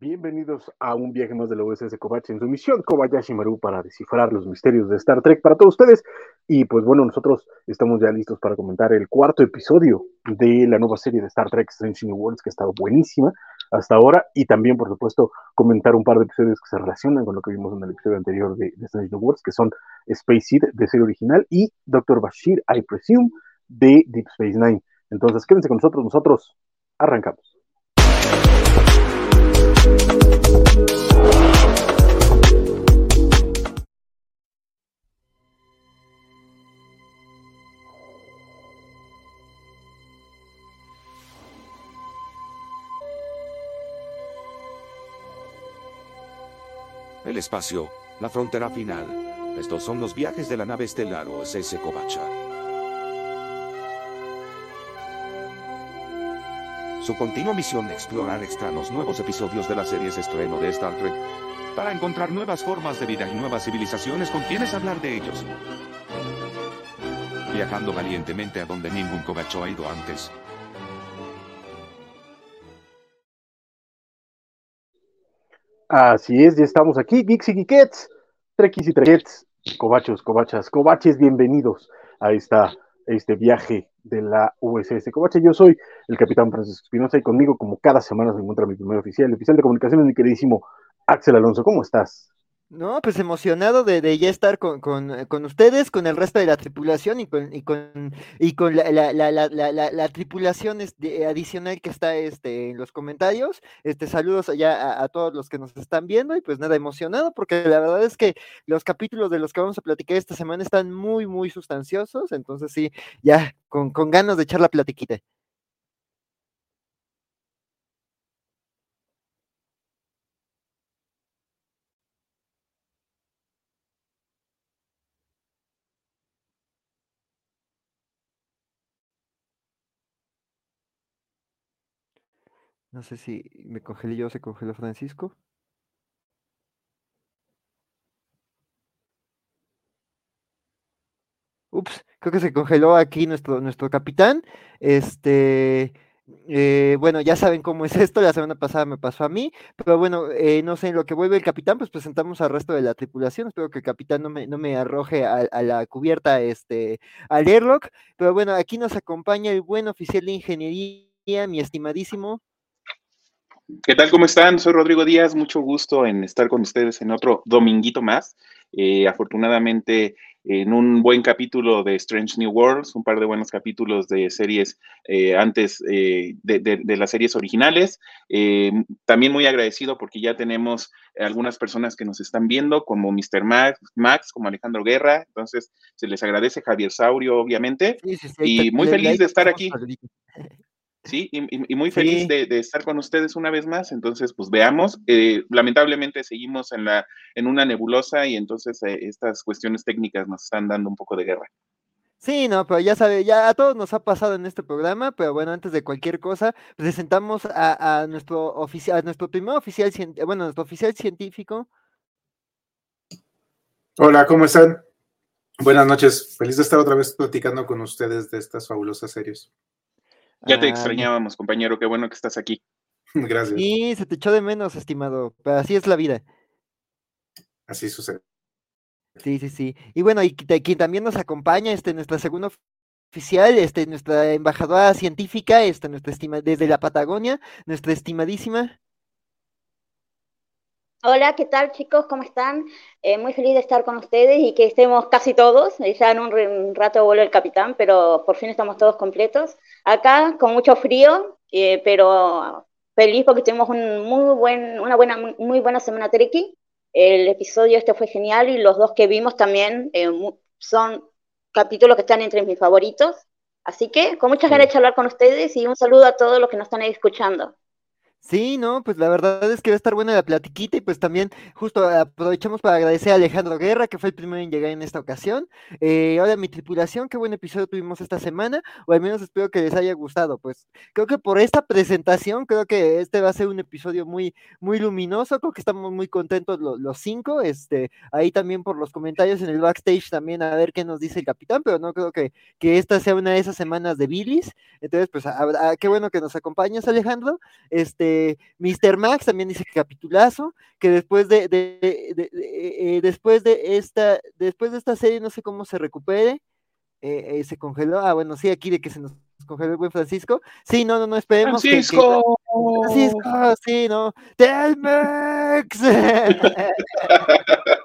Bienvenidos a un viaje más de la USS Kobayashi en su misión Kobayashi Maru para descifrar los misterios de Star Trek para todos ustedes. Y pues bueno, nosotros estamos ya listos para comentar el cuarto episodio de la nueva serie de Star Trek Strange New Worlds, que ha estado buenísima hasta ahora. Y también, por supuesto, comentar un par de episodios que se relacionan con lo que vimos en el episodio anterior de, de Strange New Worlds, que son Space Seed de serie original y Dr. Bashir, I presume, de Deep Space Nine. Entonces, quédense con nosotros, nosotros arrancamos. Espacio, la frontera final. Estos son los viajes de la nave estelar OSS Kovacha. Su continua misión explorar extraños nuevos episodios de las series estreno de Star Trek para encontrar nuevas formas de vida y nuevas civilizaciones con quienes hablar de ellos. Viajando valientemente a donde ningún Kovacho ha ido antes. Así es, ya estamos aquí, Geeks y Geekets, Trekkies y Trekets, Cobachos, Cobachas, Cobaches, bienvenidos a esta, este viaje de la USS Covache. Yo soy el capitán Francisco Espinosa y conmigo, como cada semana, se encuentra mi primer oficial, el oficial de comunicaciones, mi queridísimo Axel Alonso. ¿Cómo estás? No, pues emocionado de, de ya estar con, con, con, ustedes, con el resto de la tripulación y con, y con, y con la, la, la, la, la tripulación este, adicional que está este, en los comentarios. Este, saludos allá a, a, todos los que nos están viendo y pues nada, emocionado porque la verdad es que los capítulos de los que vamos a platicar esta semana están muy, muy sustanciosos. Entonces sí, ya con, con ganas de echar la platiquita. No sé si me congelé yo o se congeló Francisco. Ups, creo que se congeló aquí nuestro, nuestro capitán. Este, eh, bueno, ya saben cómo es esto. La semana pasada me pasó a mí, pero bueno, eh, no sé, en lo que vuelve el capitán, pues presentamos al resto de la tripulación. Espero que el capitán no me, no me arroje a, a la cubierta, este, al airlock. Pero bueno, aquí nos acompaña el buen oficial de ingeniería, mi estimadísimo ¿Qué tal? ¿Cómo están? Soy Rodrigo Díaz, mucho gusto en estar con ustedes en otro dominguito más. Eh, afortunadamente, en un buen capítulo de Strange New Worlds, un par de buenos capítulos de series eh, antes eh, de, de, de, las series originales. Eh, también muy agradecido porque ya tenemos algunas personas que nos están viendo, como Mr. Max, Max como Alejandro Guerra. Entonces, se les agradece Javier Saurio, obviamente. Sí, sí, sí, y muy feliz de estar aquí. Sí, y, y, muy feliz sí. de, de, estar con ustedes una vez más. Entonces, pues veamos. Eh, lamentablemente seguimos en, la, en una nebulosa y entonces eh, estas cuestiones técnicas nos están dando un poco de guerra. Sí, no, pero ya sabe, ya a todos nos ha pasado en este programa, pero bueno, antes de cualquier cosa, presentamos a, a nuestro oficial, a nuestro primer oficial, bueno, nuestro oficial científico. Hola, ¿cómo están? Buenas noches, feliz de estar otra vez platicando con ustedes de estas fabulosas series. Ya te ah, extrañábamos, compañero. Qué bueno que estás aquí. Gracias. Sí, se te echó de menos, estimado. Pero así es la vida. Así sucede. Sí, sí, sí. Y bueno, y quien también nos acompaña, este, nuestra segunda oficial, este, nuestra embajadora científica, este, nuestra estima, desde la Patagonia, nuestra estimadísima. Hola, ¿qué tal chicos? ¿Cómo están? Eh, muy feliz de estar con ustedes y que estemos casi todos. Ya en un, rato vuelve el capitán, pero por fin estamos todos completos. Acá con mucho frío, eh, pero feliz porque tuvimos un muy buen, una buena, muy buena semana Treki. El episodio este fue genial y los dos que vimos también eh, son capítulos que están entre mis favoritos. Así que con muchas ganas de charlar con ustedes y un saludo a todos los que nos están ahí escuchando. Sí, no, pues la verdad es que va a estar buena la platiquita y pues también justo aprovechamos para agradecer a Alejandro Guerra, que fue el primero en llegar en esta ocasión. Eh, ahora mi tripulación, qué buen episodio tuvimos esta semana, o al menos espero que les haya gustado. Pues creo que por esta presentación, creo que este va a ser un episodio muy, muy luminoso, creo que estamos muy contentos los, cinco, este, ahí también por los comentarios en el backstage también a ver qué nos dice el capitán, pero no creo que, que esta sea una de esas semanas de Billis. Entonces, pues a, qué bueno que nos acompañes, Alejandro. Este, este, Mr. Max también dice que capitulazo, que después de, de, eh, después de esta, después de esta serie no sé cómo se recupere, eh, eh, se congeló, ah, bueno, sí, aquí de que se nos congeló el buen Francisco, sí, no, no, no, esperemos Francisco. Francisco, sí, no, Telmex.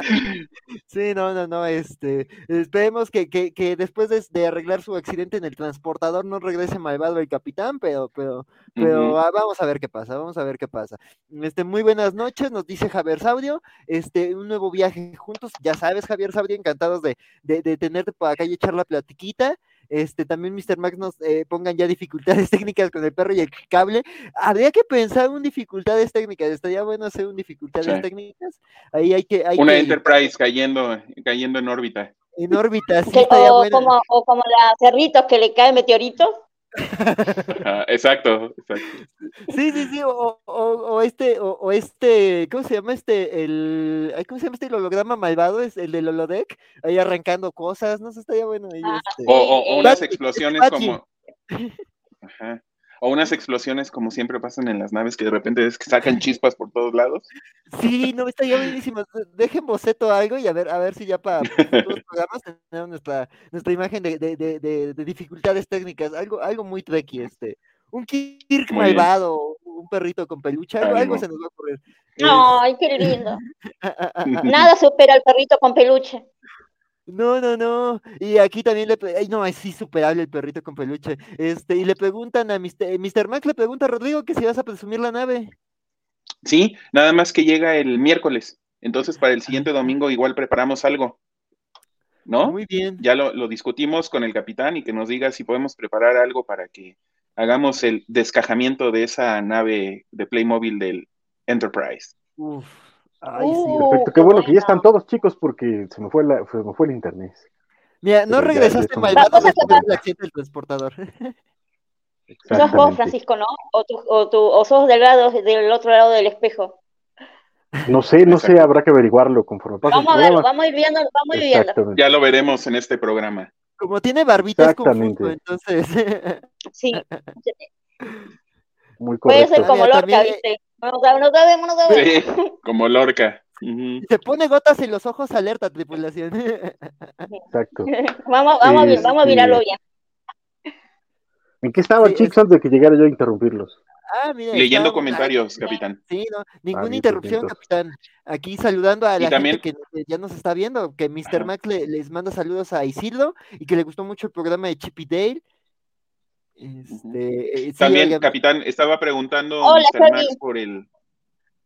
Sí, no, no, no, este, esperemos que, que, que después de, arreglar su accidente en el transportador no regrese malvado el capitán, pero, pero, pero vamos a ver qué pasa, vamos a ver qué pasa. Este, muy buenas noches, nos dice Javier Saudio, este, un nuevo viaje juntos, ya sabes, Javier Saudio, encantados de, de, de tenerte por acá y echar la platiquita este, también Mr. Max nos eh, pongan ya dificultades técnicas con el perro y el cable. Habría que pensar en dificultades técnicas, estaría bueno hacer un dificultades técnicas. Ahí hay que. Hay Una Enterprise cayendo, cayendo en órbita. En órbita, sí, estaría o, bueno. Como, o como la cerritos que le caen meteoritos. Exacto, exacto. Sí, sí, sí, o, o, este, o, este, ¿cómo se llama este? El, ¿cómo se llama este holograma malvado? Es el del holodeck, ahí arrancando cosas, no sé, estaría bueno. Ahí, ah, este. o, unas explosiones como... Ajá. O unas explosiones como siempre pasan en las naves que de repente es que sacan chispas por todos lados. Sí, no, está ya buenísimo. Dejen boceto algo y a ver, a ver si ya para los programas tenemos nuestra, nuestra imagen de, de, de, de, dificultades técnicas, algo, algo muy tricky, este. Un Kirk malvado, un perrito con peluche, algo, se nos va a ocurrir. Ay, qué lindo. Nada supera al perrito con peluche. No, no, no. Y aquí también le. Ay, no, es sí superable el perrito con peluche. Este, y le preguntan a Mr. Mr. Max, le pregunta a Rodrigo que si vas a presumir la nave. Sí, nada más que llega el miércoles. Entonces, para el siguiente domingo, igual preparamos algo. ¿No? Muy bien. Ya lo, lo discutimos con el capitán y que nos diga si podemos preparar algo para que hagamos el descajamiento de esa nave de Playmobil del Enterprise. Uf. Ay, sí, uh, perfecto. Qué bueno que ya están todos chicos porque se me fue, la, se me fue el internet. Mira, no regresaste malvado después del accidente del transportador. Sos vos, Francisco, ¿no? O, tu, o, tu, o sos del, lado, del otro lado del espejo. No sé, no sé, habrá que averiguarlo conforme pase Vamos a verlo, vamos a ir viendo, vamos a ir viendo. Ya lo veremos en este programa. Como tiene barbitas confuso, entonces. Sí. Muy correcto. Puede ser como Lorca, ¿viste? No sabemos, no sabemos, no sabemos. Sí, como Lorca. Se pone gotas en los ojos, alerta, tripulación. Exacto. vamos, vamos, vamos a mirarlo bien. ¿En qué estaba, chicos, antes de que llegara yo a interrumpirlos? Ah, mira, Leyendo comentarios, capitán. Sí, no, ninguna ah, interrupción, capitán. Aquí saludando a la gente que ya nos está viendo, que Mr. Max les manda saludos a Isildo y que le gustó mucho el programa de Chippy Dale. Este, eh, También, capitán, estaba preguntando Mr. Max por el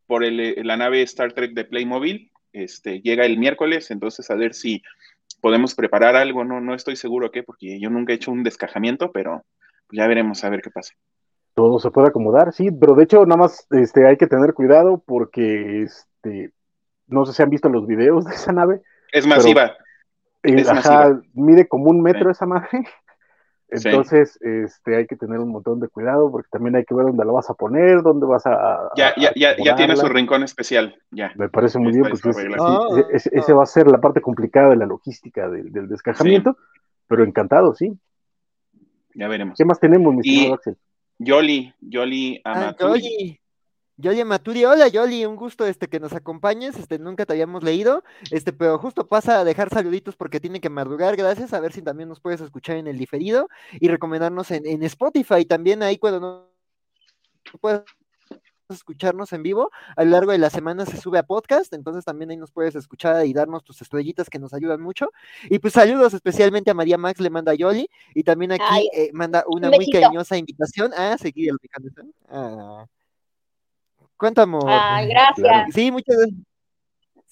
por el, eh, la nave Star Trek de Playmobil. Este, llega el miércoles, entonces a ver si podemos preparar algo. No, no estoy seguro qué, porque yo nunca he hecho un descajamiento, pero ya veremos a ver qué pasa todo se puede acomodar, sí, pero de hecho nada más este, hay que tener cuidado porque este, no sé si han visto los videos de esa nave. Es masiva. Eh, ajá, mide como un metro esa nave. Entonces, este, hay que tener un montón de cuidado porque también hay que ver dónde lo vas a poner, dónde vas a. Ya, ya, ya, ya, tiene su rincón especial, ya. Me parece muy bien, porque ah. ese, va a ser la parte complicada de la logística del, del descajamiento, pero encantado, sí. Ya veremos. ¿Qué más tenemos, mi estimado Axel? Yoli, Yoli Amaturi. Yoli. Amaturi, hola Yoli, un gusto este que nos acompañes, este nunca te habíamos leído, este, pero justo pasa a dejar saluditos porque tiene que madrugar, gracias, a ver si también nos puedes escuchar en el diferido y recomendarnos en, en Spotify también ahí cuando no puedes escucharnos en vivo. A lo largo de la semana se sube a podcast, entonces también ahí nos puedes escuchar y darnos tus estrellitas que nos ayudan mucho. Y pues saludos especialmente a María Max, le manda a Yoli, y también aquí eh, manda una muy cariñosa invitación a seguir el ah. Cuánto amor. gracias. Sí, muchas gracias.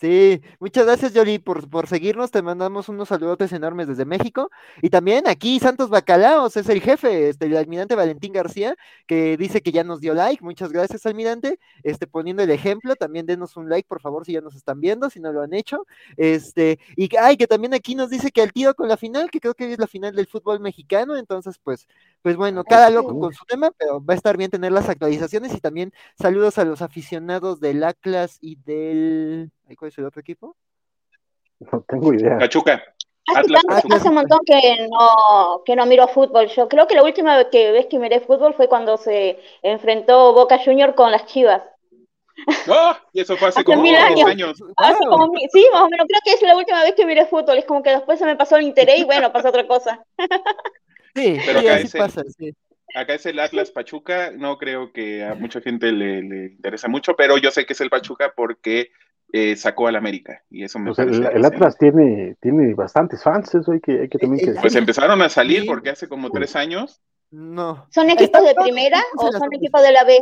Sí, muchas gracias, Yoli, por, por seguirnos. Te mandamos unos saludotes enormes desde México. Y también aquí Santos Bacalaos es el jefe, este, el almirante Valentín García, que dice que ya nos dio like. Muchas gracias, almirante. Este, poniendo el ejemplo, también denos un like, por favor, si ya nos están viendo, si no lo han hecho. Este, y ay, que también aquí nos dice que al tiro con la final, que creo que es la final del fútbol mexicano. Entonces, pues, pues bueno, cada loco con su tema, pero va a estar bien tener las actualizaciones. Y también saludos a los aficionados del Atlas y del ¿Cuál es el otro equipo? No tengo idea. Pachuca. Hace, Atlas tanto- Pachuca. hace un montón que no, que no miro fútbol. Yo creo que la última vez que, vez que miré fútbol fue cuando se enfrentó Boca Junior con las Chivas. ¡Oh! Y eso fue hace Hace como mil 10 años. años. Hace Wow. como sí, más o menos, creo que es la última vez que miré fútbol. Es como que después se me pasó el interés y bueno, pasó otra cosa. Sí, Pero sí, acá así es el- pasa, sí. Acá es el Atlas Pachuca, no creo que a mucha gente le, le interesa mucho, pero yo sé que es el Pachuca porque eh, sacó al América y eso me O sea, parece el, el. Atlas tiene, tiene bastantes fans, eso hay que, hay que también que Eh, decir. Pues empezaron a salir Sí. porque hace como tres años No. ¿Son equipos de primera o son equipos de la B?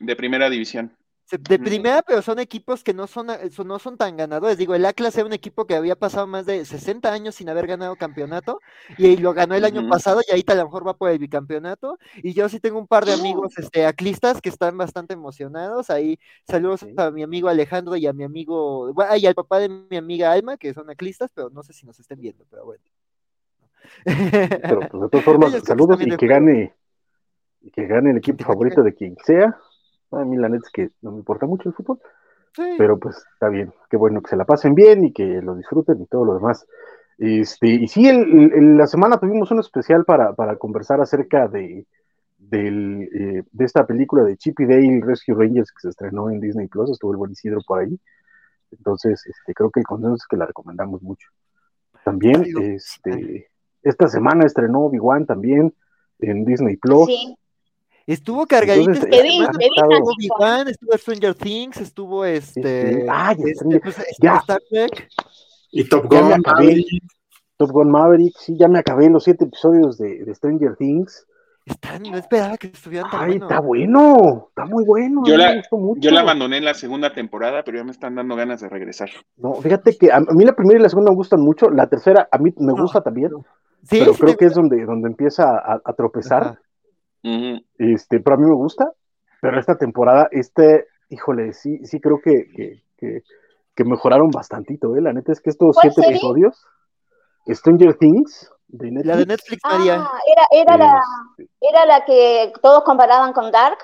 de primera división. De primera, pero son equipos que no son, a- son- no son tan ganadores. Digo, el Atlas era un equipo que había pasado más de 60 años sin haber ganado campeonato y lo ganó el año pasado y ahorita a lo mejor va por el bicampeonato. Y yo sí tengo un par de amigos Oh. este, aclistas que están bastante emocionados. Ahí saludos Sí. a mi amigo Alejandro y a mi amigo, bueno, y al papá de mi amiga Alma, que son aclistas, pero no sé si nos estén viendo, pero bueno. Pero pues, de todas formas, saludos y que gane, y que gane el equipo favorito de quien sea. A mí la neta es que no me importa mucho el fútbol, Sí. pero pues está bien. Qué bueno que se la pasen bien y que lo disfruten y todo lo demás. Este, y sí, el- el- la semana tuvimos un especial para, para conversar acerca de, del, eh, de esta película de Chip y Dale Rescue Rangers que se estrenó en Disney Plus, estuvo el buen Isidro por ahí. Entonces, este, creo que el consenso es que la recomendamos mucho. También, este, esta semana estrenó Obi-Wan también en Disney Plus. Sí. Estuvo cargadito Entonces, esta Te vi, semana. te vi, estado- Estuvo estuvo Stranger Things, estuvo este. Ah, ya este, pues, ya. Star Trek. Y Top Gun. Maverick, Top Gun Maverick, sí, ya me acabé los siete episodios de, de Stranger Things. Están, no esperaba que estuvieran tan Ay, buenos. está bueno, está muy bueno. Yo la- me gustó mucho. Yo la abandoné en la segunda temporada, pero ya me están dando ganas de regresar. No, fíjate que a, mí la primera y la segunda me gustan mucho. La tercera a mí me No, gusta también, Sí, pero sí creo que es donde, donde empieza a, a tropezar. Ajá. Este, pero a mí me gusta. Pero esta temporada, este, híjole, sí, sí creo que, que, que, que mejoraron bastantito, ¿eh? La neta es que estos ¿Cuál siete serie? episodios, Stranger Things, de Netflix. La de Netflix, María. Ah, era, era, la, este, era la que todos comparaban con Dark.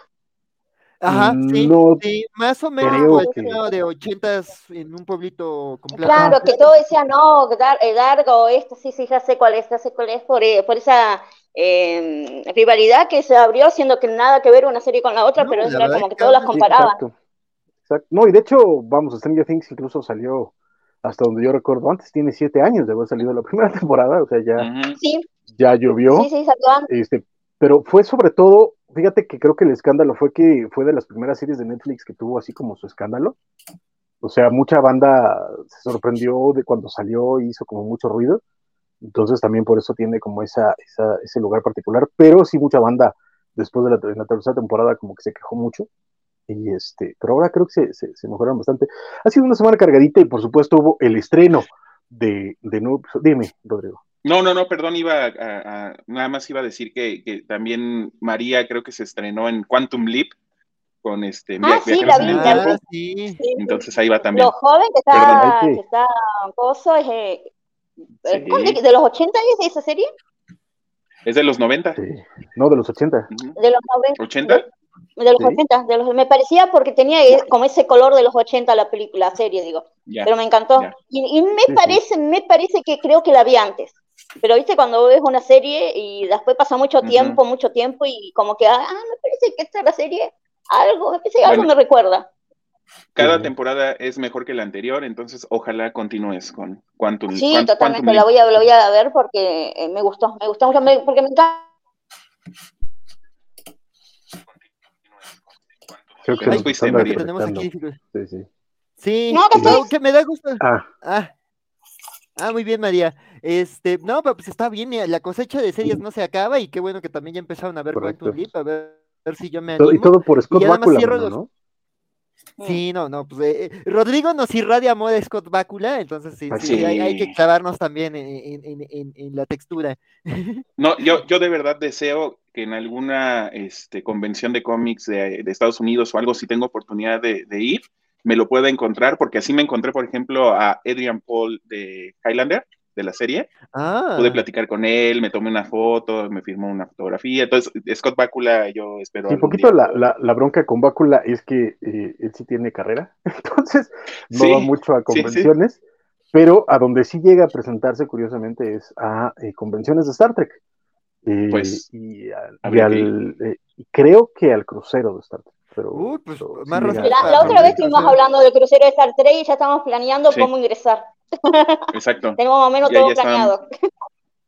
Ajá, sí, no sí, más o menos que- de ochentas en un pueblito completo. Claro, que todos decían, no, Dark, eh, Dark o esto, sí, sí, ya sé cuál es, ya sé cuál es, por, eh, por esa eh, rivalidad que se abrió, siendo que nada que ver una serie con la otra, No, pero la era verdad como que que todos las comparaban. Exacto. Exacto. No, y de hecho, vamos, Stranger Things incluso salió hasta donde yo recuerdo antes, tiene siete años de haber salido la primera temporada, o sea, ya. Sí, ya llovió. sí, sí, salió antes. Este, pero fue sobre todo, fíjate que creo que el escándalo fue que fue de las primeras series de Netflix que tuvo así como su escándalo. O sea, mucha banda se sorprendió de cuando salió y hizo como mucho ruido. Entonces también por eso tiene como esa, esa- ese lugar particular. Pero sí mucha banda después de la, tercera temporada como que se quejó mucho. Y este, pero ahora creo que se, se, se mejoraron bastante. Ha sido una semana cargadita y por supuesto hubo el estreno de, de nuevo episodio. Dime, Rodrigo. No, no, no, perdón, iba a, a- a- nada más iba a decir que, que también María creo que se estrenó en Quantum Leap con este Ah, sí, la en vi, el. Ah, sí. Entonces ahí va también. Lo joven que Perdón, está, hay que- que está es eh, Sí. ¿cuál de, de los 80 es esa serie? Es de los 90. Sí. No, de los 80. Ujú. De los 90. ¿80? De los Sí. 80, de los, me parecía porque tenía como ese color de los 80 la película, la serie, digo. Ya. Pero me encantó. ya. Y, y me sí. parece, me parece que creo que la vi antes. Pero viste cuando ves una serie y después pasa mucho tiempo, mucho tiempo y como que, ah, me parece que esta es la serie, algo, me parece que algo Bueno. me recuerda. Cada Sí. temporada es mejor que la anterior, entonces ojalá continúes con Quantum Sí, totalmente, Quantum la voy a, la voy a ver porque eh, me gustó, me gustó mucho, me- porque me encanta. Creo que fuiste, María. Tenemos aquí. Sí, sí. Sí, No, que me da gusto. Ah, Ah. Ah, muy bien, María. Este, no, pero pues está bien, la cosecha de series no se acaba y qué bueno que también ya empezaron a ver Correcto. Quantum Leap, a ver, a ver si yo me y todo por Scott Y además Bakula, cierro mano, los- ¿no? Sí, no, no, pues eh, eh, Rodrigo nos irradia amor a Scott Bakula, entonces sí, Ah, sí, sí. hay, hay que clavarnos también en, en- en- en- en la textura. No, yo, yo de verdad deseo que en alguna este, convención de cómics de, de Estados Unidos o algo, si tengo oportunidad de, de ir, me lo pueda encontrar, porque así me encontré, por ejemplo, a Adrian Paul de Highlander, de la serie. Ah, Pude platicar con él, me tomé una foto, me firmó una fotografía. Entonces, Scott Bakula, yo espero. Sí, un poquito la, la, la bronca con Bakula es que eh, él sí tiene carrera, entonces no Sí, va mucho a sí, sí. convenciones, pero a donde sí llega a presentarse, curiosamente, es a eh, convenciones de Star Trek. Eh, Pues, y, al- y creo que al crucero de Star Trek. Pero, Uy, pues, pero más sí La, la otra vez estuvimos hablando del crucero de Star Trek y ya estamos planeando Sí. cómo ingresar. Exacto. Tenemos más o menos Ya- todo ya planeado.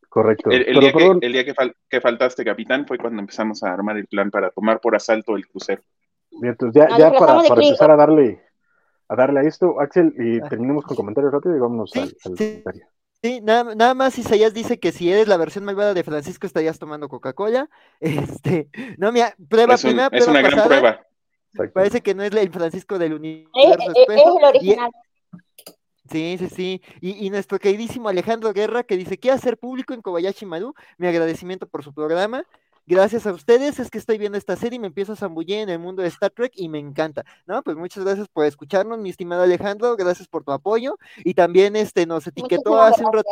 Correcto. El, el Pero, día, que, el día que, fal- que faltaste, capitán, fue cuando empezamos a armar el plan para tomar por asalto el crucero. bien, entonces ya, para, para empezar a darle a darle a esto, Axel, eh, Ah. terminemos con comentarios rápido y vámonos Sí, al, al sí. comentario. Sí, nada, nada más Isaías dice que si eres la versión malvada de Francisco estarías tomando Coca-Cola. Este, no, mira, prueba, Es, un- primera es prueba una gran prueba. Exacto. Parece que no es el Francisco del Es, universo es- el original. Sí, sí, sí. Y, y nuestro queridísimo Alejandro Guerra que dice, ¿qué hacer público en Kobayashi Maru? Mi agradecimiento por su programa. Gracias a ustedes es que estoy viendo esta serie y me empiezo a zambullir en el mundo de Star Trek y me encanta. No, pues muchas gracias por escucharnos, mi estimado Alejandro, gracias por tu apoyo. Y también este nos etiquetó Muchísimas hace un rato.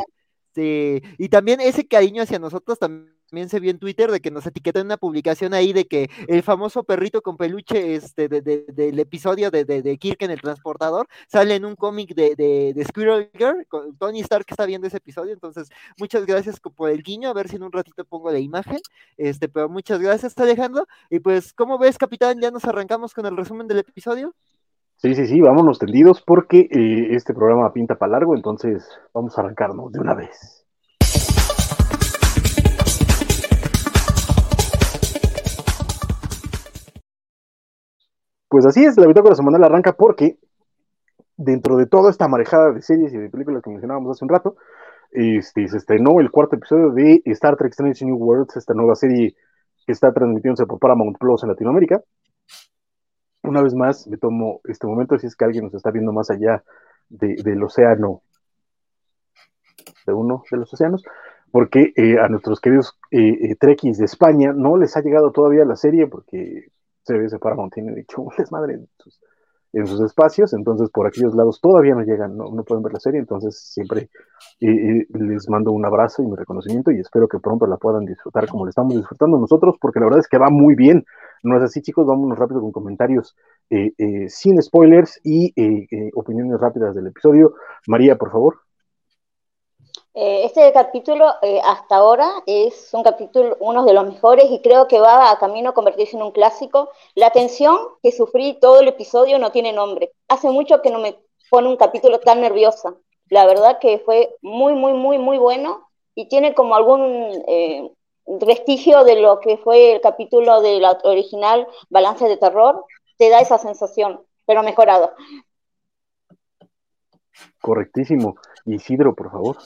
Sí, y también ese cariño hacia nosotros también se vio en Twitter de que nos etiquetó en una publicación ahí de que el famoso perrito con peluche este de, de- del episodio de, Kirk en el transportador sale en un cómic de, Squirrel Girl con Tony Stark está viendo ese episodio, entonces muchas gracias por el guiño, a ver si en un ratito pongo la imagen, este, pero muchas gracias Alejandro, y pues, ¿cómo ves capitán? ¿Ya nos arrancamos con el resumen del episodio? Sí, sí, sí, vámonos tendidos porque eh, este programa pinta para largo, entonces vamos a arrancarnos de una vez. Pues así es, la bitácora semanal arranca porque dentro de toda esta marejada de series y de películas que mencionábamos hace un rato, este, se estrenó el cuarto episodio de Star Trek Strange New Worlds, esta nueva serie que está transmitiéndose por Paramount Plus en Latinoamérica. Una vez más, me tomo este momento, si es que alguien nos está viendo más allá de- del océano, de uno de los océanos, porque eh, a nuestros queridos eh, eh, trekkies de España no les ha llegado todavía la serie, porque CBS Paramount tiene dicho un desmadre en sus, espacios, entonces por aquellos lados todavía no llegan, no, no pueden ver la serie, entonces siempre eh, les mando un abrazo y mi reconocimiento y espero que pronto la puedan disfrutar como la estamos disfrutando nosotros, porque la verdad es que va muy bien. No es así, chicos, vámonos rápido con comentarios eh, eh, sin spoilers y eh, opiniones rápidas del episodio. María, por favor. Eh, este capítulo eh, hasta ahora es un capítulo, uno de los mejores y creo que va a camino a convertirse en un clásico. La tensión que sufrí todo el episodio no tiene nombre. Hace mucho que no me pone un capítulo tan nerviosa. La verdad que fue muy, muy, muy, muy bueno y tiene como algún eh, vestigio de lo que fue el capítulo de la original Balance de Terror. Te da esa sensación, pero mejorado. Correctísimo. Isidro, por favor.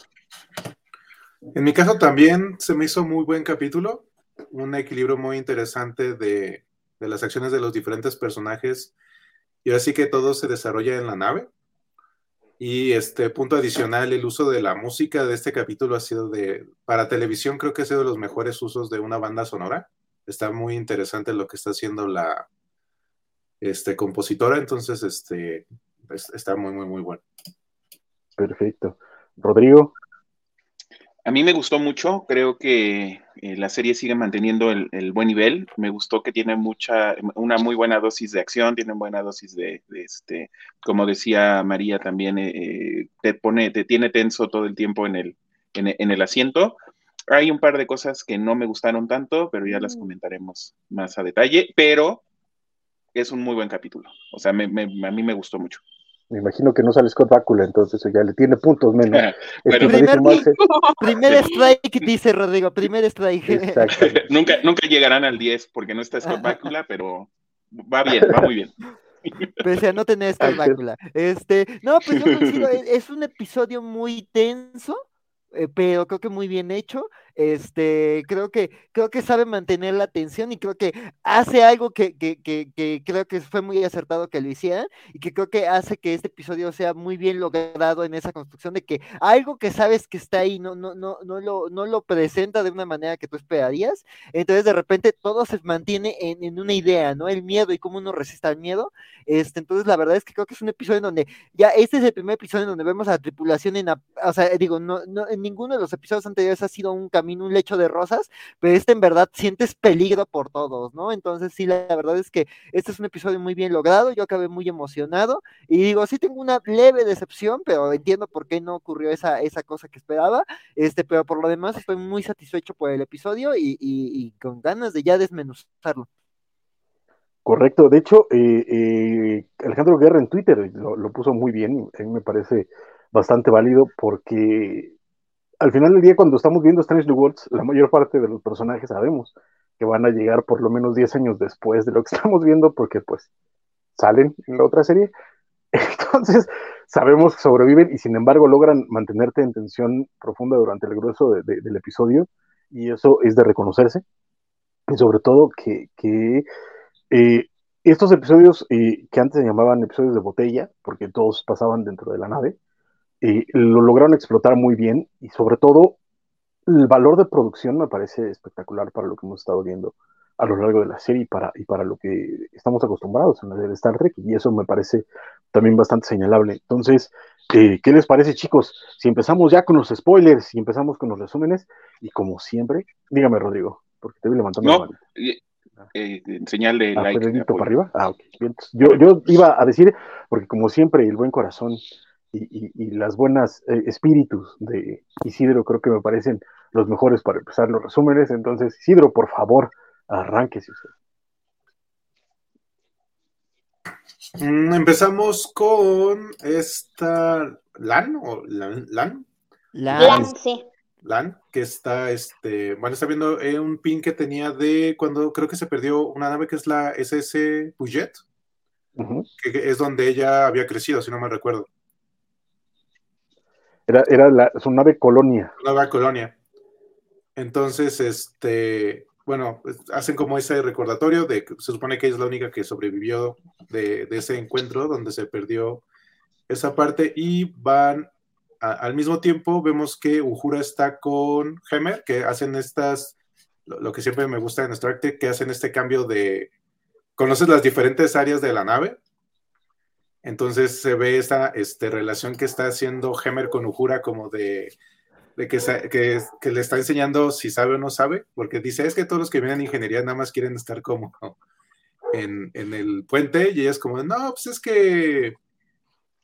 En mi caso también se me hizo muy buen capítulo, un equilibrio muy interesante de, de las acciones de los diferentes personajes y así que todo se desarrolla en la nave. Y este punto adicional, el uso de la música de este capítulo ha sido de, para televisión creo que ha sido de los mejores usos de una banda sonora. Está muy interesante lo que está haciendo la este, compositora, entonces este, es- está muy, muy, muy bueno. Perfecto. Rodrigo. A mí me gustó mucho, creo que eh, la serie sigue manteniendo el, el buen nivel. Me gustó que tiene mucha, una muy buena dosis de acción, tiene buena dosis de, de este, como decía María también, eh, eh, te pone, te tiene tenso todo el tiempo en el, en, el- en el asiento. Hay un par de cosas que no me gustaron tanto, pero ya las comentaremos más a detalle, pero es un muy buen capítulo. O sea, me- me- a mí me gustó mucho. Me imagino que no sale Scott Bakula, entonces eso ya le tiene puntos menos. Bueno. Estimadísimo Primer-. Primer strike, dice Rodrigo, primer strike. Nunca, nunca llegarán al 10 porque no está Scott Bakula, pero va bien, va muy bien. Pese a no tener esta Axel. bácula. Este, no, pues yo coincido, es, es un episodio muy tenso, eh, pero creo que muy bien hecho. Este, creo que, creo que sabe mantener la atención y creo que hace algo que, que, que, creo que fue muy acertado que lo hicieran y que creo que hace que este episodio sea muy bien logrado en esa construcción de que algo que sabes que está ahí no, no, no, no, lo, no lo presenta de una manera que tú esperarías. Entonces de repente todo se mantiene en, en una idea, ¿no? El miedo y cómo uno resiste al miedo. Este, entonces la verdad es que creo que es un episodio en donde ya este es el primer episodio en donde vemos a la tripulación en, o sea, digo, no, no, en ninguno de los episodios anteriores ha sido un camino camino un lecho de rosas, pero este en verdad sientes peligro por todos, ¿no? Entonces sí, la, verdad es que este es un episodio muy bien logrado, yo acabé muy emocionado y digo, sí tengo una leve decepción, pero entiendo por qué no ocurrió esa, esa cosa que esperaba, este, pero por lo demás estoy muy satisfecho por el episodio y, con ganas de ya desmenuzarlo. Correcto, de hecho, eh, eh, Alejandro Guerra en Twitter lo, puso muy bien, a mí me parece bastante válido porque al final del día cuando estamos viendo Strange New Worlds, la mayor parte de los personajes sabemos que van a llegar por lo menos 10 años después de lo que estamos viendo porque pues salen en la otra serie. Entonces, sabemos que sobreviven y sin embargo logran mantenerte en tensión profunda durante el grueso del episodio y eso es de reconocerse. Y sobre todo que, eh, estos episodios eh, que antes se llamaban episodios de botella, porque todos pasaban dentro de la nave, eh, lo lograron explotar muy bien y sobre todo el valor de producción me parece espectacular para lo que hemos estado viendo a lo largo de la serie y para, y para lo que estamos acostumbrados en la de Star Trek y eso me parece también bastante señalable. Entonces, ¿qué les parece chicos? Si empezamos ya con los spoilers, si empezamos con los resúmenes y como siempre, dígame Rodrigo, porque te vi levantando la mano eh, señal de ah, like. para arriba? Ah. Yo, yo iba a decir, porque como siempre, el buen corazón y, y, las buenas eh, espíritus de Isidro creo que me parecen los mejores para empezar los resúmenes. Entonces, Isidro, por favor, arránquese usted. Mm, empezamos con esta LAN o LAN. LAN, LAN sí. LAN, que está, este, bueno, está viendo eh, un pin que tenía de cuando creo que se perdió una nave que es la SS Puget, que es donde ella había crecido, si no me recuerdo. Era, era la, su nave colonia. Nueva colonia. Entonces, este, bueno, hacen como ese recordatorio de que se supone que es la única que sobrevivió de, de ese encuentro donde se perdió esa parte y van al mismo tiempo vemos que Uhura está con Hemer, que hacen estas, lo, que siempre me gusta en Star Trek, que hacen este cambio de, conoces las diferentes áreas de la nave, entonces se ve esta este, relación que está haciendo Hemer con Uhura como de, de que, que, le está enseñando si sabe o no sabe, porque dice, es que todos los que vienen a ingeniería nada más quieren estar como en, en el puente y ella es como, no, pues es que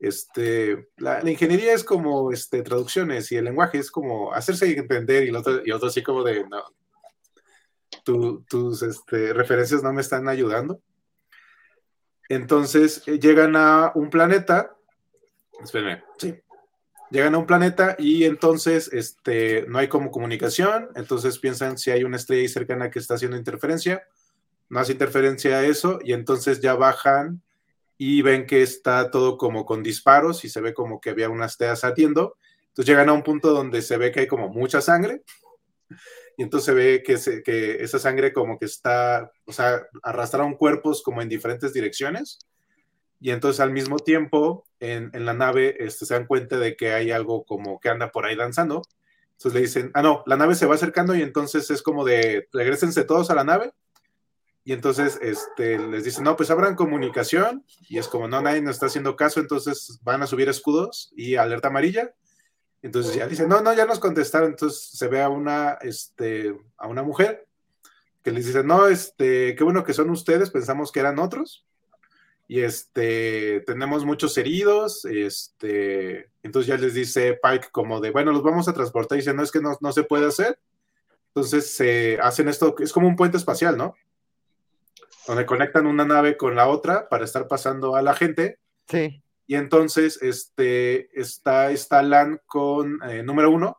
este, la, ingeniería es como este, traducciones y el lenguaje es como hacerse entender y, lo otro, y otro así como de, no, tus este, referencias no me están ayudando. Entonces eh, llegan a un planeta, espérenme, sí, llegan a un planeta y entonces este, no hay como comunicación, entonces piensan si hay una estrella cercana que está haciendo interferencia, no hace interferencia a eso y entonces ya bajan y ven que está todo como con disparos y se ve como que había unas teas ardiendo. Entonces llegan a un punto donde se ve que hay como mucha sangre y entonces se ve que, que esa sangre como que está, o sea, arrastraron cuerpos como en diferentes direcciones y entonces al mismo tiempo en, en la nave este, se dan cuenta de que hay algo como que anda por ahí danzando. Entonces le dicen, ah, no, la nave se va acercando y entonces es como de, regresense todos a la nave y entonces este, les dicen, no, pues abran comunicación. Y es como, no, nadie nos está haciendo caso, entonces van a subir escudos y alerta amarilla. Entonces ya dicen, no, no, ya nos contestaron. Entonces se ve a una, este, a una mujer que les dice, no, este, qué bueno que son ustedes, pensamos que eran otros. Y este, tenemos muchos heridos. Este, entonces ya les dice Pike como de, bueno, los vamos a transportar. Y dice, no, es que no, no se puede hacer. Entonces se hacen esto, es como un puente espacial, ¿no? donde conectan una nave con la otra para estar pasando a la gente. Sí. Y entonces este, está, está con eh, número uno,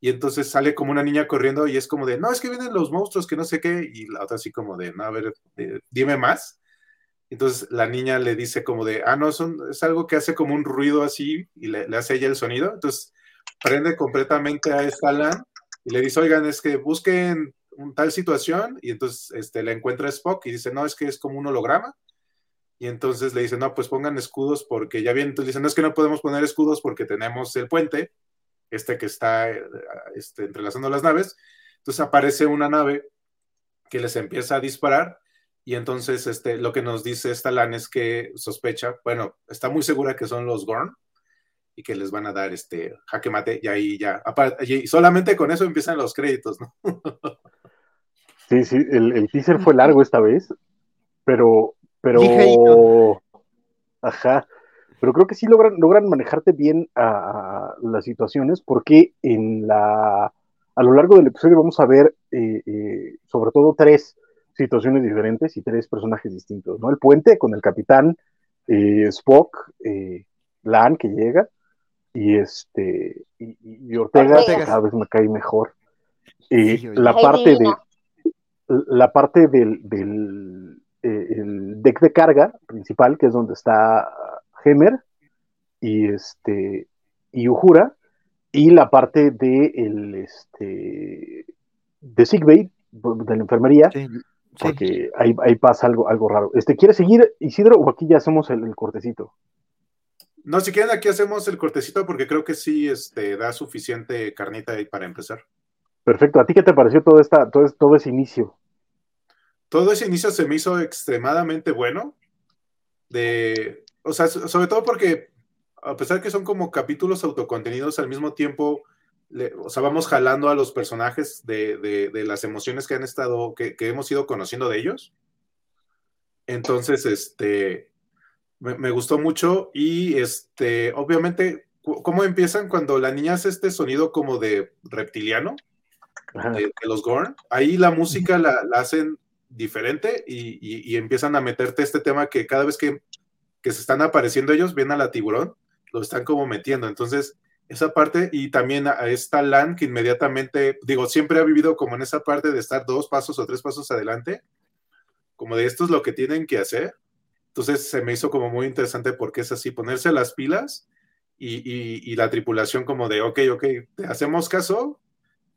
y entonces sale como una niña corriendo y es como de, no, es que vienen los monstruos, que no sé qué, y la otra así como de, no, a ver, eh, dime más. Entonces la niña le dice como de, ah, no, son, es algo que hace como un ruido así y le, le hace ella el sonido. Entonces prende completamente a esta LAN y le dice, oigan, es que busquen tal situación y entonces este, le encuentra Spock y dice, no, es que es como un holograma. Y entonces le dice, no, pues pongan escudos porque ya bien, entonces dice, no es que no podemos poner escudos porque tenemos el puente, este que está este, entrelazando las naves. Entonces aparece una nave que les empieza a disparar y entonces este, lo que nos dice esta LAN es que sospecha, bueno, está muy segura que son los Gorn. y que les van a dar este jaque mate y ahí ya, y solamente con eso empiezan los créditos, ¿no? sí, sí, el, teaser fue largo esta vez, pero, pero, ajá, pero creo que sí logran, logran manejarte bien a, las situaciones porque en la, a lo largo del episodio vamos a ver eh, eh, sobre todo tres situaciones diferentes y tres personajes distintos, ¿no? El puente con el capitán, eh, Spock, Lan que llega, y este y, Ortega, cada vez me cae mejor. la, parte de, la parte del, del el deck de carga principal, que es donde está Hemer y este y Uhura, y la parte de el este de Sigbay, de la enfermería, porque ahí, pasa algo, algo raro. Este, ¿Quieres seguir, Isidro, o aquí ya hacemos el cortecito? No, si quieren, aquí hacemos el cortecito porque creo que sí este, da suficiente carnita ahí para empezar. Perfecto. ¿A ti qué te pareció todo, esta, todo, todo ese inicio? Todo ese inicio se me hizo extremadamente bueno. De, o sea, sobre todo porque, a pesar que son como capítulos autocontenidos, al mismo tiempo, o sea, vamos jalando a los personajes de, de, las emociones que han estado, que, que hemos ido conociendo de ellos. Entonces, este, me, gustó mucho y este, obviamente, ¿cómo empiezan cuando la niña hace este sonido como de reptiliano? De, los Gorn. Ahí la música la, hacen diferente y, empiezan a meterte este tema que cada vez que, se están apareciendo ellos, ven a la tiburón, lo están como metiendo. Entonces, esa parte y también a esta Lan que inmediatamente, digo, siempre ha vivido como en esa parte de estar dos pasos o tres pasos adelante, como de esto es lo que tienen que hacer entonces se me hizo como muy interesante porque es así, ponerse las pilas y, la tripulación como de, ok, ok, hacemos caso,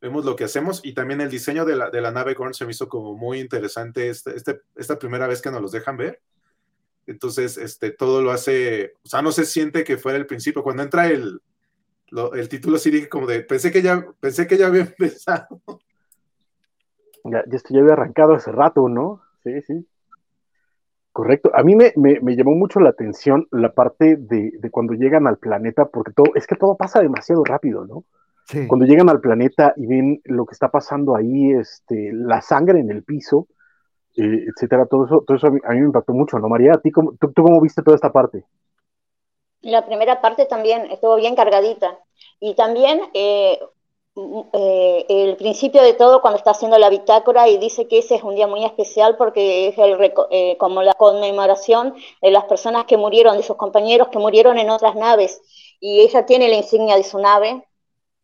vemos lo que hacemos y también el diseño de la, de la nave Gorn se me hizo como muy interesante este, este, esta primera vez que nos los dejan ver. Entonces, este, todo lo hace, o sea, no se siente que fuera el principio. Cuando entra el, el título, sí dije como de, pensé que ya, pensé que ya había empezado. Ya, esto ya había arrancado hace rato, ¿no? Sí, sí. Correcto. A mí me, llamó mucho la atención la parte de, cuando llegan al planeta, porque todo, es que todo pasa demasiado rápido, ¿no? Sí. Cuando llegan al planeta y ven lo que está pasando ahí, este, la sangre en el piso, eh, etcétera, todo eso, todo eso a mí, me impactó mucho, ¿no, María? ¿A ti cómo, tú, cómo viste toda esta parte? La primera parte también estuvo bien cargadita. Y también eh, eh, el principio de todo cuando está haciendo la bitácora y dice que ese es un día muy especial porque es el, eh, como la conmemoración de las personas que murieron, de sus compañeros que murieron en otras naves y ella tiene la insignia de su nave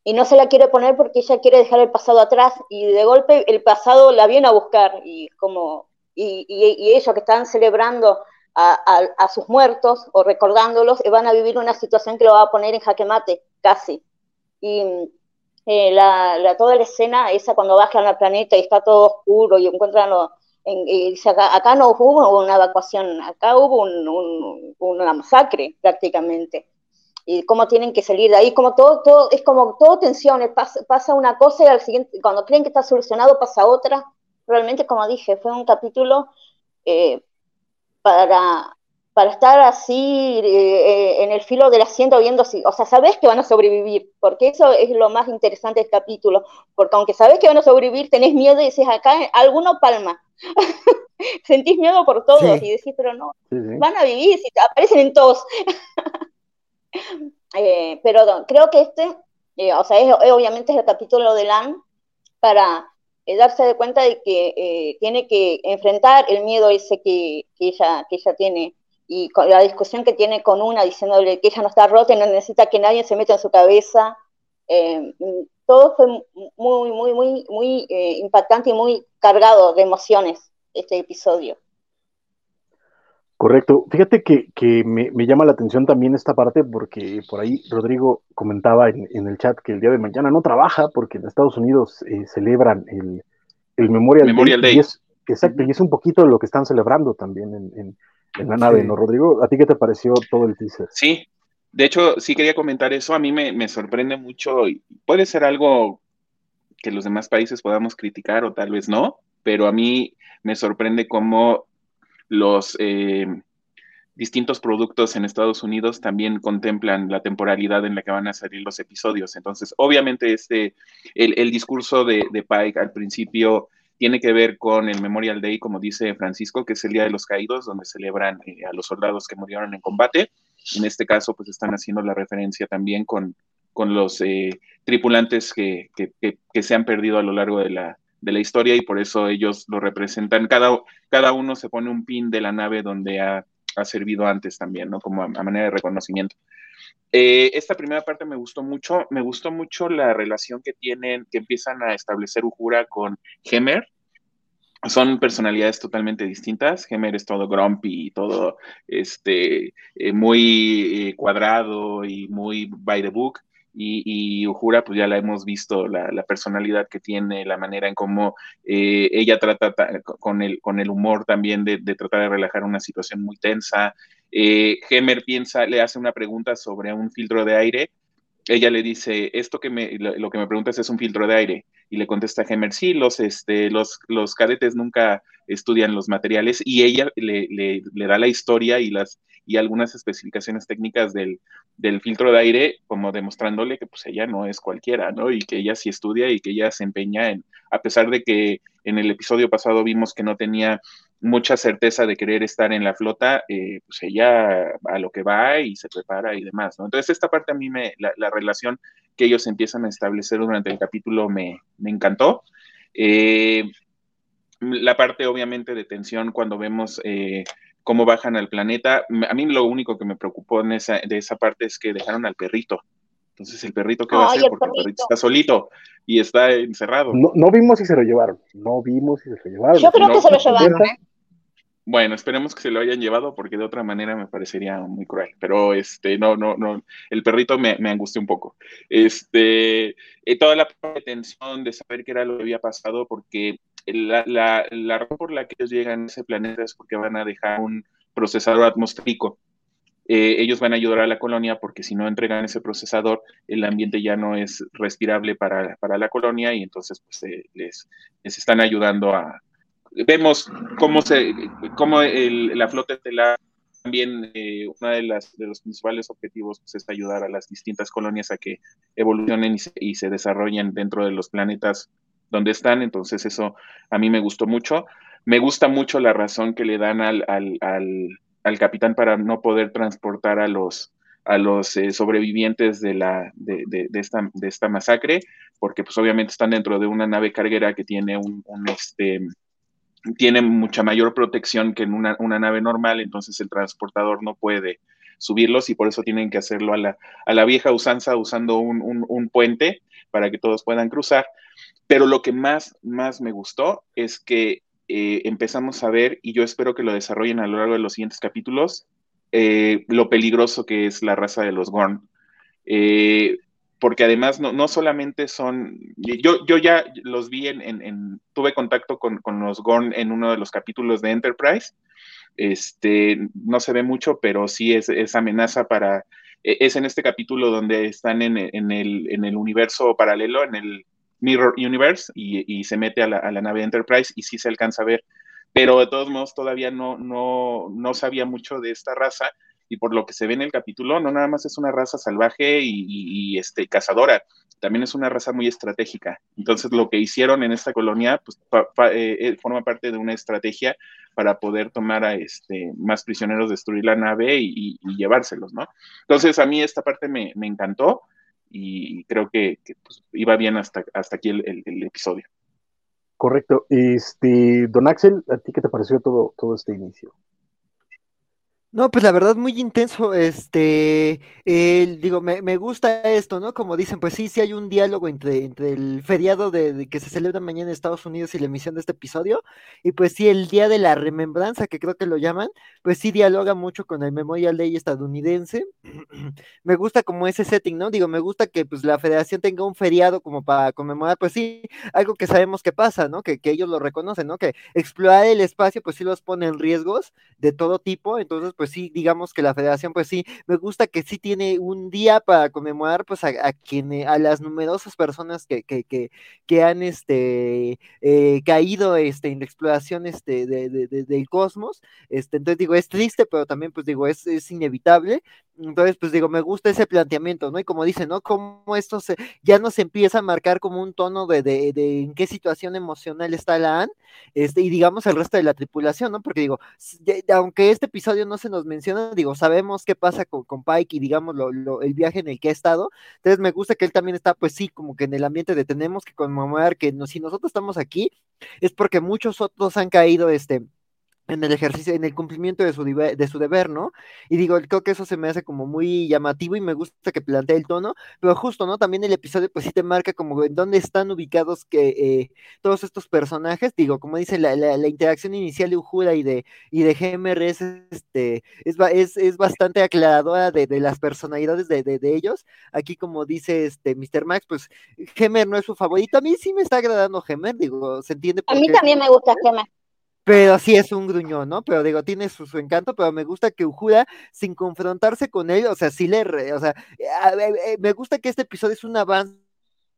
y no se la quiere poner porque ella quiere dejar el pasado atrás y de golpe el pasado la viene a buscar y como y, ellos que están celebrando a, sus muertos o recordándolos van a vivir una situación que lo va a poner en jaque mate casi y eh, la, toda la escena esa cuando bajan al planeta y está todo oscuro y encuentran en, acá, no hubo una evacuación, acá hubo una masacre prácticamente. Y cómo tienen que salir de ahí, como todo, todo es como todo tensiones, pasa, una cosa y al siguiente, cuando creen que está solucionado pasa otra. Realmente, como dije, fue un capítulo eh, para para estar así eh, eh, en el filo del asiento viendo si, o sea, sabes que van a sobrevivir, porque eso es lo más interesante del capítulo, porque aunque sabes que van a sobrevivir, tenés miedo y dices, acá alguno palma. Sentís miedo por todos y decís, pero no, van a vivir, si aparecen en todos. eh, pero creo que este, eh, o sea, es, obviamente es el capítulo de LAN para darse de cuenta de que tiene que enfrentar el miedo ese que, que, ella, que ella tiene y con la discusión que tiene con una diciéndole que ella no está rota y no necesita que nadie se meta en su cabeza. Eh, todo fue muy, muy, muy, muy eh, impactante y muy cargado de emociones este episodio. Correcto. Fíjate que, me, llama la atención también esta parte porque por ahí Rodrigo comentaba en, el chat que el día de mañana no trabaja porque en Estados Unidos eh, celebran el, el Memorial, Day. exacto, y es un poquito lo que están celebrando también en en la nave, ¿no, Rodrigo? ¿A ti qué te pareció todo el teaser? Sí, de hecho, sí quería comentar eso. A mí me, sorprende mucho. y Puede ser algo que los demás países podamos criticar o tal vez no, pero a mí me sorprende cómo los, eh, distintos productos en Estados Unidos también contemplan la temporalidad en la que van a salir los episodios. Entonces, obviamente, este, el, discurso de, Pike al principio tiene que ver con el Memorial Day, como dice Francisco, que es el Día de los Caídos, donde celebran eh, a los soldados que murieron en combate. En este caso, pues están haciendo la referencia también con, con los eh, tripulantes que, que, se han perdido a lo largo de la, de la historia y por eso ellos lo representan. Cada, cada uno se pone un pin de la nave donde ha ha servido antes también, ¿no? Como a, manera de reconocimiento. Eh, esta primera parte me gustó mucho, me gustó mucho la relación que tienen, que empiezan a establecer Ujura con Hemer. Son personalidades totalmente distintas. Hemer es todo grumpy, todo este, eh, muy eh, cuadrado y muy by the book y, y Ujura, pues ya la hemos visto, la, personalidad que tiene, la manera en cómo eh, ella trata con el, con el humor también de, tratar de relajar una situación muy tensa. Eh, piensa, le hace una pregunta sobre un filtro de aire. Ella le dice, esto que me, lo, que me preguntas es un filtro de aire. Y le contesta Hemer, sí, los, este, los, los cadetes nunca estudian los materiales. Y ella le, le, le da la historia y las, y algunas especificaciones técnicas del, filtro de aire, como demostrándole que pues ella no es cualquiera, ¿no? Y que ella sí estudia y que ella se empeña en, a pesar de que en el episodio pasado vimos que no tenía mucha certeza de querer estar en la flota, eh, pues ella a lo que va y se prepara y demás, ¿no? Entonces esta parte a mí me, la, relación que ellos empiezan a establecer durante el capítulo me, encantó. Eh, la parte obviamente de tensión cuando vemos eh, cómo bajan al planeta. A mí lo único que me preocupó en esa, de esa parte es que dejaron al perrito. Entonces, ¿el perrito qué va a hacer? Porque el perrito está solito y está encerrado. No, vimos si se lo llevaron. No vimos si se lo llevaron. Yo creo que se lo llevaron. ¿eh? Bueno, esperemos que se lo hayan llevado porque de otra manera me parecería muy cruel. Pero este, no, no, no, el perrito me, angustió un poco. Este, eh, toda la tensión de saber qué era lo que había pasado, porque la, la, la razón por la que ellos llegan a ese planeta es porque van a dejar un procesador atmosférico. Eh, ellos van a ayudar a la colonia porque si no entregan ese procesador, el ambiente ya no es respirable para, para la colonia y entonces pues, eh, les, les, están ayudando a... Vemos cómo, se, cómo el, la flota estelar también eh, uno de, las, de los principales objetivos pues, es ayudar a las distintas colonias a que evolucionen y se, y se desarrollen dentro de los planetas donde están, entonces eso a mí me gustó mucho. Me gusta mucho la razón que le dan al, al, al, capitán para no poder transportar a los, a los eh, sobrevivientes de, la, de, de, esta, de esta masacre, porque pues obviamente están dentro de una nave carguera que tiene un, este, tiene mucha mayor protección que en una, nave normal, entonces el transportador no puede subirlos y por eso tienen que hacerlo a la, a la vieja usanza usando un, un, un puente para que todos puedan cruzar. Pero lo que más, más me gustó es que eh, empezamos a ver, y yo espero que lo desarrollen a lo largo de los siguientes capítulos, eh, lo peligroso que es la raza de los Gorn. Eh, porque además no, solamente son, yo, yo ya los vi en, tuve contacto con, los Gorn en uno de los capítulos de Enterprise, este, no se ve mucho, pero sí es, es amenaza para, e, es en este capítulo donde están en, en, el, en el universo paralelo, en el Mirror Universe y, se mete a la, nave Enterprise y sí se alcanza a ver. Pero de todos modos todavía no, no, no sabía mucho de esta raza y por lo que se ve en el capítulo, no nada más es una raza salvaje y, este, cazadora, también es una raza muy estratégica. Entonces lo que hicieron en esta colonia pues, eh, eh, forma parte de una estrategia para poder tomar a este, más prisioneros, destruir la nave y, llevárselos, ¿no? Entonces a mí esta parte me, encantó y creo que, pues, iba bien hasta, hasta aquí el, episodio. Correcto. Este, don Axel, ¿a ti qué te pareció todo, todo este inicio? No, pues la verdad muy intenso, este, digo, me, me, gusta esto, ¿no? Como dicen, pues sí, sí hay un diálogo entre, entre el feriado de, que se celebra mañana en Estados Unidos y la emisión de este episodio, y pues sí, el día de la remembranza, que creo que lo llaman, pues sí dialoga mucho con el Memorial Day estadounidense. me gusta como ese setting, ¿no? Digo, me gusta que pues la federación tenga un feriado como para conmemorar, pues sí, algo que sabemos que pasa, ¿no? Que, que ellos lo reconocen, ¿no? Que explorar el espacio, pues sí los pone en riesgos de todo tipo, entonces, pues pues sí, digamos que la federación, pues sí, me gusta que sí tiene un día para conmemorar, pues a, a quien, a las numerosas personas que, que, que, que han este, eh, caído este, en la exploración este, de, de, del cosmos. Este, entonces digo, es triste, pero también pues digo, es, es inevitable. Entonces, pues digo, me gusta ese planteamiento, ¿no? Y como dice, ¿no? Como esto se, ya nos empieza a marcar como un tono de, de, de en qué situación emocional está la AN, este, y digamos el resto de la tripulación, ¿no? Porque digo, aunque este episodio no se nos menciona, digo, sabemos qué pasa con, con Pike y digamos lo, lo, el viaje en el que ha estado. Entonces me gusta que él también está, pues sí, como que en el ambiente de tenemos que conmemorar que no, si nosotros estamos aquí, es porque muchos otros han caído, este, en el ejercicio, en el cumplimiento de su, de su deber, ¿no? Y digo, creo que eso se me hace como muy llamativo y me gusta que plantea el tono, pero justo, ¿no? También el episodio pues sí te marca como en dónde están ubicados que eh, todos estos personajes, digo, como dice la, la, la, interacción inicial de Ujura y de, y de GMR es, este, es, es, es bastante aclaradora de, de las personalidades de, de, de, ellos, aquí como dice este Mr. Max, pues Gemer no es su favorito, a mí sí me está agradando Gemer, digo, se entiende. A mí también me gusta Gemer pero sí es un gruñón, ¿no? Pero digo, tiene su, encanto, pero me gusta que Ujura, sin confrontarse con él, o sea, sí le, re, o sea, me gusta que este episodio es un avance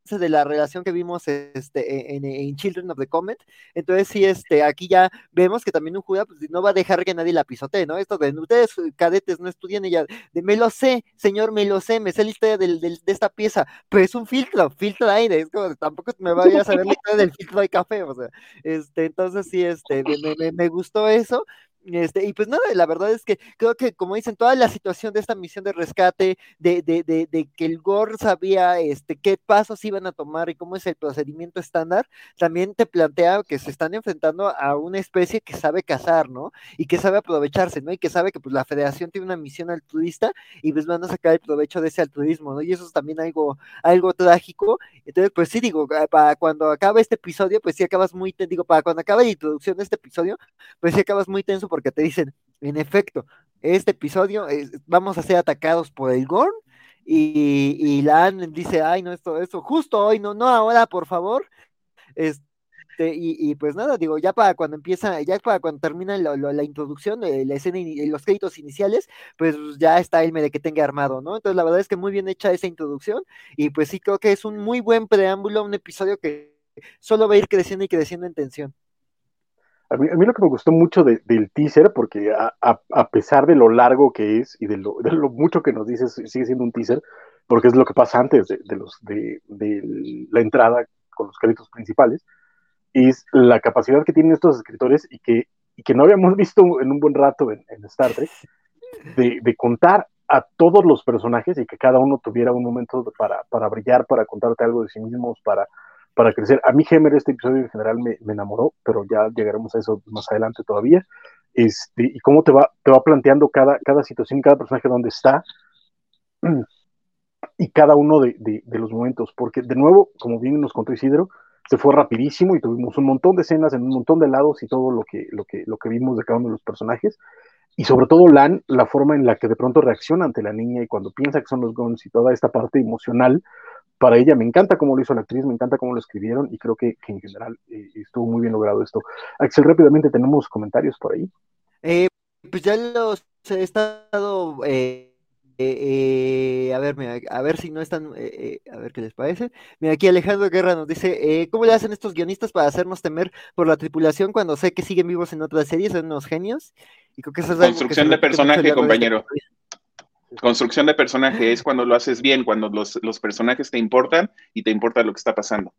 de la relación que vimos este, en, en, Children of the Comet. Entonces, sí, este, aquí ya vemos que también un judío pues, no va a dejar que nadie la pisotee, ¿no? Esto de ustedes, cadetes, no estudian ella, de, me lo sé, señor, me lo sé, me sé la historia del, de esta pieza, pero es un filtro, filtro de aire, es como, tampoco me vaya a saber la historia del filtro de café, o sea, este, entonces sí, este, me, me, me gustó eso, este, y pues nada, la verdad es que creo que, como dicen, toda la situación de esta misión de rescate, de, de, de, de, que el GOR sabía este, qué pasos iban a tomar y cómo es el procedimiento estándar, también te plantea que se están enfrentando a una especie que sabe cazar, ¿no? Y que sabe aprovecharse, ¿no? Y que sabe que pues la federación tiene una misión altruista y pues van a sacar el provecho de ese altruismo, ¿no? Y eso es también algo, algo trágico. Entonces, pues sí, digo, para cuando acabe este episodio, pues sí acabas muy, digo, para cuando acabe la introducción de este episodio, pues sí acabas muy tenso porque te dicen, en efecto, este episodio vamos a ser atacados por el Gorn y, y la Anne dice, ay, no, esto, esto, justo hoy, no, no ahora, por favor. Este, y, pues nada, digo, ya para cuando empieza, ya para cuando termina la, introducción, la escena, y los créditos iniciales, pues ya está el de que tenga armado, ¿no? Entonces la verdad es que muy bien hecha esa introducción y pues sí creo que es un muy buen preámbulo, un episodio que solo va a ir creciendo y creciendo en tensión. A mí, a mí, lo que me gustó mucho de, del teaser, porque a, a, a, pesar de lo largo que es y de lo, mucho que nos dices, sigue siendo un teaser, porque es lo que pasa antes de, de los, de, la entrada con los créditos principales, es la capacidad que tienen estos escritores y que, y que no habíamos visto en un buen rato en, Star Trek, de, de, contar a todos los personajes y que cada uno tuviera un momento para, para brillar, para contarte algo de sí mismos, para para crecer. A mí Gemer este episodio en general me, enamoró, pero ya llegaremos a eso más adelante todavía. Este, y cómo te va, te va planteando cada, cada situación, cada personaje dónde está y cada uno de, los momentos, porque de nuevo, como bien nos contó Isidro, se fue rapidísimo y tuvimos un montón de escenas en un montón de lados y todo lo que, lo que, lo que vimos de cada uno de los personajes. Y sobre todo Lan, la forma en la que de pronto reacciona ante la niña y cuando piensa que son los Guns y toda esta parte emocional, para ella. Me encanta cómo lo hizo la actriz, me encanta cómo lo escribieron y creo que, que en general eh, estuvo muy bien logrado esto. Axel, rápidamente tenemos comentarios por ahí. Eh, pues ya los he estado, eh, a ver, mira, a ver si no están, a ver qué les parece. Mira, aquí Alejandro Guerra nos dice, ¿cómo le hacen estos guionistas para hacernos temer por la tripulación cuando sé que siguen vivos en otras series? Son unos genios. Y creo que eso es Construcción de personaje, compañero. Construcción de personaje es cuando lo haces bien, cuando los, los, personajes te importan y te importa lo que está pasando.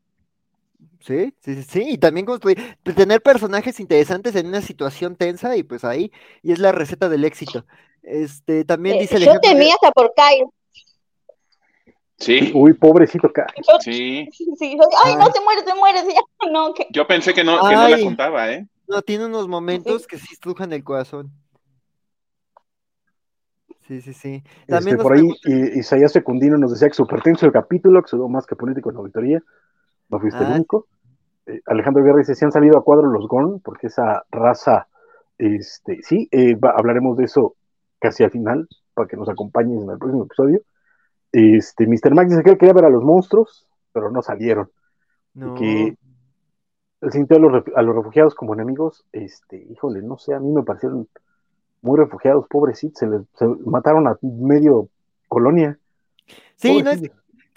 Sí, sí, sí, y también construir, tener personajes interesantes en una situación tensa y pues ahí, y es la receta del éxito. Este, también eh, dice Yo temí hasta por Kyle. Sí. Uy, pobrecito Kyle. Sí. sí. Ay, no, te mueres, te mueres. Ya, no, que... Yo pensé que no, que no la contaba, ¿eh? No, tiene unos momentos sí. que sí estrujan el corazón. Sí, sí, sí. También este, por ahí. Isaías Secundino nos decía que súper tenso el capítulo, que sudó más que político en la auditoría. No fuiste ah. el único. Eh, Alejandro Guerra dice, si han salido a cuadro los Gorn, porque esa raza, este, sí, eh, va, hablaremos de eso casi al final, para que nos acompañes en el próximo episodio. Este, Mr. Max dice que él quería ver a los monstruos, pero no salieron. No. Y que él sintió a los, a los refugiados como enemigos, este, híjole, no sé, a mí me parecieron muy refugiados, pobrecitos, se les se mataron a medio colonia. Sí, no es,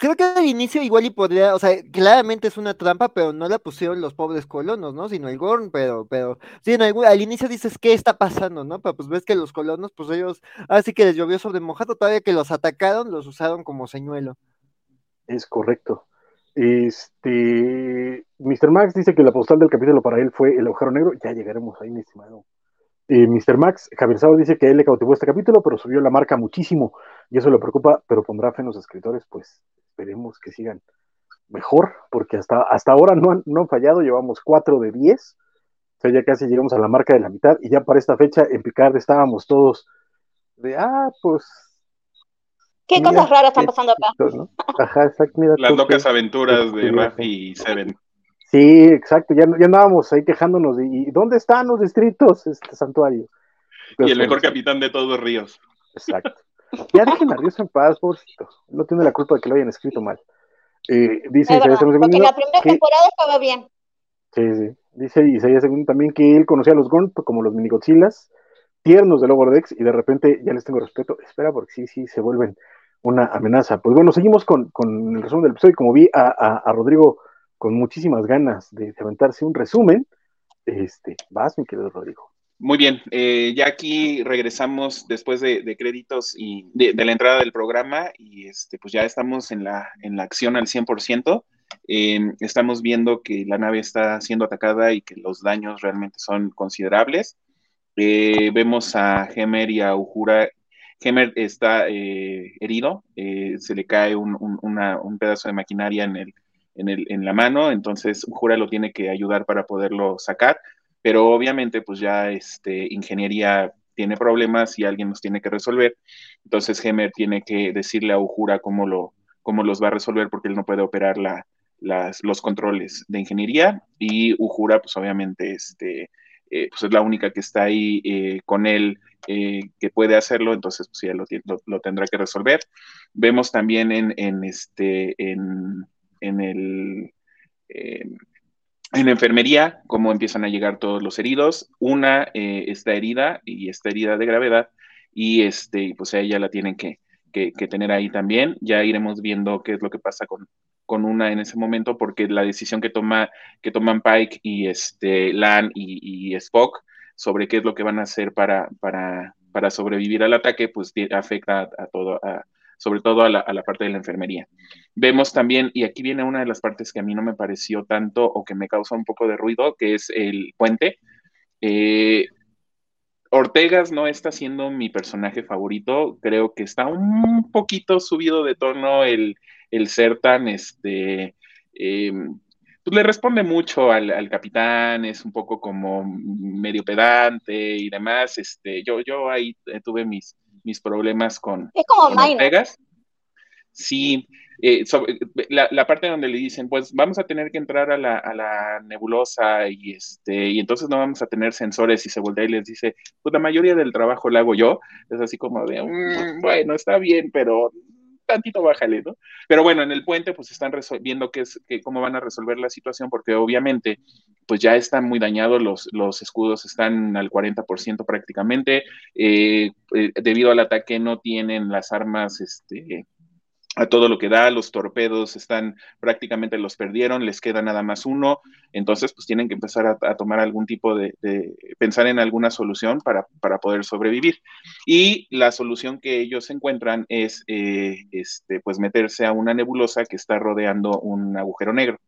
creo que al inicio igual y podría, o sea, claramente es una trampa, pero no la pusieron los pobres colonos, ¿no? Sino el Gorn, pero, pero, sí, al inicio dices, ¿qué está pasando, no? Pero pues ves que los colonos, pues ellos, así que les llovió sobre mojado, todavía que los atacaron, los usaron como señuelo. Es correcto. Este, Mr. Max dice que la postal del capítulo para él fue el agujero negro, ya llegaremos ahí, mi estimado. Eh, Mr. Max, Javier Sábado dice que él le cautivó este capítulo, pero subió la marca muchísimo y eso le preocupa, pero pondrá fe en los escritores, pues esperemos que sigan mejor, porque hasta, hasta ahora no han, no han fallado, llevamos 4 de 10, o sea, ya casi llegamos a la marca de la mitad, y ya para esta fecha en Picard estábamos todos de, ah, pues... ¿Qué cosas raras están pasando acá? Ajá, exacto, mira. Las locas aventuras de Rafi y Seven. Sí, exacto, ya, ya andábamos ahí quejándonos de, ¿y dónde están los distritos, este santuario? y el mejor capitán de todos los ríos. Exacto. Ya dejen a Ríos en paz, pobrecito. No tiene la culpa de que lo hayan escrito mal. Eh, dice Isaías Segundo. Porque la primera temporada estaba bien. Sí, sí. Dice Isaías Segundo también que él conocía a los Gorn como los minigotzillas, tiernos de Lower Decks, y de repente ya les tengo respeto. Espera, porque sí, sí, se vuelven una amenaza. Pues bueno, seguimos con, con el resumen del episodio. Como vi a, a, a Rodrigo con muchísimas ganas de, aventarse un resumen, este, vas, mi querido Rodrigo. Muy bien, eh, ya aquí regresamos después de, créditos y de, la entrada del programa y este, pues ya estamos en la, en la acción al 100%. Em, estamos viendo que la nave está siendo atacada y que los daños realmente son considerables. Eh, vemos a Gemer y a Ujura. Gemer está eh, herido, se le cae un, un, pedazo de maquinaria en, el, en, el, en la mano, entonces Ujura lo tiene que ayudar para poderlo sacar pero obviamente pues ya este, ingeniería tiene problemas y alguien los tiene que resolver, entonces Gemer tiene que decirle a Ujura cómo, lo, cómo los va a resolver porque él no puede operar la, las, los controles de ingeniería y Ujura pues obviamente este, eh, pues es la única que está ahí eh, con él eh, que puede hacerlo, entonces pues ya lo, lo, tendrá que resolver. Vemos también en, en este, en, en el en enfermería, cómo empiezan a llegar todos los heridos. Una eh, está herida y está herida de gravedad y este, pues ella la tienen que, tener ahí también. Ya iremos viendo qué es lo que pasa con, con una en ese momento, porque la decisión que, toma, que toman Pike y este, Lan y, Spock sobre qué es lo que van a hacer para, para, para sobrevivir al ataque, pues afecta a, todo, sobre todo a la, parte de la enfermería. Vemos también, y aquí viene una de las partes que a mí no me pareció tanto o que me causa un poco de ruido, que es el puente. Eh, Ortegas no está siendo mi personaje favorito, creo que está un poquito subido de tono el, ser tan, este, em, pues le responde mucho al, capitán, es un poco como medio pedante y demás, este, yo, yo ahí tuve mis, mis problemas con, es como Sí, eh, la, parte donde le dicen, pues vamos a tener que entrar a la, nebulosa y este, y entonces no vamos a tener sensores y se voltea y les dice, pues la mayoría del trabajo lo hago yo, es así como de, mm, bueno, está bien, pero tantito bájale, ¿no? Pero bueno, en el puente pues están viendo qué es, cómo van a resolver la situación, porque obviamente pues ya están muy dañados, los, los escudos están al 40% prácticamente, eh, eh, debido al ataque no tienen las armas, este, a todo lo que da, los torpedos están prácticamente los perdieron, les queda nada más uno, entonces pues tienen que empezar a, tomar algún tipo de, pensar en alguna solución para, para, poder sobrevivir. Y la solución que ellos encuentran es eh, este, pues meterse a una nebulosa que está rodeando un agujero negro.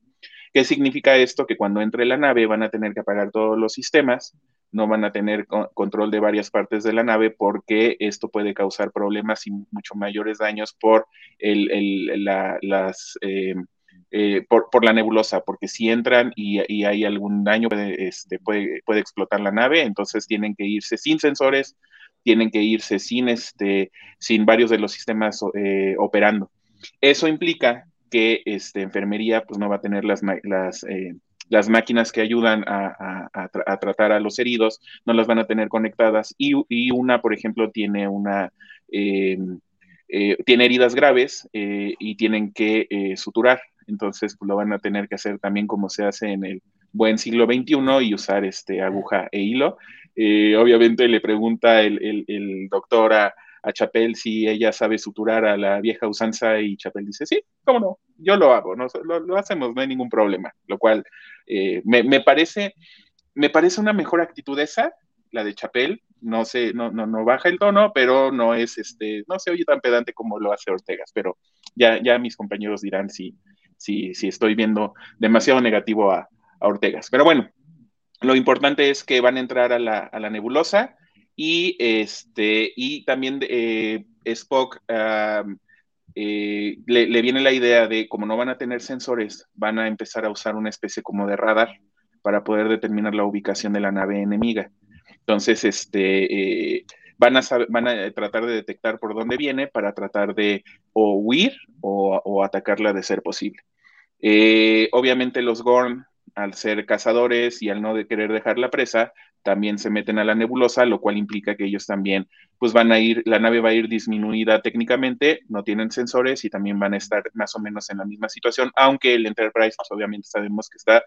¿Qué significa esto? Que cuando entre la nave van a tener que apagar todos los sistemas, no van a tener control de varias partes de la nave porque esto puede causar problemas y mucho mayores daños por, el, las, eh, eh, por, la nebulosa, porque si entran y, hay algún daño, puede, este, puede, puede, explotar la nave, entonces tienen que irse sin sensores, tienen que irse sin, este, sin varios de los sistemas eh, operando. Eso implica que este, enfermería pues, no va a tener las, las las máquinas que ayudan a, tratar a los heridos no las van a tener conectadas y, una, por ejemplo, tiene una... Eh, eh, tiene heridas graves eh, y tienen que suturar, entonces pues, lo van a tener que hacer también como se hace en el buen siglo XXI y usar este aguja e hilo. Eh, obviamente le pregunta el, el, doctor a, a, Chapel si ella sabe suturar a la vieja usanza y Chapel dice, sí, cómo no, yo lo hago, no, lo, hacemos, no hay ningún problema, lo cual eh, me, me, parece, me parece una mejor actitud esa, la de Chapel, no sé, no, no, no baja el tono, pero no es este, no se oye tan pedante como lo hace Ortegas, pero ya, ya mis compañeros dirán si, si, si estoy viendo demasiado negativo a, a Ortegas. Pero bueno, lo importante es que van a entrar a la, a la nebulosa y, este, y también eh, Spock eh, le, viene la idea de, como no van a tener sensores, van a empezar a usar una especie como de radar para poder determinar la ubicación de la nave enemiga. Entonces, este, eh, van, a van a tratar de detectar por dónde viene para tratar de o huir o, atacarla de ser posible. obviamente los Gorn al ser cazadores y al no querer dejar la presa, también se meten a la nebulosa, lo cual implica que ellos también, pues van a ir, la nave va a ir disminuida técnicamente, no tienen sensores y también van a estar más o menos en la misma situación, aunque el Enterprise, pues obviamente sabemos que está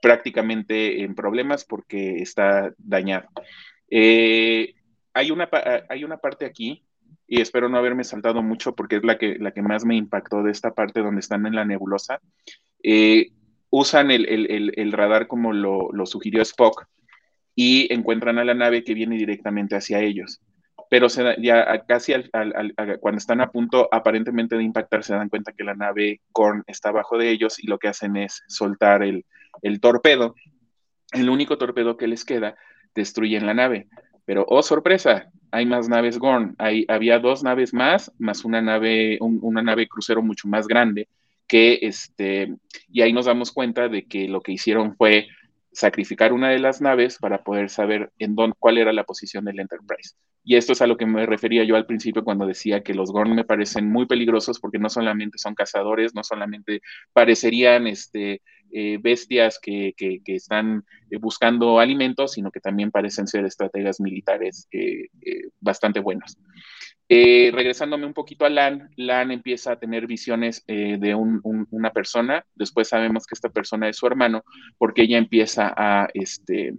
prácticamente en problemas porque está dañado. Eh, hay, una, hay una parte aquí, y espero no haberme saltado mucho porque es la que, la que más me impactó de esta parte donde están en la nebulosa. Eh, usan el, radar como lo, sugirió Spock y encuentran a la nave que viene directamente hacia ellos. Pero ya casi cuando están a punto aparentemente de impactar, se dan cuenta que la nave Korn está abajo de ellos y lo que hacen es soltar el, torpedo. El único torpedo que les queda destruyen la nave. Pero, oh sorpresa, hay más naves Gorn. Hay, había dos naves más, más una nave, una nave crucero mucho más grande que este, y ahí nos damos cuenta de que lo que hicieron fue sacrificar una de las naves para poder saber en dónde, cuál era la posición del Enterprise. Y esto es a lo que me refería yo al principio cuando decía que los Gorn me parecen muy peligrosos porque no solamente son cazadores, no solamente parecerían este, eh, bestias que, que, están eh, buscando alimentos, sino que también parecen ser estrategas militares eh, bastante buenos. Eh, regresándome un poquito a Lan, Lan empieza a tener visiones eh, de una persona, después sabemos que esta persona es su hermano, porque ella empieza a, este,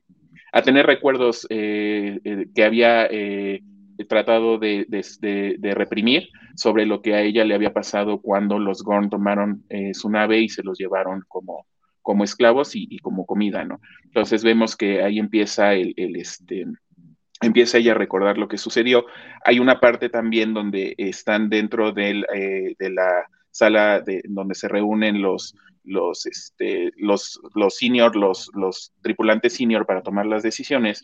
tener recuerdos eh, que había tratado de, reprimir sobre lo que a ella le había pasado cuando los Gorn tomaron su nave y se los llevaron como, esclavos y, como comida, ¿no? Entonces vemos que ahí empieza el, el este, empieza ella a recordar lo que sucedió. Hay una parte también donde están dentro eh, de la sala de, donde se reúnen los, los, este, los, senior, los, los tripulantes senior para tomar las decisiones.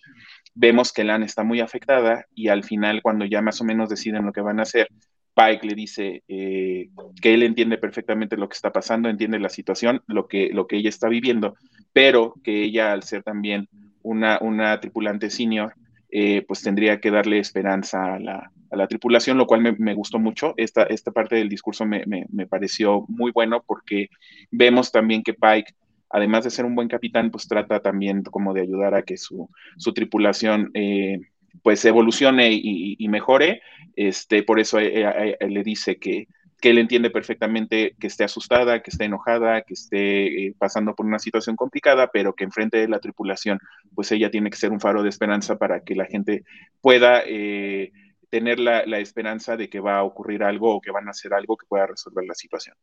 Vemos que Lan está muy afectada y al final, cuando ya más o menos deciden lo que van a hacer, Pike le dice eh, que él entiende perfectamente lo que está pasando, entiende la situación, lo que, lo que ella está viviendo, pero que ella, al ser también una, una tripulante senior, eh, pues tendría que darle esperanza a la, tripulación, lo cual me, gustó mucho. Esta, esta parte del discurso me, pareció muy bueno porque vemos también que Pike, además de ser un buen capitán, pues trata también como de ayudar a que su, tripulación eh, pues evolucione y, mejore. Este, por eso eh, le dice que que él entiende perfectamente que esté asustada, que esté enojada, que esté eh, pasando por una situación complicada, pero que enfrente de la tripulación, pues ella tiene que ser un faro de esperanza para que la gente pueda eh, tener la, esperanza de que va a ocurrir algo o que van a hacer algo que pueda resolver la situación.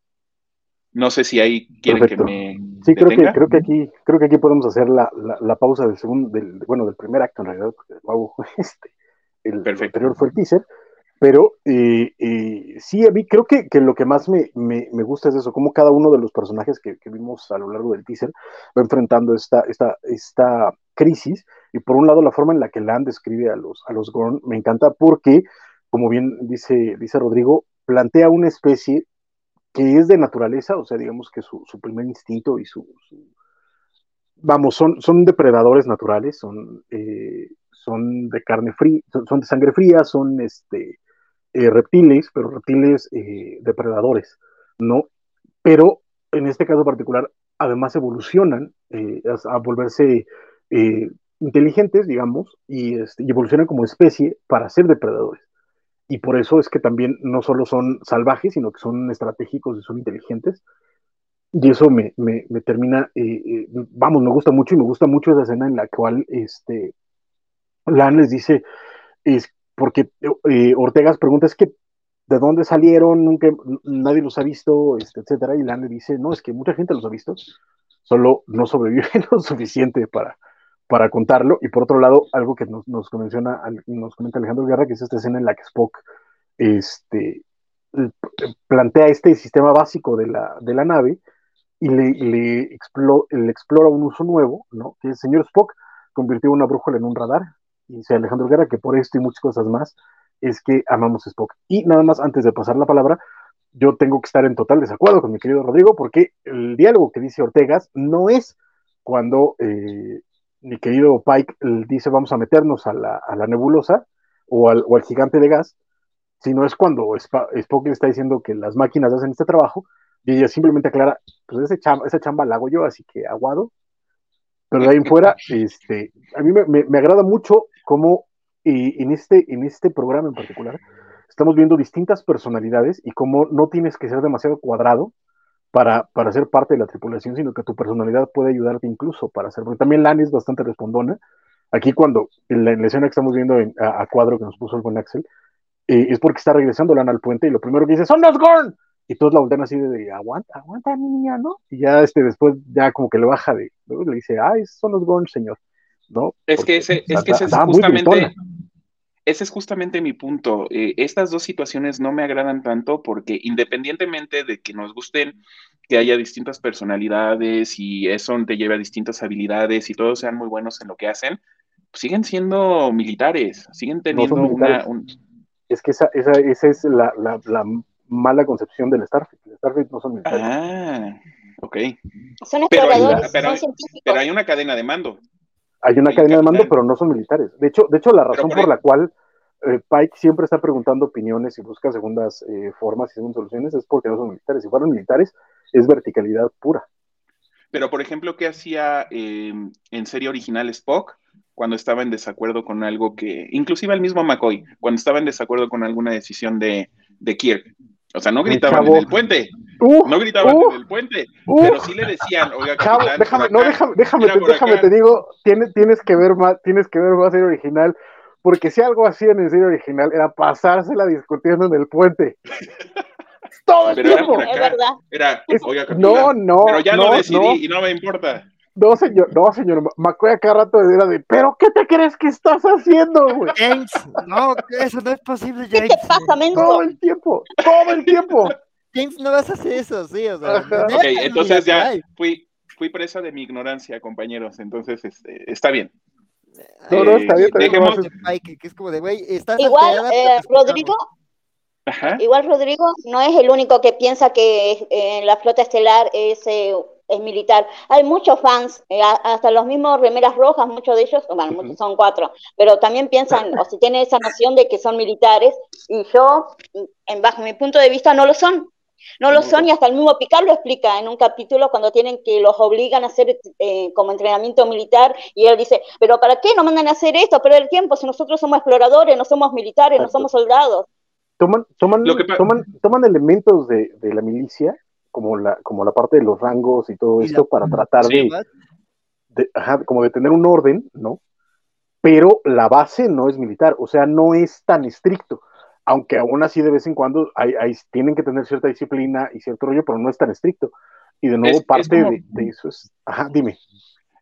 No sé si ahí quieren que me. Sí, creo que, creo que aquí, creo que aquí podemos hacer la, pausa del segundo, del, bueno, del primer acto en realidad, este, el, el anterior fue el teaser, pero eh, eh, sí, a mí creo que, lo que más me, gusta es eso, como cada uno de los personajes que, vimos a lo largo del teaser va enfrentando esta, esta, esta crisis. Y por un lado, la forma en la que Land describe a los, a los Gorn me encanta porque, como bien dice, dice Rodrigo, plantea una especie que es de naturaleza, o sea, digamos que su, primer instinto y su, vamos, son, son depredadores naturales, son, eh, son de carne fría, son de sangre fría, son este, eh, reptiles, pero reptiles eh, depredadores, ¿no? Pero en este caso particular, además evolucionan eh, a, volverse inteligentes, digamos, este, y, evolucionan como especie para ser depredadores. Y por eso es que también no solo son salvajes, sino que son estratégicos y son inteligentes. Y eso me, termina, vamos, me gusta mucho y me gusta mucho esa escena en la cual este, Lan les dice, es porque eh, Ortegas pregunta, es que de dónde salieron, nunca nadie los ha visto, este, etcétera, y Lan le dice, no, es que mucha gente los ha visto, solo no sobreviven lo suficiente para, para contarlo, y por otro lado, algo que nos, nos, menciona, nos comenta Alejandro Guerra, que es esta escena en la que Spock este, plantea este sistema básico de la, de la nave, y le, le, le, explora un uso nuevo, ¿no? Que el señor Spock convirtió una brújula en un radar, y dice Alejandro Guerra que por esto y muchas cosas más es que amamos Spock. Y nada más antes de pasar la palabra, yo tengo que estar en total desacuerdo con mi querido Rodrigo, porque el diálogo que dice Ortegas no es cuando eh, mi querido Pike dice vamos a meternos a la, a la nebulosa o al, o al, gigante de gas, sino es cuando Spock le está diciendo que las máquinas hacen este trabajo y ella simplemente aclara, pues ese chamba, esa chamba la hago yo, así que aguado. Pero de ahí en fuera, este, a mí me, me, agrada mucho cómo eh, en, este, en este programa en particular estamos viendo distintas personalidades y cómo no tienes que ser demasiado cuadrado para, para ser parte de la tripulación, sino que tu personalidad puede ayudarte incluso para hacer, porque también Lani es bastante respondona. Aquí cuando, en la, escena que estamos viendo a, cuadro que nos puso el buen Axel, eh, es porque está regresando Lana al puente y lo primero que dice, ¡son los Gorn! Y todos la voltean así de, aguanta, aguanta niña, ¿no? Y ya este después ya como que le baja de, le dice, ay, son los Gorn, señor, ¿no? Es que ese, es que ese es justamente, ese es justamente mi punto. Eh, estas dos situaciones no me agradan tanto porque independientemente de que nos gusten que haya distintas personalidades y eso te lleve a distintas habilidades y todos sean muy buenos en lo que hacen, siguen siendo militares, siguen teniendo una... Es que esa, esa, esa es la, la, la, mala concepción del Starfleet. El Starfleet no son militares. Ah, ok. Son exploradores, pero, hay, son pero hay una cadena de mando. Hay una cadena de mando, pero no son militares. De hecho, de hecho la razón por, por la cual eh, Pike siempre está preguntando opiniones y busca segundas eh, formas y segundas soluciones es porque no son militares. Si fueran militares, es verticalidad pura. Pero, por ejemplo, ¿qué hacía eh, en serie original Spock cuando estaba en desacuerdo con algo que, inclusive el mismo McCoy, cuando estaba en desacuerdo con alguna decisión de, de Kirk? O sea, no gritaban en el puente. Uh, no gritaban uh, en el puente. uh, pero sí le decían, oiga, Chavo, capitán, déjame, no, déjame, déjame, te, déjame te digo, tienes, tienes que ver más, tienes que ver más serie original, porque si algo hacían en serie original era pasársela discutiendo en el puente. Todo el Pero era tiempo. por Es acá. verdad. Era, Es- oiga, capitán, no, no, pero ya no, lo decidí no. y no me importa. No, señor, no, señor. McCoy a cada rato era de, ¿pero qué te crees que estás haciendo, güey? James, no, eso no es posible, ¿Qué James. te pasa, menso? Todo el tiempo, todo el tiempo. James, no vas a hacer eso, sí, o sea. No Ok, es entonces ya fui, fui presa de mi ignorancia, compañeros. Entonces, este, está bien. No, no, está bien, Eh, también dejemos- haces. Mike, que es como de, güey, estás Igual, eh. Rodrigo, Ajá. igual Rodrigo no es el único que piensa que eh, la flota estelar es, eh, es militar. Hay muchos fans, eh, hasta los mismos remeras rojas, muchos de ellos, bueno, muchos son cuatro, pero también piensan o si tienen esa noción de que son militares y yo, en bajo mi punto de vista, no lo son. No lo son y hasta el mismo Picard lo explica en un capítulo cuando tienen que los obligan a hacer eh, como entrenamiento militar y él dice, pero ¿para qué no mandan a hacer esto? Perder el tiempo si nosotros somos exploradores, no somos militares, no somos soldados. Toman, toman, Lo que pa- toman, toman elementos de, de la milicia, como la, como la parte de los rangos y todo Y esto, la- para tratar Sí. de, de- ajá, como de tener un orden, ¿no? Pero la base no es militar, o sea, no es tan estricto. Aunque aún así de vez en cuando hay, hay- tienen que tener cierta disciplina y cierto rollo, pero no es tan estricto. Y de nuevo, Es- es parte como- de, de eso es. Ajá, dime.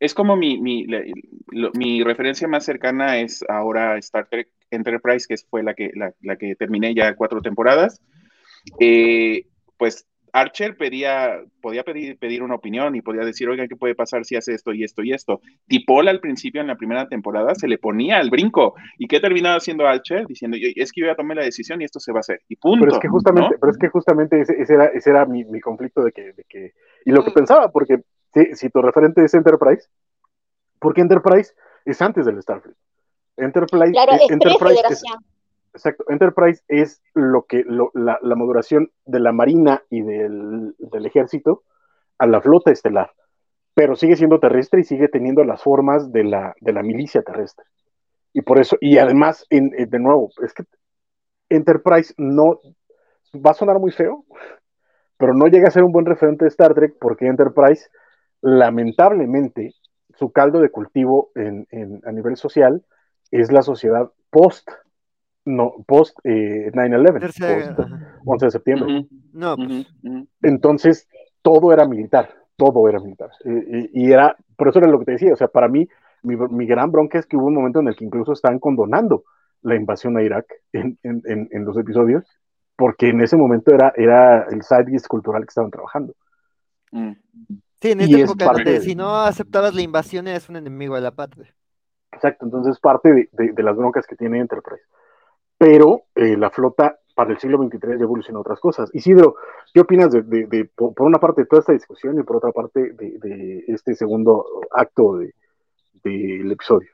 Es como mi, mi, la- lo- mi referencia más cercana es ahora Star Trek Enterprise, que fue la que, la, la que terminé ya cuatro temporadas. Eh, pues Archer pedía, podía pedir, pedir una opinión y podía decir, oigan, ¿qué puede pasar si hace esto y esto y esto? Tipol al principio en la primera temporada se le ponía al brinco. ¿Y qué terminaba haciendo Archer? Diciendo, "Yo- es que yo ya tomé la decisión y esto se va a hacer. Y punto. Pero es que justamente, ¿no? pero es que justamente ese, ese era, ese era mi, mi conflicto de que, de que, y lo que Mm. pensaba, porque si, si tu referente es Enterprise, porque Enterprise es antes del Starfleet. Enterprise, Claro, es Enterprise es, prefederación. Exacto, Enterprise es lo que, lo- la, la de la marina y del, ejército a la flota estelar, pero sigue siendo terrestre y sigue teniendo las formas de la, de la milicia terrestre. Y por eso, y además, en- en- de nuevo, es que Enterprise no va a sonar muy feo, pero no llega a ser un buen referente de Star Trek porque Enterprise, lamentablemente, su caldo de cultivo en- a nivel social es la sociedad post no, post 9-11, Tercera- post ajá. 11 de septiembre. No, pues. Entonces, todo era militar, todo era militar. Eh, Y, y era, por eso era lo que te decía, o sea, para mí, mi, mi gran bronca es que hubo un momento en el que incluso estaban condonando la invasión a Irak en, en- en- en los episodios, porque en ese momento era, era el side cultural que estaban trabajando. Mm. sí, en y esta es época parte donde de- si no aceptabas la invasión eres un enemigo de la patria. Exacto, entonces parte de, de- de las broncas que tiene Enterprise. Pero eh, la flota para el siglo XXIII ya evolucionó otras cosas. Isidro, ¿qué opinas de, de- de- por, una parte de toda esta discusión y por otra parte de, de este segundo acto de- del episodio?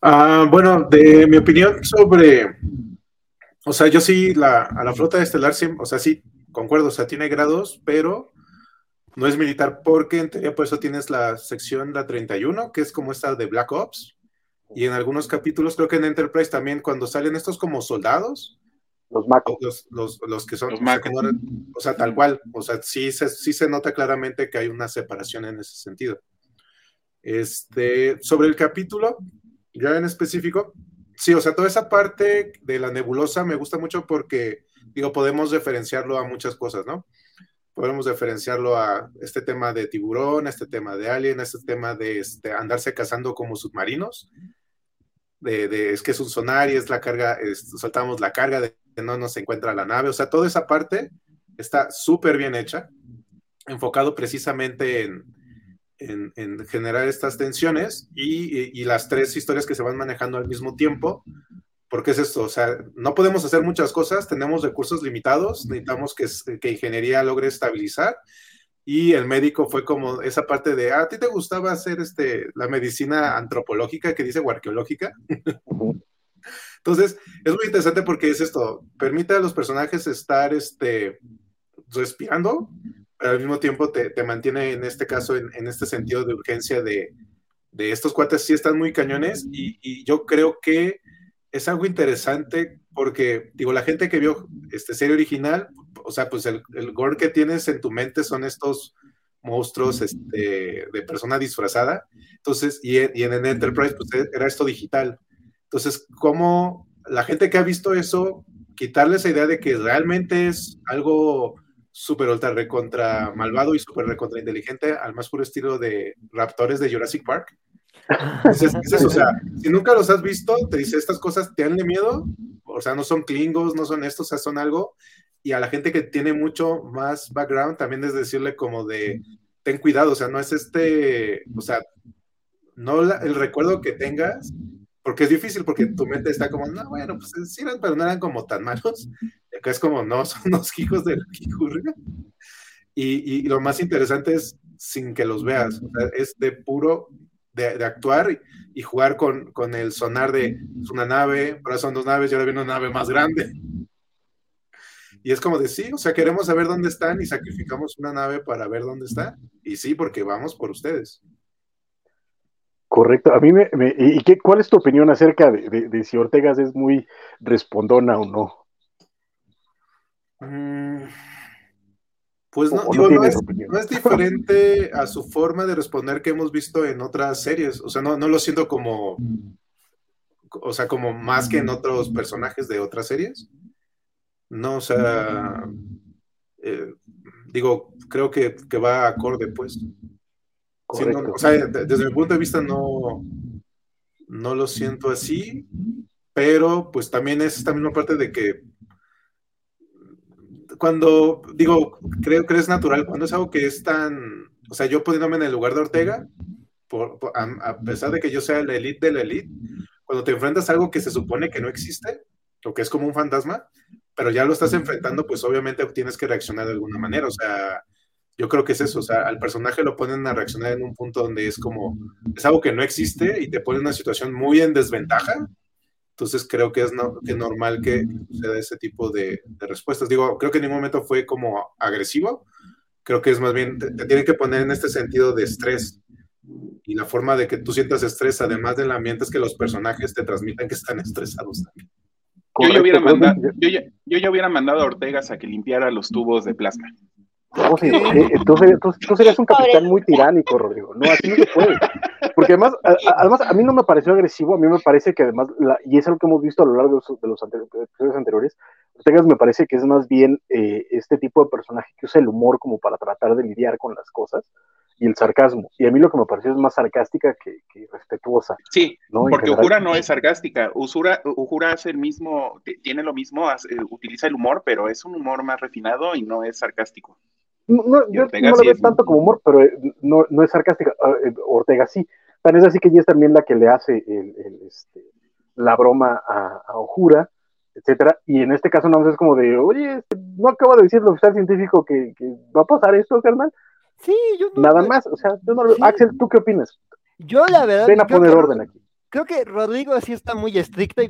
Ah, bueno, de mi opinión sobre, o sea, yo sí, la, a la flota estelar, sí, o sea, sí, concuerdo, o sea, tiene grados, pero no es militar porque por eso tienes la sección, la 31, que es como esta de Black Ops, y en algunos capítulos, creo que en Enterprise también, cuando salen estos como soldados, Los Mako. los, los, los que son, Los o sea, Mako. que no- o sea, tal cual, o sea, sí se, sí se nota claramente que hay una separación en ese sentido. Este, sobre el capítulo, ya en específico, sí, o sea, toda esa parte de la nebulosa me gusta mucho porque, digo, podemos referenciarlo a muchas cosas, ¿no? Podemos referenciarlo a este tema de tiburón, este tema de alien, este tema de este, andarse cazando como submarinos, de, de- es que es un sonar y es la carga, es- soltamos la carga de que no nos encuentra la nave, o sea, toda esa parte está súper bien hecha, enfocado precisamente en, en- en generar estas tensiones y, y- y las tres historias que se van manejando al mismo tiempo, porque es esto, o sea, no podemos hacer muchas cosas, tenemos recursos limitados, necesitamos que, que ingeniería logre estabilizar y el médico fue como esa parte de, "Ah, ¿a ti te gustaba hacer este, la medicina antropológica que dice o arqueológica? Entonces, es muy interesante porque es esto, permite a los personajes estar este, respirando, pero al mismo tiempo te, te mantiene en este caso en, en este sentido de urgencia de, de estos cuates sí están muy cañones y, y yo creo que es algo interesante porque, digo, la gente que vio este serie original, o sea, pues el, el gore que tienes en tu mente son estos monstruos este, de persona disfrazada. Entonces, y, en- y en Enterprise, pues era esto digital. Entonces, ¿cómo la gente que ha visto eso, quitarle esa idea de que realmente es algo súper ultra recontra malvado y súper recontra inteligente al más puro estilo de raptores de Jurassic Park? O sea, si nunca los has visto, te dice estas cosas, te dan miedo, o sea, no son klingos, no son estos, o sea, son algo, y a la gente que tiene mucho más background también es decirle como de, ten cuidado, o sea, no es este, o sea, no la- el recuerdo que tengas, porque es difícil, porque tu mente está como, no, bueno, pues sí eran, pero no eran como tan malos, y acá es como, no, son los hijos de la quijurria. Y, y lo más interesante es sin que los veas, o sea, es de puro de, de actuar y, y jugar con, con el sonar de es una nave, ahora son dos naves y ahora viene una nave más grande. Y es como de sí, o sea, queremos saber dónde están y sacrificamos una nave para ver dónde está. Y sí, porque vamos por ustedes. Correcto. A mí me, me- ¿y qué, cuál es tu opinión acerca de, de- de si Ortegas es muy respondona o no? Mm, Pues no, digo, no, es, no es diferente a su forma de responder que hemos visto en otras series. O sea, no, no lo siento como, o sea, como más que en otros personajes de otras series. No, o sea, eh, digo, creo que, que va acorde, pues. Sí, no, Correcto. o sea, de- desde mi punto de vista no, no lo siento así, pero pues también es esta misma parte de que cuando digo, creo que es natural, cuando es algo que es tan, o sea, yo poniéndome en el lugar de Ortega, por- por- a, a pesar de que yo sea la elite de la elite, cuando te enfrentas a algo que se supone que no existe, o que es como un fantasma, pero ya lo estás enfrentando, pues obviamente tienes que reaccionar de alguna manera, o sea, yo creo que es eso, o sea, al personaje lo ponen a reaccionar en un punto donde es como, es algo que no existe y te pone en una situación muy en desventaja, entonces creo que es no- que normal que suceda ese tipo de, de respuestas. Digo, creo que en ningún momento fue como agresivo, creo que es más bien, te, te tienen que poner en este sentido de estrés. Y la forma de que tú sientas estrés, además del ambiente, es que los personajes te transmiten que están estresados también. Yo ya, hubiera Correcto, mandado, que- yo, ya, yo ya hubiera mandado a Ortegas a que limpiara los tubos de plasma. entonces, tú, serías un capitán muy tiránico, Rodrigo. No, así no se puede. Porque además, a, además, a mí no me pareció agresivo, a mí me parece que además, y es algo que hemos visto a lo largo de los, episodios anteriores, Ortega me parece que es más bien eh, este tipo de personaje que usa el humor como para tratar de lidiar con las cosas y el sarcasmo. Y a mí lo que me pareció es más sarcástica que, respetuosa. Sí, porque Ujura no es sarcástica. Usura, Ujura hace el mismo, tiene lo mismo, utiliza el humor, pero es un humor más refinado y no es sarcástico. No, yo no lo veo tanto como humor, pero eh, no, no es sarcástica. Ah, eh, Ortega sí. Tan es así que ella es también la que le hace este, la broma a, a Ojura, etcétera. Y en este caso no es como de, oye, este, no acaba de decir el oficial científico que, que va a pasar esto, carnal. Sí, yo no. Nada más, o sea, yo no lo... Axel, ¿tú qué opinas? Yo la verdad. Ven a poner orden aquí creo que Rodrigo sí está muy estricto y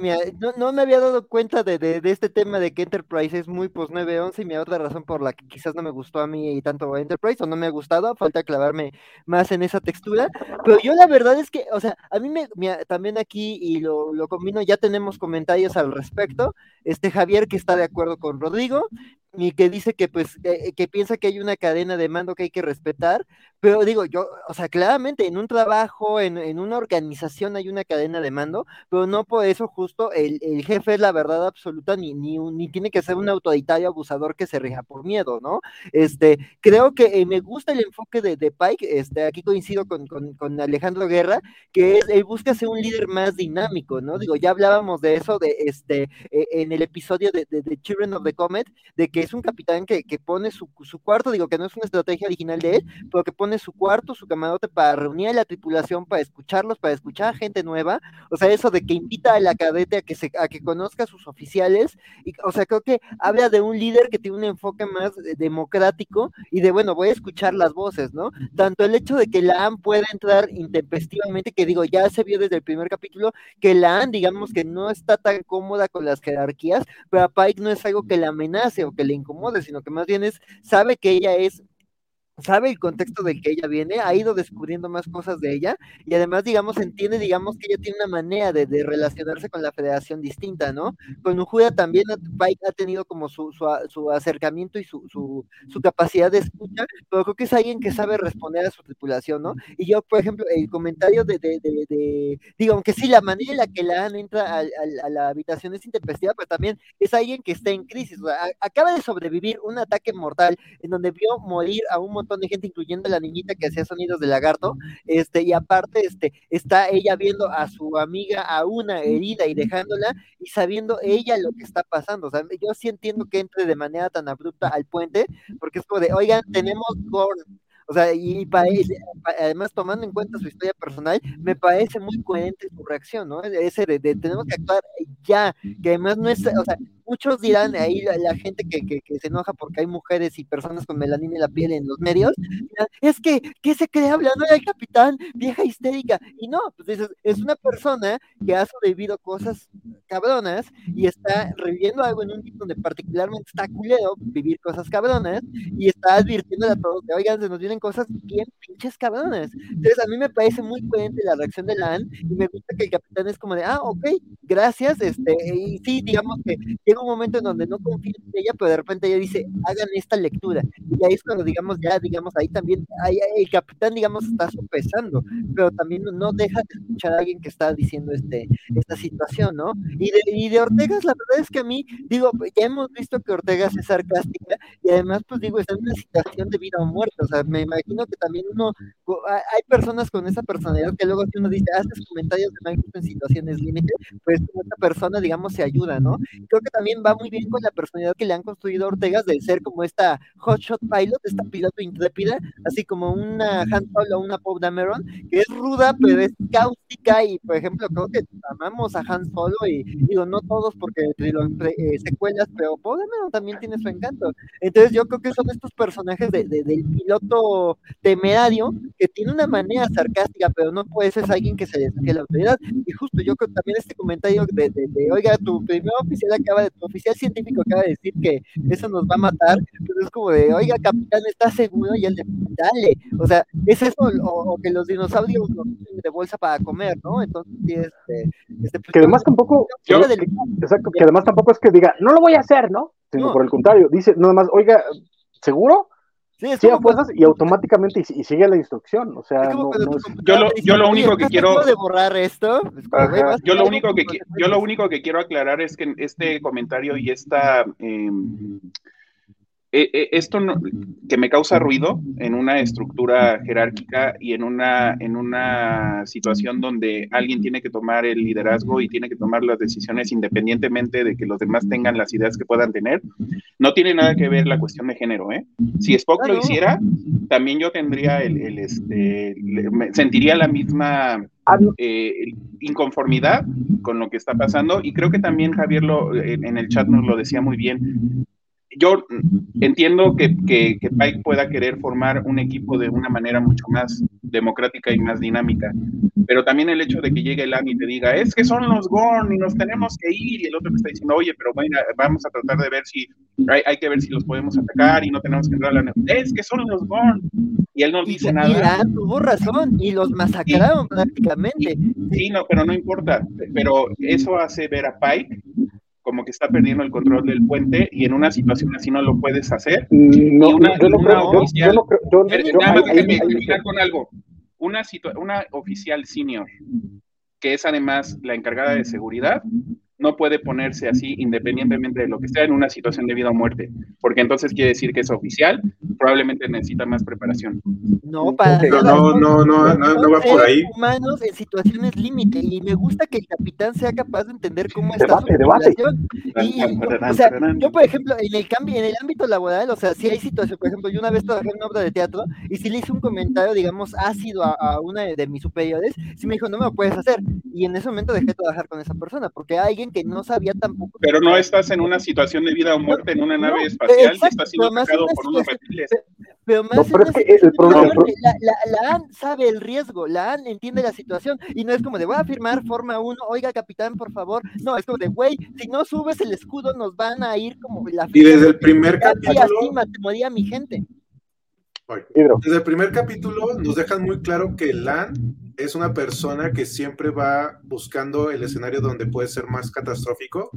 no, me había dado cuenta de, este tema de que Enterprise es muy post 911 y mi otra razón por la que quizás no me gustó a mí y tanto Enterprise o no me ha gustado, falta clavarme más en esa textura, pero yo la verdad es que, o sea, a mí me, también aquí y lo, lo combino, ya tenemos comentarios al respecto, este Javier que está de acuerdo con Rodrigo, y que dice que pues eh, que piensa que hay una cadena de mando que hay que respetar, pero digo yo, o sea, claramente en un trabajo, en, en una organización hay una cadena de mando, pero no por eso justo el, el jefe es la verdad absoluta, ni, ni, ni, tiene que ser un autoritario abusador que se rija por miedo, ¿no? Este, creo que eh, me gusta el enfoque de, de, Pike, este, aquí coincido con, con, con Alejandro Guerra, que es, él busca ser un líder más dinámico, ¿no? Digo, ya hablábamos de eso, de este, eh, en el episodio de, de Children of the Comet, de que es un capitán que, pone su, cuarto, digo que no es una estrategia original de él, pero que pone su cuarto, su camarote para reunir a la tripulación, para escucharlos, para escuchar a gente nueva, o sea, eso de que invita a la cadete a que, se, a que conozca a sus oficiales, y, o sea, creo que habla de un líder que tiene un enfoque más democrático y de, bueno, voy a escuchar las voces, ¿no? Tanto el hecho de que la AN pueda entrar intempestivamente, que digo, ya se vio desde el primer capítulo, que la AN, digamos que no está tan cómoda con las jerarquías, pero a Pike no es algo que la amenace o que le incomode, sino que más bien es, sabe que ella es sabe el contexto del que ella viene, ha ido descubriendo más cosas de ella y además, digamos, entiende, digamos, que ella tiene una manera de, relacionarse con la federación distinta, ¿no? Con Ujuda también Pike ha tenido como su, su, acercamiento y su, su, capacidad de escucha, pero creo que es alguien que sabe responder a su tripulación, ¿no? Y yo, por ejemplo, el comentario de, de, de, digo, aunque sí, la manera en la que la han entra a, la habitación es intempestiva, pero también es alguien que está en crisis, acaba de sobrevivir un ataque mortal en donde vio morir a un montón de gente, incluyendo la niñita que hacía sonidos de lagarto, este, y aparte, este, está ella viendo a su amiga a una herida y dejándola, y sabiendo ella lo que está pasando. O sea, yo sí entiendo que entre de manera tan abrupta al puente, porque es como de, oigan, tenemos Gorn, o sea, y, además tomando en cuenta su historia personal, me parece muy coherente su reacción, ¿no? Ese de, de tenemos que actuar ya, que además no es, o sea, muchos dirán ahí la, gente que, que, se enoja porque hay mujeres y personas con melanina en la piel en los medios, es que, ¿qué se cree hablando del capitán? Vieja histérica. Y no, pues es, una persona que ha sobrevivido cosas cabronas y está reviviendo algo en un tipo donde particularmente está culero vivir cosas cabronas y está advirtiendo a todos que, oigan, se nos vienen cosas bien pinches cabronas. Entonces, a mí me parece muy coherente la reacción de la y me gusta que el capitán es como de, ah, ok, gracias, este, y sí, digamos que un momento en donde no confío en ella, pero de repente ella dice, hagan esta lectura. Y ahí es cuando, digamos, ya, digamos, ahí también, ahí, el capitán, digamos, está sopesando, pero también no deja de escuchar a alguien que está diciendo este, esta situación, ¿no? Y de, y de Ortegas, la verdad es que a mí, digo, ya hemos visto que Ortegas es sarcástica y además, pues digo, está en una situación de vida o muerte, o sea, me imagino que también uno, hay personas con esa personalidad que luego si uno dice, haces comentarios de mal en situaciones límite, pues esta persona, digamos, se ayuda, ¿no? Creo que también va muy bien con la personalidad que le han construido a Ortegas de ser como esta hotshot pilot, esta piloto intrépida, así como una Han Solo o una Poe Dameron, que es ruda, pero es cáustica y, por ejemplo, creo que amamos a Han Solo y digo, no todos porque eh, secuelas, pero Poe Dameron también tiene su encanto. Entonces yo creo que son estos personajes de, del piloto temerario que tiene una manera sarcástica, pero no puede ser alguien que se desafíe la autoridad. Y justo yo creo también este comentario de, de oiga, tu primer oficial acaba de oficial científico acaba de decir que eso nos va a matar, pero es como de, oiga, capitán, ¿está seguro? Y él de, dale, o sea, es eso, o, que los dinosaurios nos de bolsa para comer, ¿no? Entonces, este, este pues, que además tampoco, exacto, que además tampoco es que diga, no lo voy a hacer, ¿no? Sino por el contrario, dice nada más, oiga, ¿seguro? Sí, es Sí, a como cuando- fuerzas y automáticamente y, y sigue la instrucción. O sea, no, no es- Yo lo- yo lo "Oye, único que ¿estás quiero- de borrar esto? Yo lo único que yo lo consecuencias". único que quiero aclarar es que este comentario y esta eh, eh, eh, esto no- que me causa ruido en una estructura jerárquica y en una en una situación donde alguien tiene que tomar el liderazgo y tiene que tomar las decisiones independientemente de que los demás tengan las ideas que puedan tener, no tiene nada que ver la cuestión de género, ¿eh? Si Spock lo hiciera, también yo tendría el, el, este me- sentiría la misma eh, inconformidad con lo que está pasando y creo que también Javier lo, en, en el chat nos lo decía muy bien. Yo entiendo que, que, que Pike pueda querer formar un equipo de una manera mucho más democrática y más dinámica, pero también el hecho de que llegue el AMI y te diga, es que son los Gorn y nos tenemos que ir, y el otro te está diciendo, oye, pero bueno, vamos a tratar de ver si, hay, hay que ver si los podemos atacar y no tenemos que entrar a la... Es que son los Gorn. Y él no Y, dice y nada. la tuvo razón y los masacraron prácticamente. Sí, no, pero no importa. Pero eso hace ver a Pike como que está perdiendo el control del puente y en una situación así no lo puedes hacer. no, una- yo no creo, yo, no creo, yo, Pero nada ahí- terminar con algo. Una, una oficial senior, que es además la encargada de seguridad, no puede ponerse así independientemente de lo que sea en una situación de vida o muerte, porque entonces quiere decir que es oficial, probablemente necesita más preparación. No, para Pero nada. no, no, no, no, no va por ahí. humanos en situaciones límite y me gusta que el capitán sea capaz de entender cómo está Debate, su debate. tripulación. Y, yo- o sea, yo por ejemplo, en el cambio, en el ámbito laboral, o sea, si hay situaciones, por ejemplo, yo una vez trabajé en una obra de teatro y si le hice un comentario, digamos, ácido a, a una de, de mis superiores, sí me dijo, no me lo puedes hacer. Y en ese momento dejé de trabajar con esa persona, porque alguien que no sabía tampoco. Pero no estás en una situación de vida o muerte en una No, nave espacial y exacto, estás siendo atacado por unos reptiles. Pero más No, en pero una es que el problema- la, la, la AN sabe el riesgo, la AN entiende la situación y no es como de voy a firmar forma 1, oiga capitán, por favor. No, es como de güey, si no subes el escudo nos van a ir como la Y desde el primer Casi así capítulo, mate- moría mi gente. Desde el primer capítulo nos dejan muy claro que Lan es una persona que siempre va buscando el escenario donde puede ser más catastrófico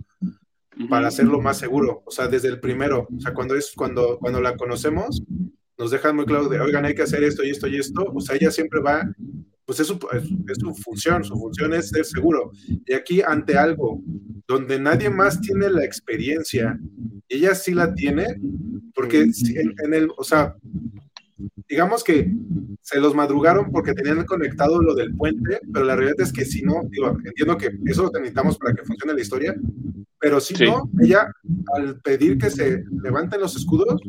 para hacerlo más seguro. O sea, desde el primero, o sea, cuando es cuando cuando la conocemos, nos dejan muy claro de, oigan, hay que hacer esto y esto y esto. O sea, ella siempre va, pues es su, es, es su función, su función es ser seguro. Y aquí ante algo donde nadie más tiene la experiencia, ella sí la tiene, porque en, en el, o sea, digamos que se los madrugaron porque tenían conectado lo del puente, pero la realidad es que si no, digo, entiendo que eso lo necesitamos para que funcione la historia, pero si Sí. no, ella al pedir que se levanten los escudos,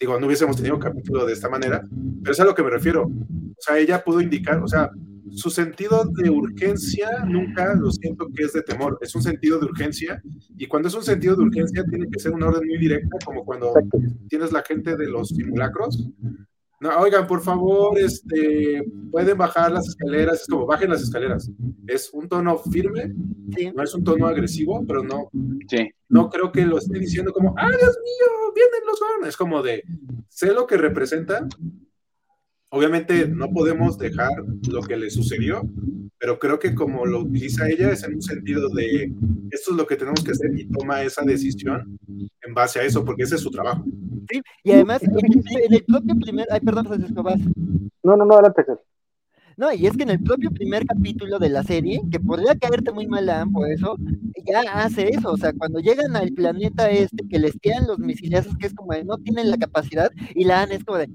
digo, no hubiésemos tenido capítulo de esta manera, pero es a lo que me refiero. O sea, ella pudo indicar, o sea, su sentido de urgencia nunca lo siento que es de temor, es un sentido de urgencia y cuando es un sentido de urgencia tiene que ser una orden muy directa, como cuando exacto. tienes la gente de los simulacros. No, oigan, por favor, este, pueden bajar las escaleras, es como bajen las escaleras. Es un tono firme, Sí. no es un tono agresivo, pero no, Sí. no creo que lo esté diciendo como, ¡ah, Dios mío! ¡Vienen los Gorn! Es como de, sé lo que representa. Obviamente no podemos dejar lo que le sucedió, pero creo que como lo utiliza ella es en un sentido de, esto es lo que tenemos que hacer y toma esa decisión en base a eso, porque ese es su trabajo. Sí, Y además, en el, propio primer. Ay, perdón, Francisco, vas. No, no, no, adelante. No, y es que en el propio primer capítulo de la serie, que podría caerte muy mal a por eso, ya hace eso. O sea, cuando llegan al planeta este, que les tiran los misilazos, que es como de no tienen la capacidad, y la AN es como de.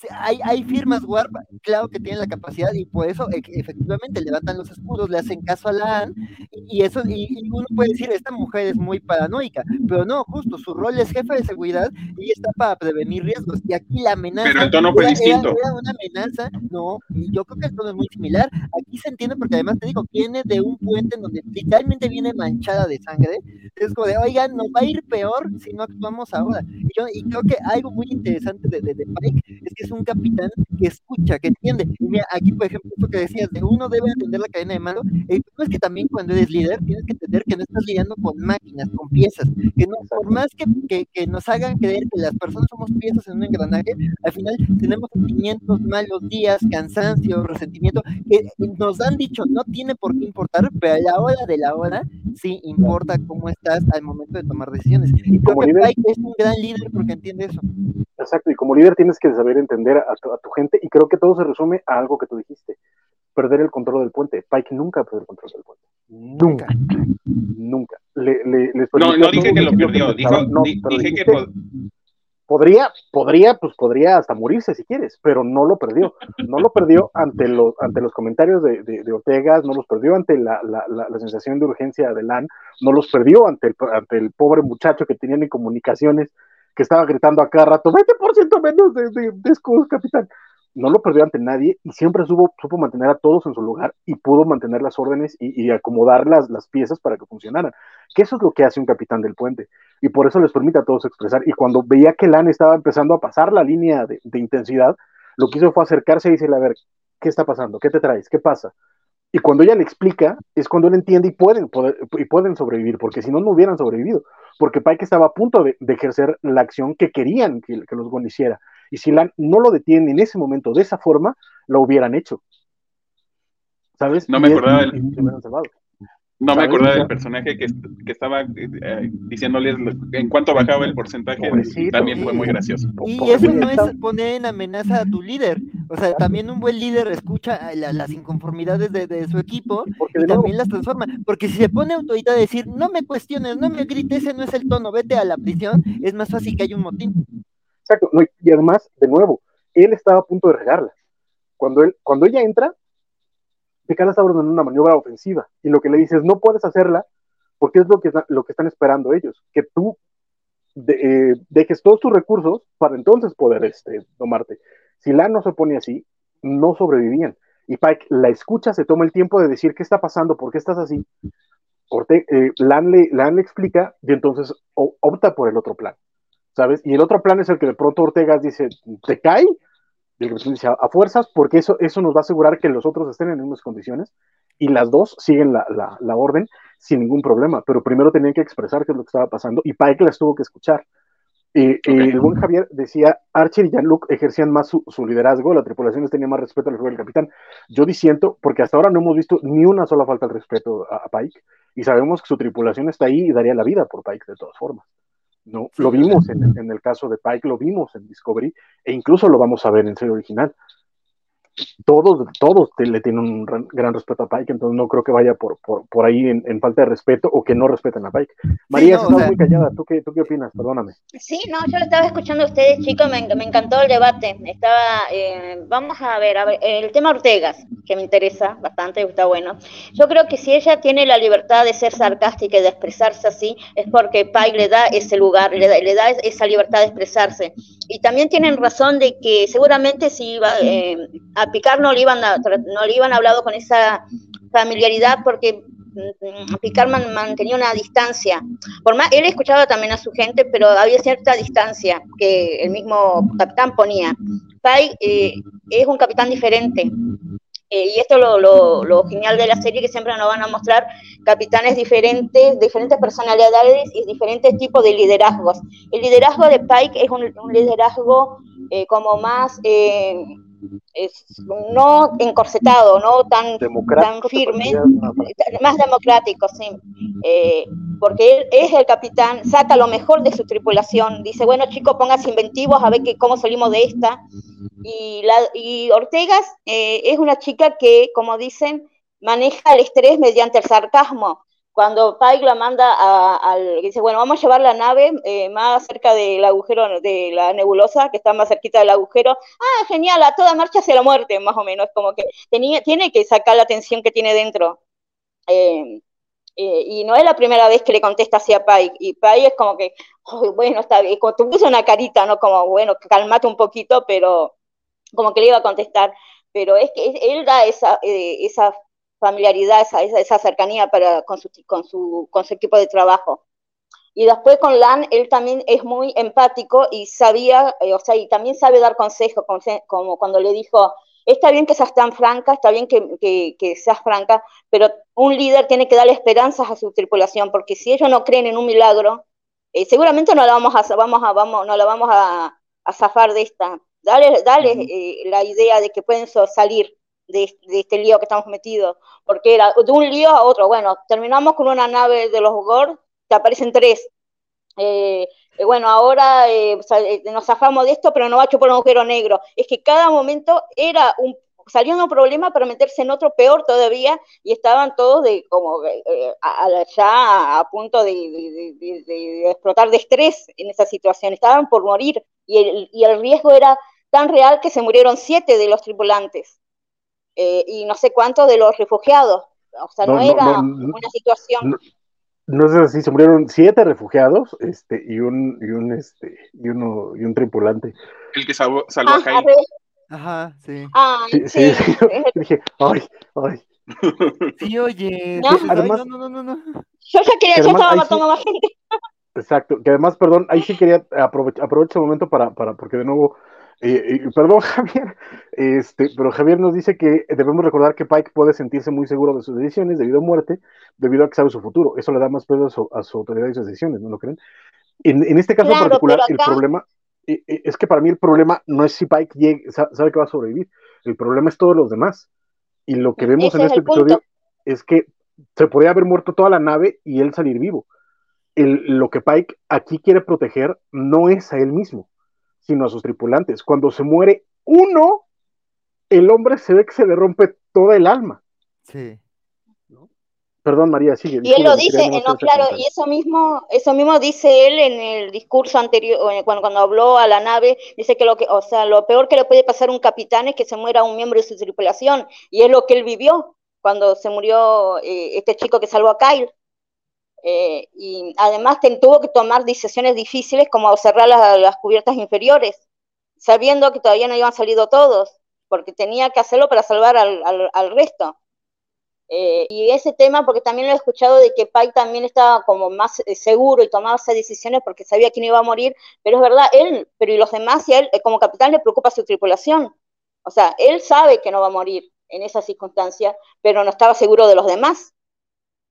"Sí, Hay, hay firmas Warp, claro que tienen la capacidad, y por eso e- efectivamente levantan los escudos, le hacen caso a la AN, y, y eso, y, y uno puede decir, esta mujer es muy paranoica, pero no, justo, su rol es jefe de seguridad y está para prevenir riesgos. Y aquí la amenaza. Pero el tono fue era- era- distinto. era una amenaza, no, y yo creo que el tono es muy similar. Aquí se entiende porque además te digo, viene de un puente en donde literalmente viene manchada de sangre. Es como de, oigan, nos va a ir peor si no actuamos ahora. Y, yo, y creo que algo muy interesante de, de, de Pike es que es un capitán que escucha, que entiende. Y mira, aquí por ejemplo, esto que decías, de uno debe entender la cadena de mando. El problema es que también cuando eres líder tienes que entender que no estás lidiando con máquinas, con piezas, que no, por más que, que, que nos hagan creer que las personas somos piezas en un engranaje, al final tenemos sentimientos, malos días, cansancio, resentimiento, que nos han dicho no tiene por qué importar, pero a la hora de la hora sí importa cómo estás al momento de tomar decisiones. Y creo Como que líder. Pike es un gran líder porque entiende eso. Exacto, y como líder tienes que saber entender a tu, a tu, gente, y creo que todo se resume a algo que tú dijiste, perder el control del puente. Pike nunca perdió el control del puente. Nunca. Nunca. Le, le, no, no dije que lo perdió, dijo, no, dije que podría, podría, pues podría hasta morirse si quieres, pero no lo perdió. No lo perdió ante los, ante los comentarios de, de, de Ortega, no los perdió ante la, la, la, sensación de urgencia de LAN, no los perdió ante el, ante el pobre muchacho que tenían en comunicaciones, que estaba gritando a cada rato, 20% menos de, de, de escudos, capitán no lo perdió ante nadie y siempre supo, supo mantener a todos en su lugar y pudo mantener las órdenes y, y, acomodar las, las piezas para que funcionaran. Que eso es lo que hace un capitán del puente y por eso les permite a todos expresar. Y cuando veía que Lan estaba empezando a pasar la línea de, de intensidad, lo que hizo fue acercarse y decirle, a ver, ¿qué está pasando? ¿Qué te traes? ¿Qué pasa? Y cuando ella le explica, es cuando él entiende y pueden, poder, y pueden sobrevivir, porque si no, no hubieran sobrevivido. Porque Pike estaba a punto de, de ejercer la acción que querían que, que los Gon hiciera. Y si Lan no lo detiene en ese momento de esa forma, lo hubieran hecho. ¿Sabes? No me acordaba del... No me acordaba del personaje que, que estaba eh, diciéndoles en cuánto bajaba el porcentaje. Pobrecito, también fue muy gracioso. Y eso no es poner en amenaza a tu líder. O sea, también un buen líder escucha la, las inconformidades de, de, su equipo y también las transforma. Porque si se pone autoridad a decir, no me cuestiones, no me grites, ese no es el tono, vete a la prisión, es más fácil que haya un motín. Exacto. Y además, de nuevo, él estaba a punto de regarla. Cuando, él, cuando ella entra, Picard está ordenando una maniobra ofensiva y lo que le dices, no puedes hacerla porque es lo que, lo que están esperando ellos, que tú de, eh, dejes todos tus recursos para entonces poder este, tomarte. Si Lan no se pone así, no sobrevivían. Y Pike la escucha, se toma el tiempo de decir qué está pasando, por qué estás así. Orte eh, Lan, le, Lan le explica y entonces opta por el otro plan. ¿Sabes? Y el otro plan es el que de pronto Ortega dice, ¿te cae? Y el dice, a fuerzas, porque eso, eso nos va a asegurar que los otros estén en las mismas condiciones y las dos siguen la, la, la, orden sin ningún problema, pero primero tenían que expresar qué es lo que estaba pasando y Pike las tuvo que escuchar. Y, okay. el buen Javier decía, Archer y Jean-Luc ejercían más su, su, liderazgo, la tripulación tenía más respeto al juego del capitán. Yo disiento, porque hasta ahora no hemos visto ni una sola falta de respeto a, a Pike, y sabemos que su tripulación está ahí y daría la vida por Pike de todas formas. ¿No? Lo vimos en, en, el caso de Pike, lo vimos en Discovery, e incluso lo vamos a ver en serie original. Todos, todos te, le tienen un gran, gran, respeto a Pike, entonces no creo que vaya por, por, por ahí en, en, falta de respeto o que no respeten a Pike. María, sí, no, o sea, muy callada, ¿Tú qué, ¿tú qué opinas? Perdóname. Sí, no, yo estaba escuchando a ustedes, chicos, me, me encantó el debate. Estaba, eh, vamos a ver, a ver, el tema Ortegas, que me interesa bastante, está bueno. Yo creo que si ella tiene la libertad de ser sarcástica y de expresarse así, es porque Pike le da ese lugar, le da, le da esa libertad de expresarse. Y también tienen razón de que seguramente si iba eh, a Picard no le iban a, no le iban hablado con esa familiaridad porque Picard man, mantenía una distancia. Por más, él escuchaba también a su gente, pero había cierta distancia que el mismo capitán ponía. Pike eh, es un capitán diferente. Eh, y esto es lo, lo, genial de la serie, que siempre nos van a mostrar capitanes diferentes, diferentes personalidades y diferentes tipos de liderazgos. El liderazgo de Pike es un, liderazgo eh, como más es, no encorsetado, no tan, tan firme, más democrático, sí. Eh, porque él es el capitán, saca lo mejor de su tripulación, dice, bueno chicos, pónganse inventivos a ver que, cómo salimos de esta. Y, la, y Ortegas eh, es una chica que, como dicen, maneja el estrés mediante el sarcasmo cuando Pike la manda al, dice, bueno, vamos a llevar la nave eh, más cerca del agujero de la nebulosa, que está más cerquita del agujero, ah, genial, a toda marcha hacia la muerte, más o menos, como que tenía, tiene que sacar la tensión que tiene dentro. Eh, eh, y no es la primera vez que le contesta así a Pike, y Pike es como que, bueno, está bien, como tú puso una carita, ¿no? Como, bueno, calmate un poquito, pero como que le iba a contestar, pero es que él da esa, esa familiaridad, esa, esa, cercanía para, con, su, con, su, con su equipo de trabajo. Y después con Lan, él también es muy empático y sabía, eh, o sea, y también sabe dar consejos, como, como, cuando le dijo, está bien que seas tan franca, está bien que, que, que, seas franca, pero un líder tiene que darle esperanzas a su tripulación, porque si ellos no creen en un milagro, eh, seguramente no la vamos a, vamos a, vamos, no la vamos a, a zafar de esta. Dale, dale eh, la idea de que pueden salir de, de, este lío que estamos metidos, porque era de un lío a otro. Bueno, terminamos con una nave de los Gord, te aparecen tres. Eh, eh, bueno, ahora eh, nos zafamos de esto, pero no va a chupar un agujero negro. Es que cada momento era un salió un problema para meterse en otro peor todavía y estaban todos de como ya a punto de, explotar de estrés en esa situación, estaban por morir y el, y el riesgo era tan real que se murieron siete de los tripulantes y no sé cuántos de los refugiados. O sea, no, era una situación no sé si se murieron siete refugiados, este, y un, y un, este, y uno, y un tripulante. El que salvó, salvó a Jaime. Ajá, sí. Ay, sí, sí, dije, ay, ay. Sí, oye. No, además, no, no, no, no, Yo ya quería, yo estaba matando a más gente. Exacto, que además, perdón, ahí sí quería aprovechar, aprovecho el momento para, para, porque de nuevo eh, perdón, Javier, este, pero Javier nos dice que debemos recordar que Pike puede sentirse muy seguro de sus decisiones debido a muerte, debido a que sabe su futuro. Eso le da más peso a su, autoridad y sus decisiones, ¿no lo creen? En, este caso en particular, el problema eh, eh, es que para mí el problema no es si Pike sabe que va a sobrevivir, el problema es todos los demás. Y lo que vemos en este episodio es que se podría haber muerto toda la nave y él salir vivo. lo que Pike aquí quiere proteger no es a él mismo sino a sus tripulantes. Cuando se muere uno, el hombre se ve que se le rompe toda el alma. Sí. Perdón, María, sigue. Y él lo dice, no, claro, y eso mismo, eso mismo dice él en el discurso anterior, cuando, cuando habló a la nave, dice que lo que, o sea, lo peor que le puede pasar a un capitán es que se muera un miembro de su tripulación, y es lo que él vivió cuando se murió eh, este chico que salvó a Kyle. Eh, y además tuvo que tomar decisiones difíciles como cerrar las cubiertas inferiores, sabiendo que todavía no habían salido todos, porque tenía que hacerlo para salvar al, resto. Eh, y ese tema, porque también lo he escuchado de que Pai también estaba como más eh, seguro y tomaba esas decisiones porque sabía quién iba a morir, pero es verdad, él, pero y los demás, y a él como capitán le preocupa su tripulación. O sea, él sabe que no va a morir en esa circunstancia, pero no estaba seguro de los demás.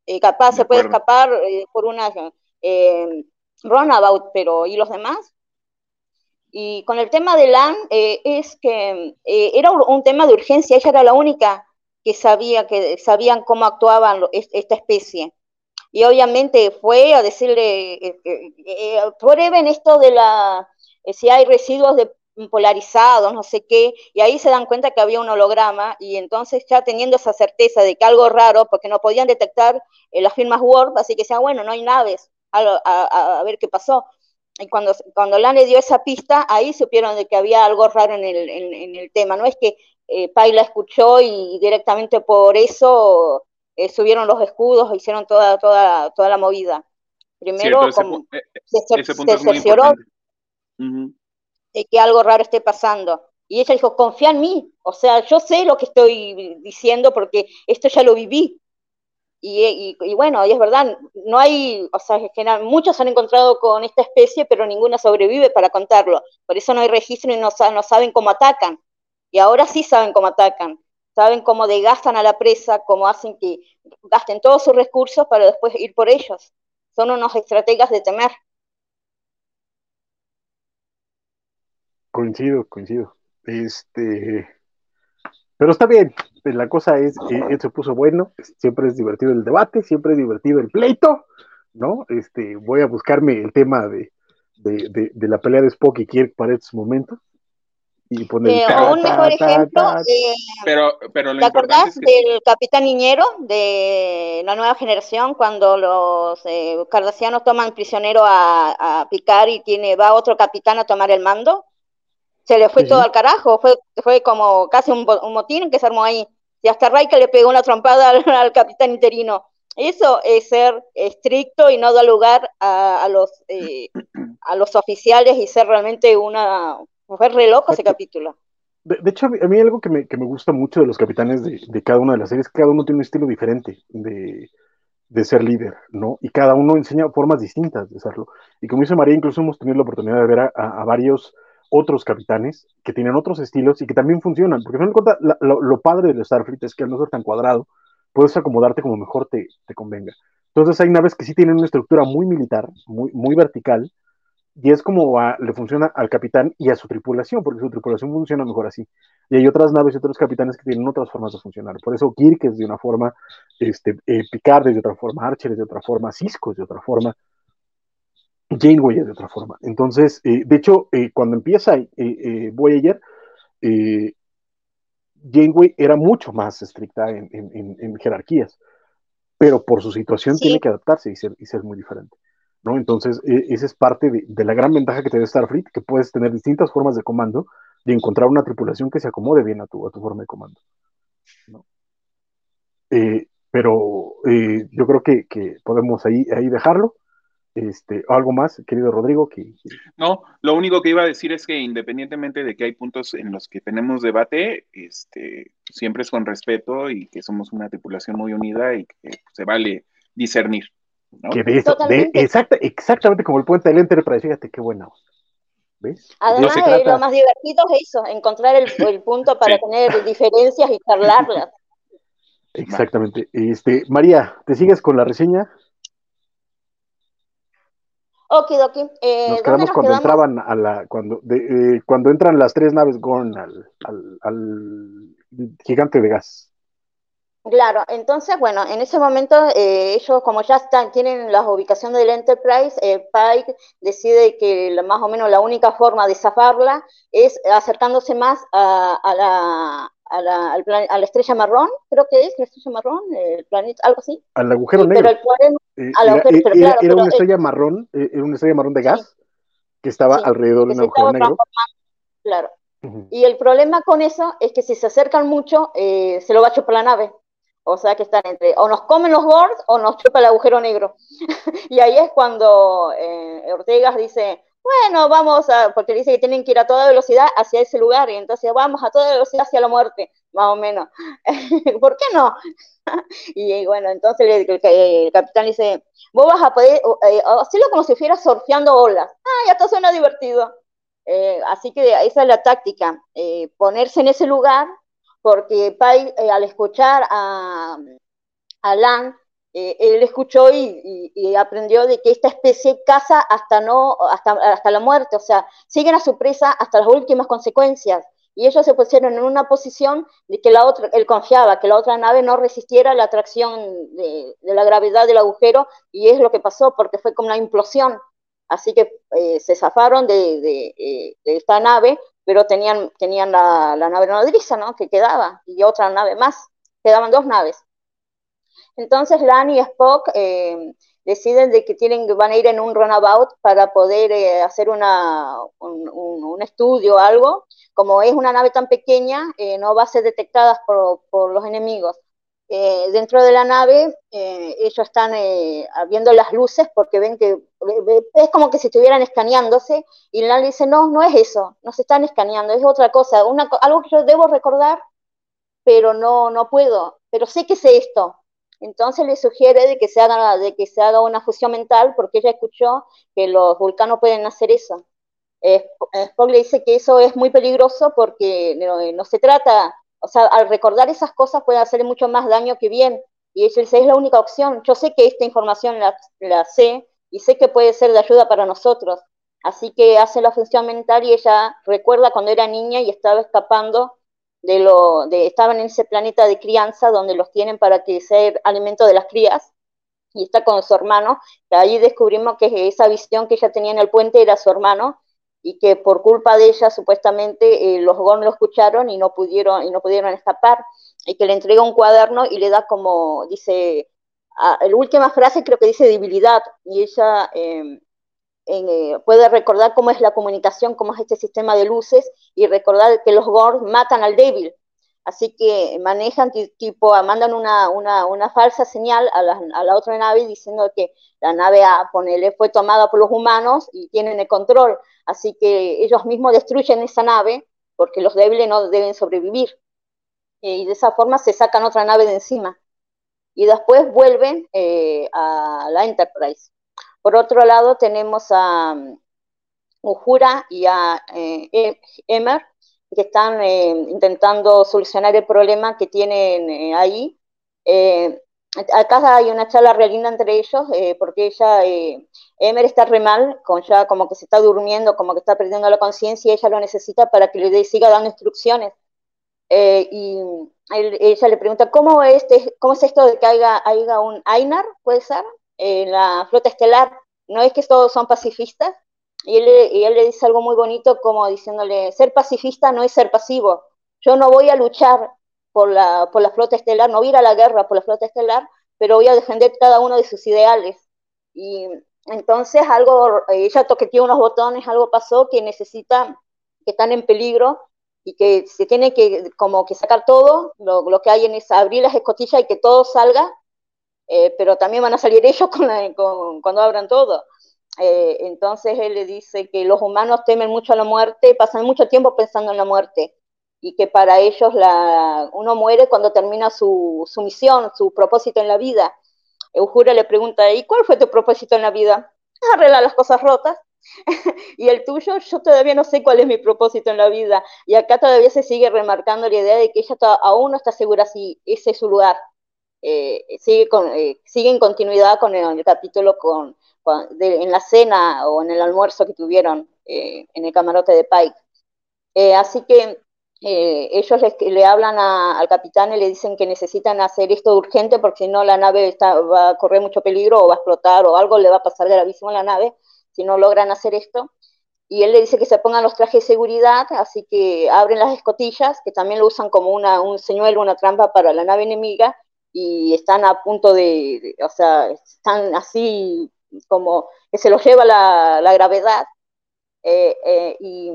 Eh, capaz se puede escapar eh, por una eh, runabout, pero ¿y los demás? Y con el tema de LAN, eh, es que era un tema de urgencia, ella era la única que sabía que sabían cómo actuaban esta especie. Y obviamente fue a decirle, prueben esto de la, si hay residuos de polarizados, no sé qué, y ahí se dan cuenta que había un holograma, y entonces ya teniendo esa certeza de que algo raro, porque no podían detectar eh, las firmas Word, así que sea bueno, no hay naves, a, ver qué pasó. Y cuando, cuando le dio esa pista, ahí supieron de que había algo raro en el, en, el tema. No es que eh, Pai la escuchó y directamente por eso eh, subieron los escudos, hicieron toda, toda, toda la movida. Primero, como, se, que algo raro esté pasando. Y ella dijo, confía en mí, o sea, yo sé lo que estoy diciendo porque esto ya lo viví. Y, bueno, y es verdad, no hay, o sea, muchos han encontrado con esta especie, pero ninguna sobrevive para contarlo. Por eso no hay registro y no, no saben cómo atacan. Y ahora sí saben cómo atacan. Saben cómo desgastan a la presa, cómo hacen que gasten todos sus recursos para después ir por ellos. Son unos estrategas de temer. Coincido, coincido. Este, pero está bien, la cosa es, que se puso bueno, siempre es divertido el debate, siempre es divertido el pleito, ¿no? Este, voy a buscarme el tema de, de, de, la pelea de Spock y Kirk para estos momentos. Y poner eh, un mejor ejemplo, eh, pero, pero ¿te acordás del Capitán Niñero de la nueva generación cuando los eh, cardasianos toman prisionero a, a Picard y tiene va otro capitán a tomar el mando? Se le fue todo al carajo, fue, fue como casi un, motín que se armó ahí. Y hasta Raika le pegó una trompada al, capitán interino. Eso es ser estricto y no dar lugar a, los eh, a los oficiales y ser realmente una... Fue re loco ese capítulo. De, hecho, a mí, algo que me, que me, gusta mucho de los capitanes de, de, cada una de las series, cada uno tiene un estilo diferente de, de ser líder, ¿no? Y cada uno enseña formas distintas de serlo. Y como dice María, incluso hemos tenido la oportunidad de ver a, a varios otros capitanes que tienen otros estilos y que también funcionan, porque al final de lo, padre del Starfleet es que al no ser tan cuadrado, puedes acomodarte como mejor te, convenga. Entonces hay naves que sí tienen una estructura muy militar, muy, muy vertical, y es como le funciona al capitán y a su tripulación, porque su tripulación funciona mejor así. Y hay otras naves y otros capitanes que tienen otras formas de funcionar. Por eso Kirk es de una forma, este, eh, Picard es de otra forma, Archer es de otra forma, Cisco es de otra forma. Janeway de otra forma. Entonces, eh, de hecho, eh, cuando empieza eh, Voyager, Janeway era mucho más estricta en, jerarquías, pero por su situación tiene que adaptarse y ser, y ser muy diferente. ¿no? Entonces, esa es parte de, la gran ventaja que te da Starfleet, que puedes tener distintas formas de comando y encontrar una tripulación que se acomode bien a tu, a tu forma de comando. pero yo creo que, que podemos ahí, ahí dejarlo. Este, ¿Algo más, querido Rodrigo? Que, No, lo único que iba a decir es que independientemente de que hay puntos en los que tenemos debate, este, siempre es con respeto y que somos una tripulación muy unida y que se vale discernir. Que de eso, exactamente como el puente del Enterprise, fíjate qué buena. ¿Ves? Además, lo más divertido es eso, encontrar el, punto para tener diferencias y charlarlas. Exactamente. Este, María, ¿te sigues con la reseña? Okidoki. Eh, nos quedamos cuando entraban a la, cuando, eh, cuando entran las tres naves Gorn al, al, gigante de gas. Claro, entonces, bueno, en ese momento eh, ellos, como ya están, tienen la ubicación del Enterprise, eh, Pike decide que más o menos la única forma de zafarla es acercándose más a, a la, a la, a la estrella marrón, creo que es la estrella marrón, el planeta, algo así. Al agujero negro. Eh, era, era, una estrella marrón, eh, era una estrella marrón de gas que estaba alrededor de un agujero negro. Claro. Y el problema con eso es que si se acercan mucho, eh, se lo va a chupar la nave. O sea que están entre, o nos comen los gords o nos chupa el agujero negro. y ahí es cuando Ortega dice, bueno, vamos a, porque dice que tienen que ir a toda velocidad hacia ese lugar, y entonces vamos a toda velocidad hacia la muerte, más o menos. ¿Por qué no? y bueno, entonces el, capitán dice, vos vas a poder eh, hacerlo como si fueras surfeando olas. Ah, ya esto suena divertido. Eh, así que esa es la táctica, eh, ponerse en ese lugar, porque Pai, al escuchar a, a Lan, eh, él escuchó y, aprendió de que esta especie caza hasta, no, hasta, hasta la muerte, o sea, siguen a su presa hasta las últimas consecuencias. Y ellos se pusieron en una posición de que la otra, él confiaba que la otra nave no resistiera la atracción de, la gravedad del agujero, y es lo que pasó, porque fue como una implosión. Así que eh, se zafaron de, eh, de, esta nave, pero tenían, tenían la, la nave nodriza, ¿no? Que quedaba, y otra nave más. Quedaban dos naves. Entonces Lan y Spock eh, deciden de que tienen, van a ir en un runabout para poder eh, hacer una, un, estudio o algo. Como es una nave tan pequeña, eh, no va a ser detectada por, los enemigos. dentro de la nave, ellos están viendo las luces porque ven que es como que si estuvieran escaneándose y Lan dice, no, no es eso, no se están escaneando, es otra cosa, algo que yo debo recordar, pero no, no puedo, pero sé que sé esto, entonces le sugiere de que se haga, de que se haga una fusión mental porque ella escuchó que los vulcanos pueden hacer eso. Spock le dice que eso es muy peligroso porque no, se trata, o sea, al recordar esas cosas puede hacer mucho más daño que bien. Y ella dice, es la única opción. Yo sé que esta información la, la sé y sé que puede ser de ayuda para nosotros. Así que hace la función mental y ella recuerda cuando era niña y estaba escapando de lo, de, estaban en ese planeta de crianza donde los tienen para que sea alimento de las crías, y está con su hermano, y ahí descubrimos que esa visión que ella tenía en el puente era su hermano, y que por culpa de ella supuestamente eh, los Gon lo escucharon y no pudieron, y no pudieron escapar, y que le entrega un cuaderno y le da como, dice, la última frase creo que dice debilidad, y ella em, eh, puede recordar cómo es la comunicación, cómo es este sistema de luces y recordar que los Gords matan al débil. Así que manejan, tipo, mandan una, una, una falsa señal a la, a la, otra nave diciendo que la nave A, ponele, fue tomada por los humanos y tienen el control. Así que ellos mismos destruyen esa nave porque los débiles no deben sobrevivir. y de esa forma se sacan otra nave de encima. Y después vuelven eh, a la Enterprise. Por otro lado, tenemos a um, Ujura y a eh, e-, Emer, que están eh, intentando solucionar el problema que tienen eh, ahí. acá hay una charla re linda entre ellos, porque ella, Emer está re mal, ya como que se está durmiendo, como que está perdiendo la conciencia, y ella lo necesita para que le siga dando instrucciones. y ella le pregunta, ¿cómo es, ¿cómo es esto de que haya, haya un Ainar, puede ser? En la flota estelar. no es que todos son pacifistas, y él, le dice algo muy bonito como diciéndole, ser pacifista no es ser pasivo, yo no voy a luchar por la, por la flota estelar, no voy a ir a la guerra por la flota estelar, pero voy a defender cada uno de sus ideales. Y entonces algo, ella toqueteó unos botones, algo pasó que necesita, que están en peligro y que se tiene que como que sacar todo, lo, lo que hay en esa, abrir las escotillas y que todo salga, eh, pero también van a salir ellos con cuando abran todo. Eh, entonces él le dice que los humanos temen mucho a la muerte, pasan mucho tiempo pensando en la muerte y que para ellos uno muere cuando termina su, su misión, su propósito en la vida. Eujura le pregunta, ¿y cuál fue tu propósito en la vida? Arreglar las cosas rotas. y el tuyo, yo todavía no sé cuál es mi propósito en la vida. Y acá todavía se sigue remarcando la idea de que ella aún no está segura si ese es su lugar. Eh, sigue, con, eh, sigue en continuidad con el, capítulo con, en la cena o en el almuerzo que tuvieron eh, en el camarote de Pike. así que eh, ellos le, hablan al capitán y le dicen que necesitan hacer esto urgente porque si no la nave está, va a correr mucho peligro o va a explotar o algo le va a pasar gravísimo a la nave si no logran hacer esto. Y él le dice que se pongan los trajes de seguridad, así que abren las escotillas, que también lo usan como una, un señuelo, una trampa para la nave enemiga, y están a punto de, o sea, están así como que se los lleva la, la gravedad. Eh, eh, y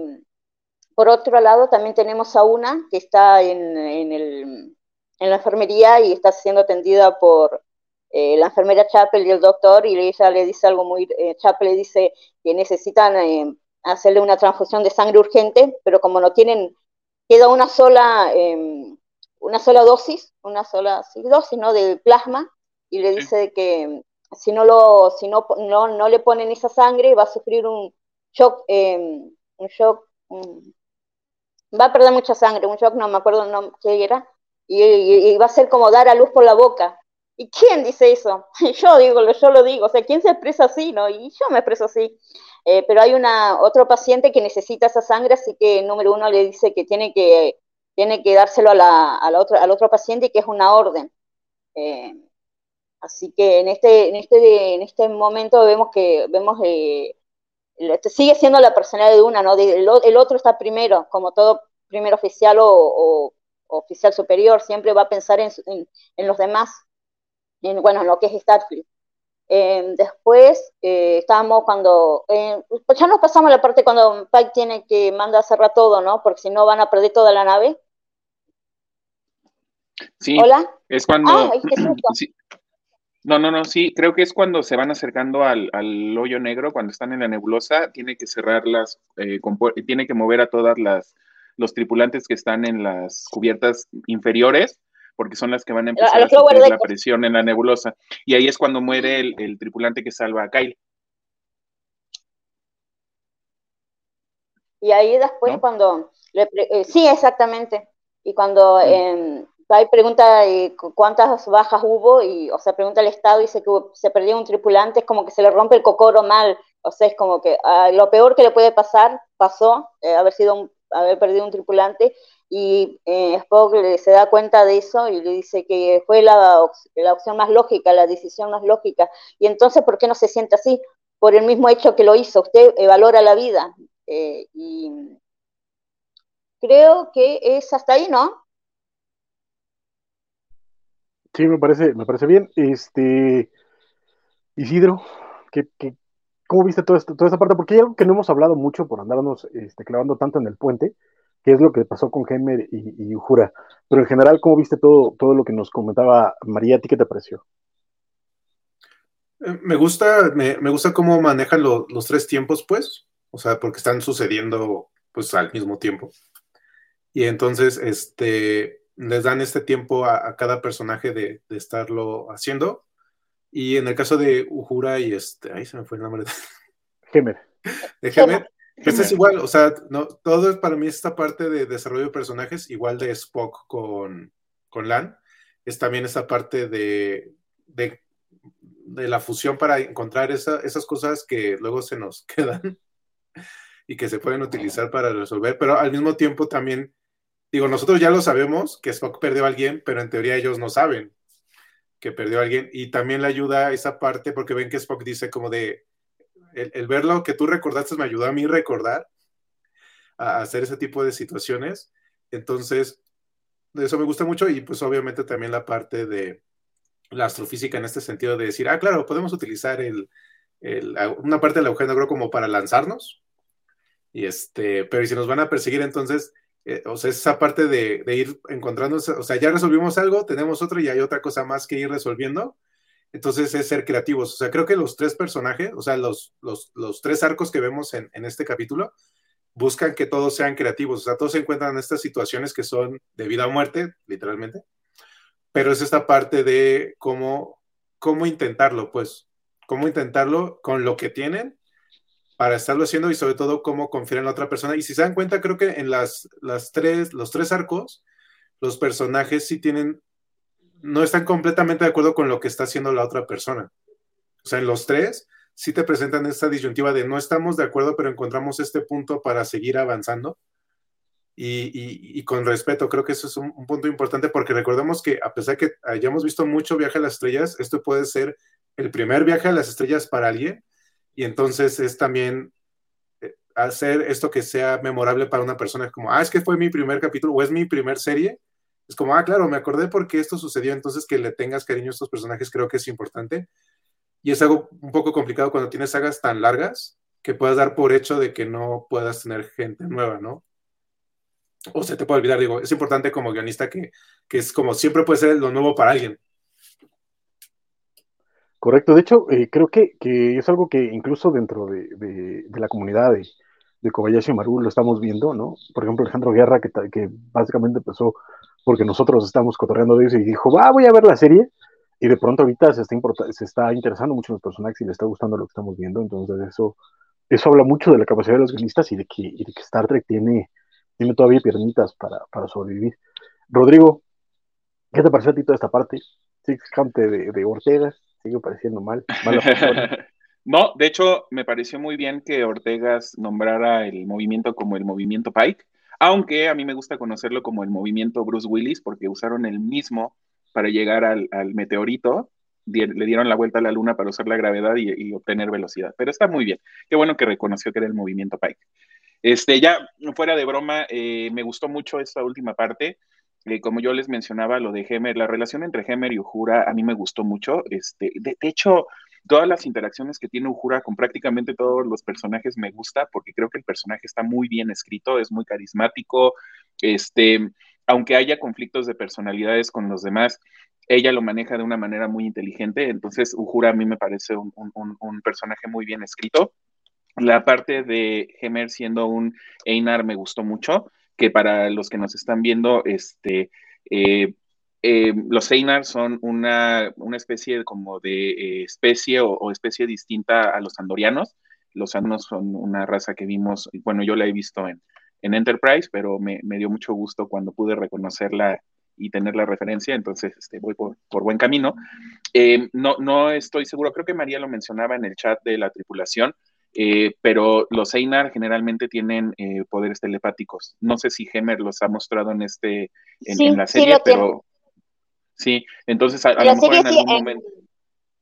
por otro lado, también tenemos a una que está en, en, la enfermería y está siendo atendida por eh, la enfermera Chapel y el doctor, y ella le dice algo muy, eh, Chapel le dice que necesitan eh, hacerle una transfusión de sangre urgente, pero como no tienen, queda una sola, em, una sola dosis, una sola dosis, ¿no? De plasma, y le dice que si no lo, si no, no, no le ponen esa sangre, va a sufrir un shock, em, un shock, va a perder mucha sangre, un shock, no me acuerdo no, qué era, y, va a ser como dar a luz por la boca. ¿Y quién dice eso? yo digo, yo lo digo, o sea, ¿quién se expresa así, no? Y yo me expreso así. Eh, pero hay una otro paciente que necesita esa sangre, así que número uno le dice que tiene que, tiene que dárselo a la, a la otra, al otro paciente y que es una orden. Eh, así que en este, en este, en este momento vemos que vemos eh, este, sigue siendo la personalidad de una, ¿no? El, otro está primero, como todo primer oficial o, oficial superior, siempre va a pensar en, los demás, en, bueno, en lo que es Starfleet. Eh, después eh, estábamos cuando, eh, pues ya nos pasamos la parte cuando Pike tiene que mandar a cerrar todo, ¿no? Porque si no van a perder toda la nave. Sí. Hola. Es cuando. Ah, No, no, no, sí, creo que es cuando se van acercando al, hoyo negro, cuando están en la nebulosa, tiene que cerrarlas, eh, tiene que mover a todas las los tripulantes que están en las cubiertas inferiores, porque son las que van a empezar a, a la presión en la nebulosa. Y ahí es cuando muere el, tripulante que salva a Kyle. Y ahí después cuando, eh, sí, exactamente. Y cuando hay pregunta eh, cuántas bajas hubo y, o sea, pregunta el Estado y dice que se perdió un tripulante, es como que se le rompe el cocoro mal, o sea, es como que ah, lo peor que le puede pasar pasó, eh, haber sido haber perdido un tripulante y eh, Spock se da cuenta de eso y le dice que fue la, la opción más lógica, la decisión más lógica. Y entonces, ¿por qué no se siente así? Por el mismo hecho que lo hizo. Usted valora la vida. y creo que es hasta ahí, ¿no? Sí, me parece, me parece bien. Este, Isidro, ¿qué, cómo viste toda esta, toda esta parte? Porque hay algo que no hemos hablado mucho por andarnos este, clavando tanto en el puente, que es lo que pasó con Gemer y, Ujura. Pero en general, ¿cómo viste todo, todo lo que nos comentaba María? ¿A ti qué te pareció? Eh, me gusta, me, gusta cómo manejan los tres tiempos, pues. O sea, porque están sucediendo pues al mismo tiempo. Y entonces, este, les dan este tiempo a, cada personaje de, estarlo haciendo. Y en el caso de Uhura y este, ahí se me fue el nombre. De Gemer. De Gemer. Pues es igual, o sea, no, todo es para mí esta parte de desarrollo de personajes, igual de Spock con, con Lan, es también esa parte de, de, la fusión para encontrar esas cosas que luego se nos quedan y que se pueden utilizar para resolver, pero al mismo tiempo también Digo, nosotros ya lo sabemos que Spock perdió a alguien, pero en teoría ellos no saben que perdió a alguien. Y también le ayuda esa parte porque ven que Spock dice como de, el, verlo que tú recordaste me ayudó a mí recordar a hacer ese tipo de situaciones. Entonces, eso me gusta mucho y pues obviamente también la parte de la astrofísica en este sentido de decir, ah, claro, podemos utilizar el, una parte del agujero negro como para lanzarnos. Y este, pero si nos van a perseguir, entonces, eh, o sea, esa parte de, de, ir encontrando, o sea, ya resolvimos algo, tenemos otro y hay otra cosa más que ir resolviendo. Entonces es ser creativos. O sea, creo que los tres personajes, o sea, los, los, los tres arcos que vemos en, en, este capítulo, buscan que todos sean creativos. O sea, todos se encuentran en estas situaciones que son de vida o muerte, literalmente. Pero es esta parte de cómo, cómo intentarlo, pues, cómo intentarlo con lo que tienen para estarlo haciendo y sobre todo cómo confiar en la otra persona. Y si se dan cuenta, creo que en las, las tres, los tres arcos, los personajes sí tienen no están completamente de acuerdo con lo que está haciendo la otra persona. O sea, en los tres sí te presentan esta disyuntiva de no estamos de acuerdo, pero encontramos este punto para seguir avanzando. Y, con respeto, creo que eso es un, punto importante porque recordemos que a pesar que hayamos visto mucho viaje a las estrellas, esto puede ser el primer viaje a las estrellas para alguien y entonces es también eh, hacer esto que sea memorable para una persona, como, ah, es que fue mi primer capítulo o es mi primer serie es como, ah, claro, me acordé porque esto sucedió, entonces que le tengas cariño a estos personajes creo que es importante. Y es algo un poco complicado cuando tienes sagas tan largas que puedas dar por hecho de que no puedas tener gente nueva, ¿no? O se te puede olvidar, digo, es importante como guionista que, que es como siempre puede ser lo nuevo para alguien. Correcto, de hecho, eh, creo que, que, es algo que incluso dentro de, de, la comunidad de, de Kobayashi Maru lo estamos viendo, ¿no? Por ejemplo, Alejandro Guerra, que, que básicamente empezó porque nosotros estamos cotorreando de eso y dijo, va, voy a ver la serie. Y de pronto ahorita se está, se está interesando mucho en los personajes y le está gustando lo que estamos viendo. Entonces eso, eso habla mucho de la capacidad de los guionistas y de que, y de que Star Trek tiene, tiene todavía piernitas para, para sobrevivir. Rodrigo, ¿qué te pareció a ti toda esta parte? Six de, de Ortega, sigue pareciendo mal. no, de hecho, me pareció muy bien que Ortegas nombrara el movimiento como el movimiento Pike aunque a mí me gusta conocerlo como el movimiento Bruce Willis, porque usaron el mismo para llegar al, meteorito, le dieron la vuelta a la luna para usar la gravedad y, obtener velocidad. Pero está muy bien. Qué bueno que reconoció que era el movimiento Pike. Este, ya fuera de broma, eh, me gustó mucho esta última parte. Eh, como yo les mencionaba, lo de Hemer, la relación entre Hemer y Uhura a mí me gustó mucho. Este, de hecho, todas las interacciones que tiene Uhura con prácticamente todos los personajes me gusta porque creo que el personaje está muy bien escrito, es muy carismático, este, aunque haya conflictos de personalidades con los demás, ella lo maneja de una manera muy inteligente, entonces Uhura a mí me parece un, personaje muy bien escrito. La parte de Hemer siendo un Einar me gustó mucho, que para los que nos están viendo, este, eh, eh, los Einar son una, especie como de eh, especie o, especie distinta a los andorianos. Los andorianos son una raza que vimos, bueno, yo la he visto en, Enterprise, pero me, dio mucho gusto cuando pude reconocerla y tener la referencia, entonces este, voy por, buen camino. Eh, no, no estoy seguro, creo que María lo mencionaba en el chat de la tripulación, pero los Einar generalmente tienen poderes telepáticos. No sé si Hemer los ha mostrado en este en, la serie, pero Sí, entonces a, lo mejor en algún momento.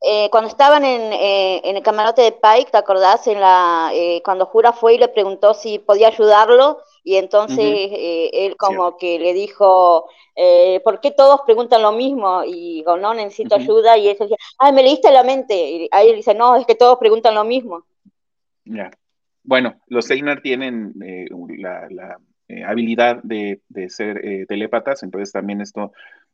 Eh, cuando estaban en, eh, en, el camarote de Pike, ¿te acordás? En la, eh, cuando Jura fue y le preguntó si podía ayudarlo, y entonces él como que le dijo, ¿por qué todos preguntan lo mismo? Y digo, no, necesito ayuda, y él dice, ay, me leíste la mente. Y ahí él dice, no, es que todos preguntan lo mismo. Ya. Bueno, los Einar tienen la, la habilidad de, de ser telépatas, entonces también esto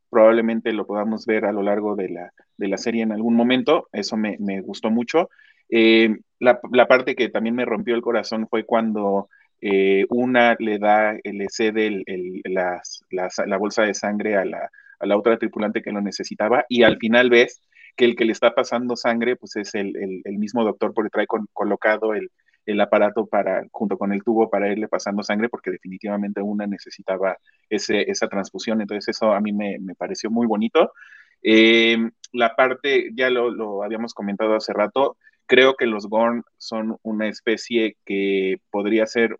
probablemente lo podamos ver a lo largo de la, de la serie en algún momento, eso me, me gustó mucho. Eh, la, la, parte que también me rompió el corazón fue cuando eh, una le da, le cede el, el, las, la bolsa de sangre a la, a la, otra tripulante que lo necesitaba y al final ves que el que le está pasando sangre pues es el, mismo doctor porque trae colocado el, el aparato para, junto con el tubo para irle pasando sangre, porque definitivamente una necesitaba esa transfusión. Entonces eso a mí me, pareció muy bonito. Eh, la parte, ya lo, habíamos comentado hace rato, creo que los Gorn son una especie que podría ser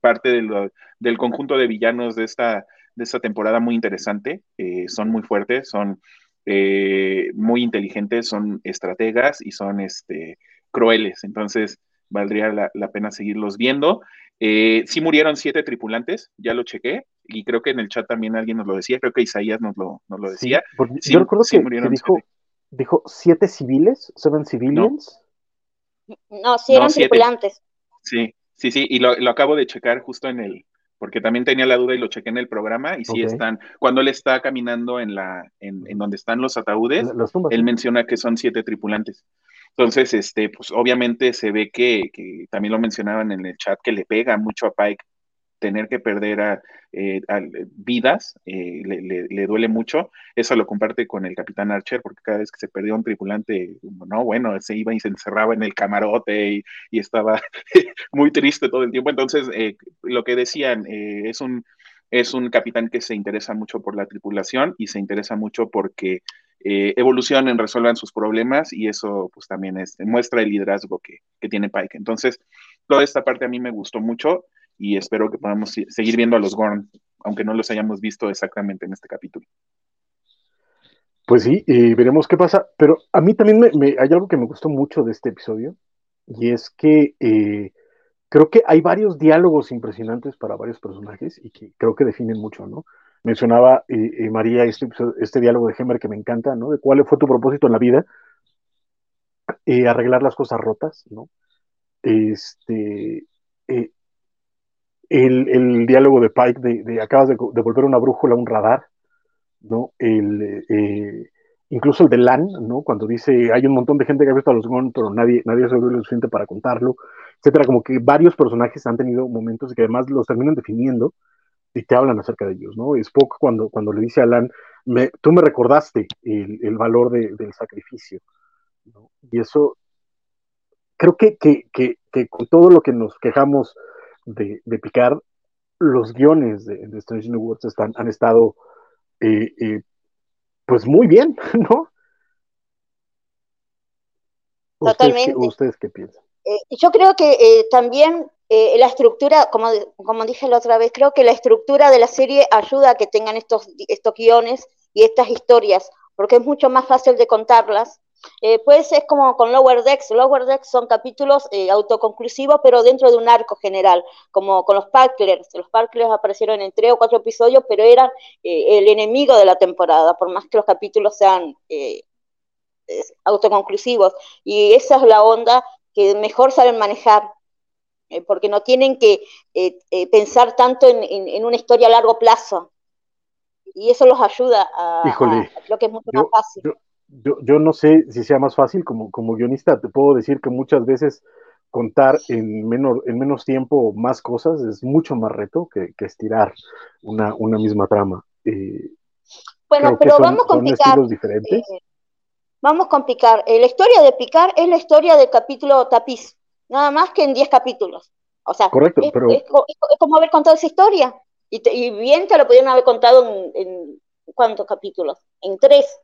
parte del conjunto de villanos de esta, de esta temporada muy interesante. Eh, son muy fuertes, son eh, muy inteligentes, son estrategas y son este, crueles. Entonces, valdría la, pena seguirlos viendo. Eh, sí murieron siete tripulantes, ya lo chequé, y creo que en el chat también alguien nos lo decía, creo que Isaías nos lo, nos lo decía. yo recuerdo que, dijo, siete. dijo siete civiles, seven civilians. No, sí eran tripulantes. Sí, sí, sí, y lo, acabo de checar justo en el, porque también tenía la duda y lo chequé en el programa, y sí están, cuando él está caminando en la, en, en donde están los ataúdes, él menciona que son siete tripulantes. Entonces, este, pues obviamente se ve que, que, también lo mencionaban en el chat, que le pega mucho a Pike tener que perder a, eh, vidas, eh, le, duele mucho. Eso lo comparte con el capitán Archer, porque cada vez que se perdió un tripulante, no, bueno, se iba y se encerraba en el camarote y, estaba muy triste todo el tiempo. Entonces, eh, lo que decían, es un es un capitán que se interesa mucho por la tripulación y se interesa mucho porque evolucionen, resuelvan sus problemas y eso pues también es, muestra el liderazgo que, que, tiene Pike. Entonces, toda esta parte a mí me gustó mucho y espero que podamos seguir viendo a los Gorn, aunque no los hayamos visto exactamente en este capítulo. Pues sí, veremos qué pasa, pero a mí también me, hay algo que me gustó mucho de este episodio, y es que eh, creo que hay varios diálogos impresionantes para varios personajes y que creo que definen mucho, ¿no? Mencionaba eh, eh, María este, este diálogo de Hemmer que me encanta, ¿no? De cuál fue tu propósito en la vida, arreglar las cosas rotas, ¿no? Este, el, diálogo de Pike de, acabas de, volver una brújula a un radar, ¿no? El, eh, incluso el de Lan, ¿no? Cuando dice hay un montón de gente que ha visto a los Gon, pero nadie, nadie se lo suficiente para contarlo, etcétera. Como que varios personajes han tenido momentos que además los terminan definiendo y te hablan acerca de ellos, ¿no? Spock cuando, cuando le dice a Lan, me, tú me recordaste el, valor del sacrificio, ¿no? Y eso, creo que, que, que, que con todo lo que nos quejamos de, de Picard, los guiones de, Strange New Worlds están, han estado eh, eh, pues muy bien, ¿no? Totalmente. ¿Ustedes qué, piensan? Eh, yo creo que también la estructura, como, como dije la otra vez, creo que la estructura de la serie ayuda a que tengan estos, estos guiones y estas historias, porque es mucho más fácil de contarlas eh, pues es como con Lower Decks. Lower Decks son capítulos eh, autoconclusivos, pero dentro de un arco general, como con los Parklers. Los Parklers aparecieron en tres o cuatro episodios, pero eran eh, el enemigo de la temporada, por más que los capítulos sean eh, autoconclusivos. Y esa es la onda que mejor saben manejar, porque no tienen que pensar tanto en, una historia a largo plazo. Y eso los ayuda a, lo que es mucho más fácil yo, yo no sé si sea más fácil, como, como guionista te puedo decir que muchas veces contar en menos, en menos tiempo más cosas es mucho más reto que, estirar una, una, misma trama. Eh, bueno, pero vamos Picar. Diferentes. Eh, vamos con Picar. Eh, la historia de Picar es la historia del capítulo tapiz, nada más que en 10 capítulos. O sea, Correcto, es, pero... es, como haber contado esa historia. Y, y, bien te lo pudieron haber contado en, en ¿cuántos capítulos? En tres.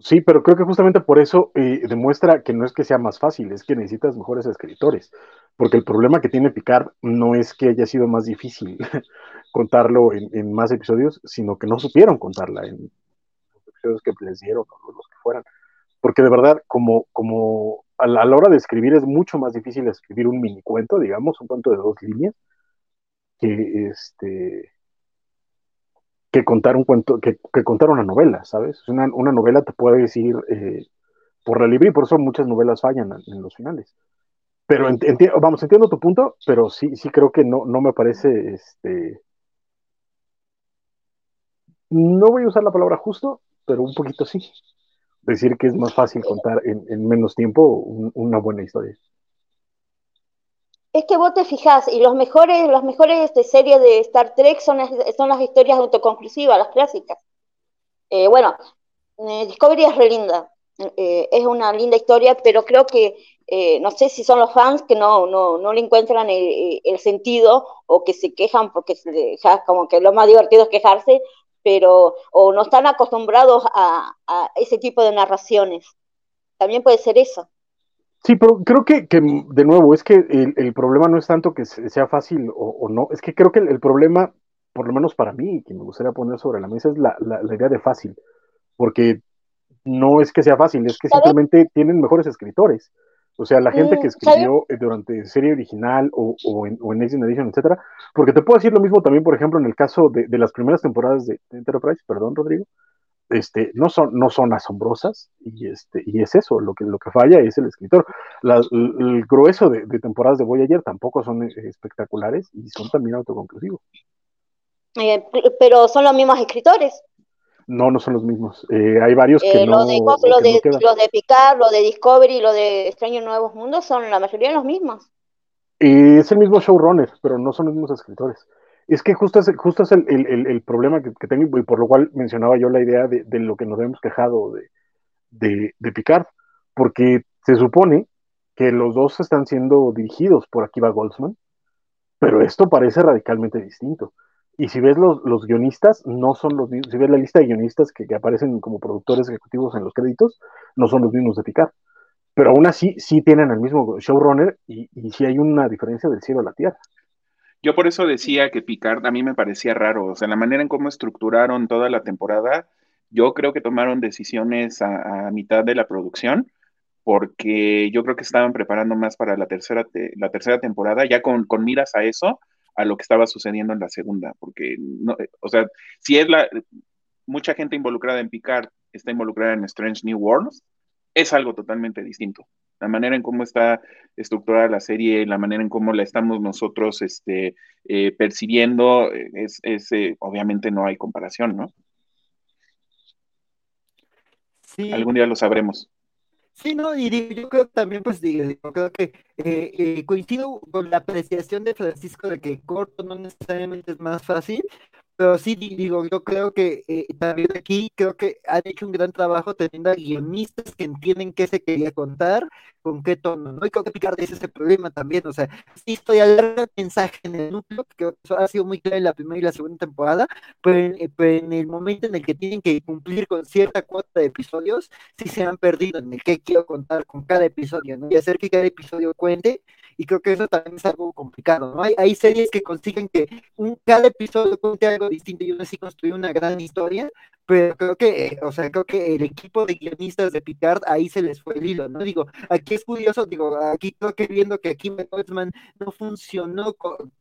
Sí, pero creo que justamente por eso eh, demuestra que no es que sea más fácil, es que necesitas mejores escritores, porque el problema que tiene Picard no es que haya sido más difícil contarlo en, más episodios, sino que no supieron contarla en los episodios que les dieron o los que fueran, porque de verdad, como, como a la, hora de escribir es mucho más difícil escribir un mini cuento, digamos, un cuento de dos líneas, que este que contar un cuento, que, contar una novela, ¿sabes? Una, una novela te puede decir eh, por la libre y por eso muchas novelas fallan en, los finales. Pero vamos, entiendo tu punto, pero sí, sí creo que no, no me parece, este, no voy a usar la palabra justo, pero un poquito sí. Decir que es más fácil contar en, menos tiempo una buena historia es que vos te fijás, y los mejores, los mejores series de Star Trek son, son las historias autoconclusivas, las clásicas. Eh, bueno, eh, Discovery es re linda, eh, es una linda historia, pero creo que, no sé si son los fans que no, no, no le encuentran el, sentido o que se quejan porque ya como que lo más divertido es quejarse, pero o no están acostumbrados a ese tipo de narraciones. También puede ser eso. Sí, pero creo que, de nuevo, es que el, problema no es tanto que sea fácil o, no, es que creo que el, problema, por lo menos para mí, que me gustaría poner sobre la mesa, es la, idea de fácil, porque no es que sea fácil, es que simplemente tienen mejores escritores, O sea, la gente Mm, que escribió eh, durante serie original o, o en, o en Next Generation, etcétera, porque te puedo decir lo mismo también, por ejemplo, en el caso de, de las primeras temporadas de, de Enterprise, perdón, Rodrigo, este, no son, no son asombrosas, y este, y es eso, lo que, lo que falla es el escritor. La- el, el grueso de, de temporadas de Voyager tampoco son eh, espectaculares y son también autoconclusivos. Eh, pero son los mismos escritores. No, no son los mismos. Eh, hay varios que Eh, no, los, de, no de, quedan. los de Picard, los de Discovery, los de Extraños Nuevos Mundos son la mayoría los mismos. Eh, es el mismo showrunner, pero no son los mismos escritores. Es que justo es, justo es el, el- el- el problema que, que tengo y por lo cual mencionaba yo la idea de, de lo que nos hemos quejado de, de, de Picard, porque se supone que los dos están siendo dirigidos por Akiva Goldsman, pero esto parece radicalmente distinto. Y si ves los, los guionistas, no son los mismos, si ves la lista de guionistas que, que aparecen como productores ejecutivos en los créditos, no son los mismos de Picard. Pero aún así, sí tienen el mismo showrunner y, y sí hay una diferencia del cielo a la tierra. Yo por eso decía que Picard a mí me parecía raro, o sea, la manera en cómo estructuraron toda la temporada, yo creo que tomaron decisiones a, a mitad de la producción, porque yo creo que estaban preparando más para la tercera, te- la tercera temporada, ya con, con miras a eso, a lo que estaba sucediendo en la segunda, porque, no, eh, o sea, si es la, mucha gente involucrada en Picard está involucrada en Strange New Worlds, es algo totalmente distinto. La manera en cómo está estructurada la serie, la manera en cómo la estamos nosotros este, eh, percibiendo, eh, es, es eh, obviamente no hay comparación, ¿no? Sí, Algún día lo sabremos. Sí, no, y yo creo también, pues digo, creo que eh, eh, coincido con la apreciación de Francisco de que corto no necesariamente es más fácil, pero sí di- digo, yo creo que eh, también aquí creo que han hecho un gran trabajo teniendo guionistas que entienden qué se quería contar, con qué tono, ¿no? Y creo que Picard es ese problema también, o sea, sí estoy alarga el mensaje en el núcleo, que eso ha sido muy claro en la primera y la segunda temporada, pero en, eh, pero en el momento en el que tienen que cumplir con cierta cuota de episodios, sí se han perdido en el que quiero contar con cada episodio, ¿no? Y hacer que cada episodio cuente, y creo que eso también es algo complicado, ¿no? Hay, hay series que consiguen que un, cada episodio cuente algo distinto y uno así construye una gran historia, pero creo que, eh, o sea, creo que el equipo de guionistas de Picard ahí se les fue el hilo, ¿no? Digo, aquí es curioso, digo, aquí creo que viendo que aquí Goldsman no funcionó con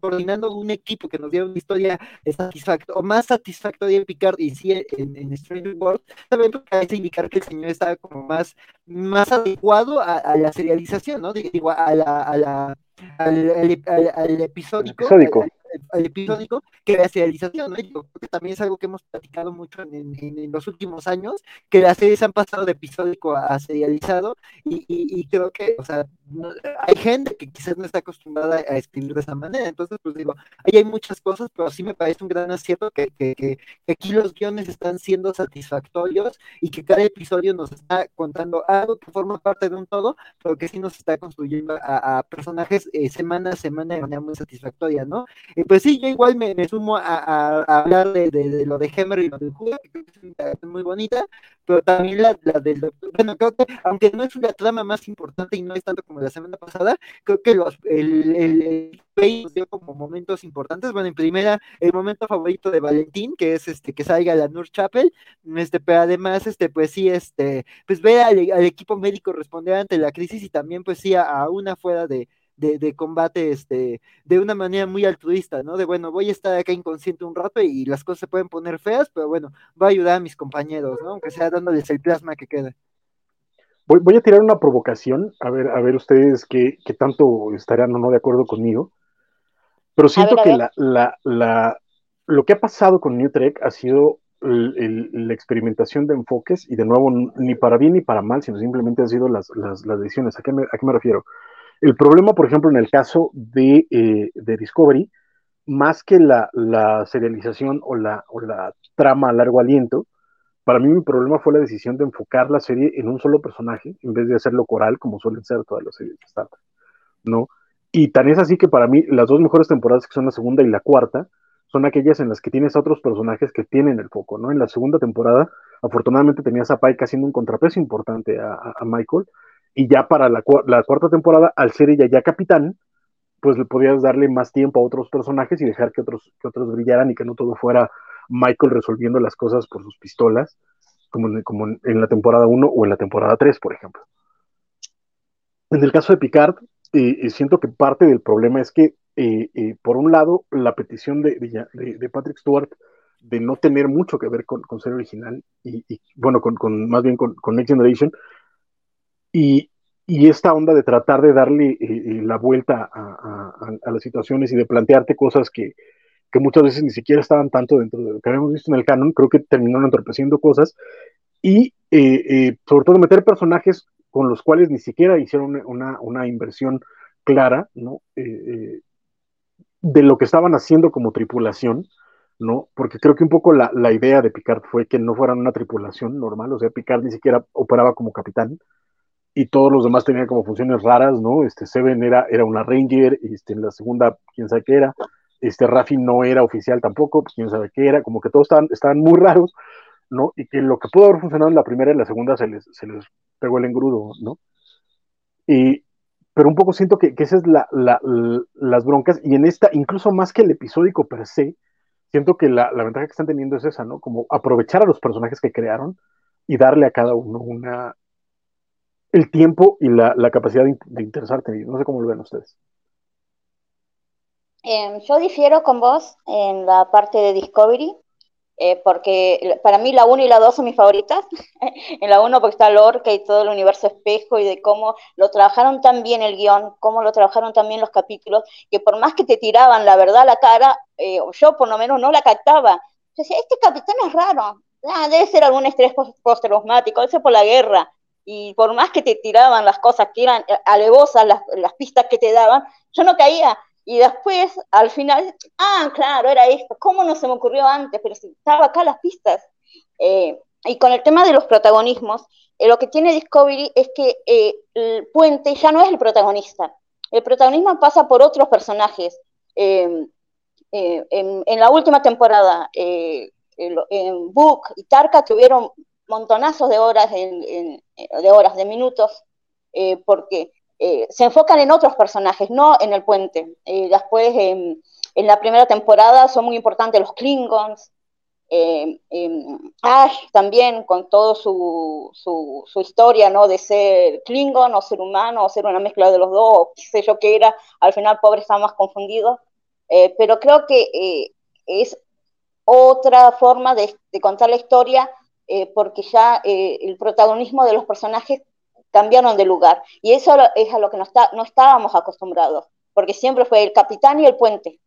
coordinando un equipo que nos diera una historia satisfactoria o más satisfactoria en Picard y sí en, en Stranger World, también parece indicar que el señor estaba como más, más adecuado a, a la serialización, ¿no? Digo, a la, a la al, al, al, al episódico, episódico. Al, episódico que la serialización, ¿no? Yo creo que también es algo que hemos platicado mucho en, en, en los últimos años, que las series han pasado de episódico a, a serializado y, y, y, creo que, o sea, hay gente que quizás no está acostumbrada a escribir de esa manera, entonces, pues digo, ahí hay muchas cosas, pero sí me parece un gran acierto que, que, que, aquí los guiones están siendo satisfactorios y que cada episodio nos está contando algo que forma parte de un todo, pero que sí nos está construyendo a, personajes eh, semana a semana de manera muy satisfactoria, ¿no? Eh, pues sí, yo igual me, sumo a, hablar de, lo de Hemer y lo de Judah, que creo que es muy bonita, pero también la, la del doctor, bueno, creo que aunque no es la trama más importante y no es tanto como la semana pasada, creo que los, el, el, nos dio como momentos importantes, bueno, en primera, el momento favorito de Valentín, que es este, que salga la Nur Chapel, este, pero además, este, pues sí, este, pues ver al, al equipo médico responder ante la crisis y también, pues sí, a, a una fuera de, de, de, combate este, de una manera muy altruista, ¿no? De bueno, voy a estar acá inconsciente un rato y las cosas se pueden poner feas, pero bueno, voy a ayudar a mis compañeros, ¿no? Aunque sea dándoles el plasma que queda. Voy, voy a tirar una provocación, a ver, a ver ustedes qué, qué tanto estarán o no de acuerdo conmigo. Pero siento ver, que la, la, la, lo que ha pasado con New Trek ha sido el, el, la experimentación de enfoques y de nuevo ni para bien ni para mal, sino simplemente han sido las, las, las decisiones. ¿A qué, me, ¿A qué me refiero? El problema, por ejemplo, en el caso de, eh, de Discovery, más que la, la serialización o la, la, trama a largo aliento, para mí mi problema fue la decisión de enfocar la serie en un solo personaje, en vez de hacerlo coral, como suelen ser todas las series de Star Trek, ¿no? Y tan es así que para mí las dos mejores temporadas, que son la segunda y la cuarta, son aquellas en las que tienes a otros personajes que tienen el foco, ¿no? En la segunda temporada, afortunadamente tenías a Pike haciendo un contrapeso importante a, a Michael, y ya para la, cuarta temporada, al ser ella ya capitán, pues le podías darle más tiempo a otros personajes y dejar que otros, que otros brillaran y que no todo fuera Michael resolviendo las cosas por sus pistolas, como en, como en la temporada 1 o en la temporada 3, por ejemplo. en el caso de Picard, eh, siento que parte del problema es que, por un lado, la petición de, de, Patrick Stewart de no tener mucho que ver con, con ser original y, bueno, con, con, más bien con, Next Generation, y, esta onda de tratar de darle eh, eh, la vuelta a, las situaciones y de plantearte cosas que, que, muchas veces ni siquiera estaban tanto dentro de lo que habíamos visto en el canon, creo que terminaron entorpeciendo cosas y eh, sobre todo meter personajes con los cuales ni siquiera hicieron una, una inversión clara, ¿no? de lo que estaban haciendo como tripulación, ¿no? Porque creo que un poco la, la, idea de Picard fue que no fueran una tripulación normal, o sea, Picard ni siquiera operaba como capitán, y todos los demás tenían como funciones raras, ¿no? Este Seven era, era una Ranger, este, en la segunda, quién sabe qué era, este Rafi no era oficial tampoco, pues quién sabe qué era, como que todos estaban, estaban muy raros, ¿no? Y que lo que pudo haber funcionado en la primera y en la segunda se les, se les pegó el engrudo, ¿no? Y, pero un poco siento que, que esas es la, la, las broncas, y en esta, incluso más que el episódico per se, siento que la, la ventaja que están teniendo es esa, ¿no? Como aprovechar a los personajes que crearon y darle a cada uno una, el tiempo y la, capacidad de, interesarte No sé cómo lo ven ustedes. Em, yo difiero con vos en la parte de Discovery, eh, porque para mí la 1 y la 2 son mis favoritas. en la 1 porque está Lorca y todo el universo espejo y de cómo lo trabajaron tan bien el guion, cómo lo trabajaron también los capítulos, que por más que te tiraban la verdad a la cara, eh, yo por lo menos no la captaba. Yo decía, este capitán es raro, ah, debe ser algún estrés postraumático, debe ser por la guerra y por más que te tiraban las cosas que eran alevosas, las, las pistas que te daban, yo no caía. Y después, al final, ah, claro, era esto, ¿cómo no se me ocurrió antes? Pero si estaba acá las pistas. Eh, y con el tema de los protagonismos, eh, lo que tiene Discovery es que eh, el puente ya no es el protagonista. El protagonismo pasa por otros personajes. En, en, la última temporada, en Book y Tarka tuvieron montonazos de horas, de horas, de minutos, eh, porque eh, se enfocan en otros personajes, no en el puente. Eh, después, en la primera temporada son muy importantes los Klingons, Ash también, con toda su, su, historia, ¿no? De ser Klingon o ser humano o ser una mezcla de los dos, o qué sé yo qué era, al final pobre estaba más confundido. pero creo que es otra forma de, de contar la historia eh, porque ya eh, el protagonismo de los personajes cambiaron de lugar. Y eso es a lo que no, está, no estábamos acostumbrados, porque siempre fue el capitán y el puente.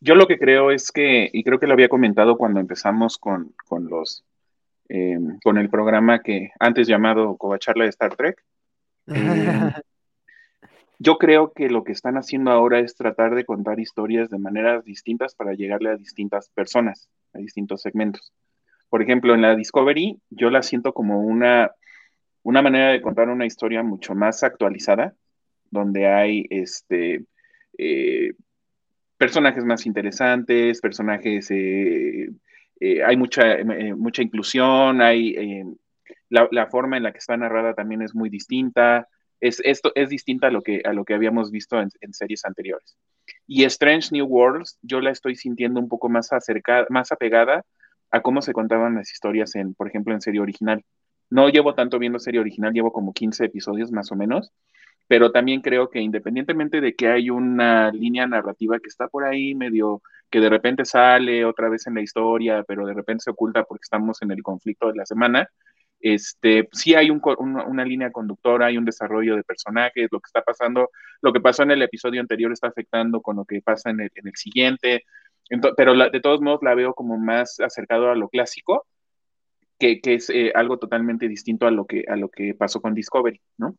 Yo lo que creo es que, y creo que lo había comentado cuando empezamos con, con los eh, con el programa que antes llamado Covacharla de Star Trek. Yo creo que lo que están haciendo ahora es tratar de contar historias de maneras distintas para llegarle a distintas personas, a distintos segmentos. Por ejemplo, en la Discovery yo la siento como una, una manera de contar una historia mucho más actualizada, donde hay este, eh, personajes más interesantes, personajes, eh, eh, hay mucha, mucha inclusión, hay la, la, forma en la que está narrada también es muy distinta es, esto es distinta a lo que, a lo que habíamos visto en, series anteriores. Y Strange New Worlds, yo la estoy sintiendo un poco más acercada, más apegada a cómo se contaban las historias en, por ejemplo, en serie original. No llevo tanto viendo serie original, llevo como 15 episodios más o menos, pero también creo que independientemente de que hay una línea narrativa que está por ahí medio que de repente sale otra vez en la historia, pero de repente se oculta porque estamos en el conflicto de la semana, este, sí hay una línea conductora, hay un desarrollo de personajes, lo que está pasando, lo que pasó en el episodio anterior está afectando con lo que pasa en el, siguiente, pero de todos modos la veo como más acercado a lo clásico, que, es eh, algo totalmente distinto a lo, que, a lo que pasó con Discovery, ¿no?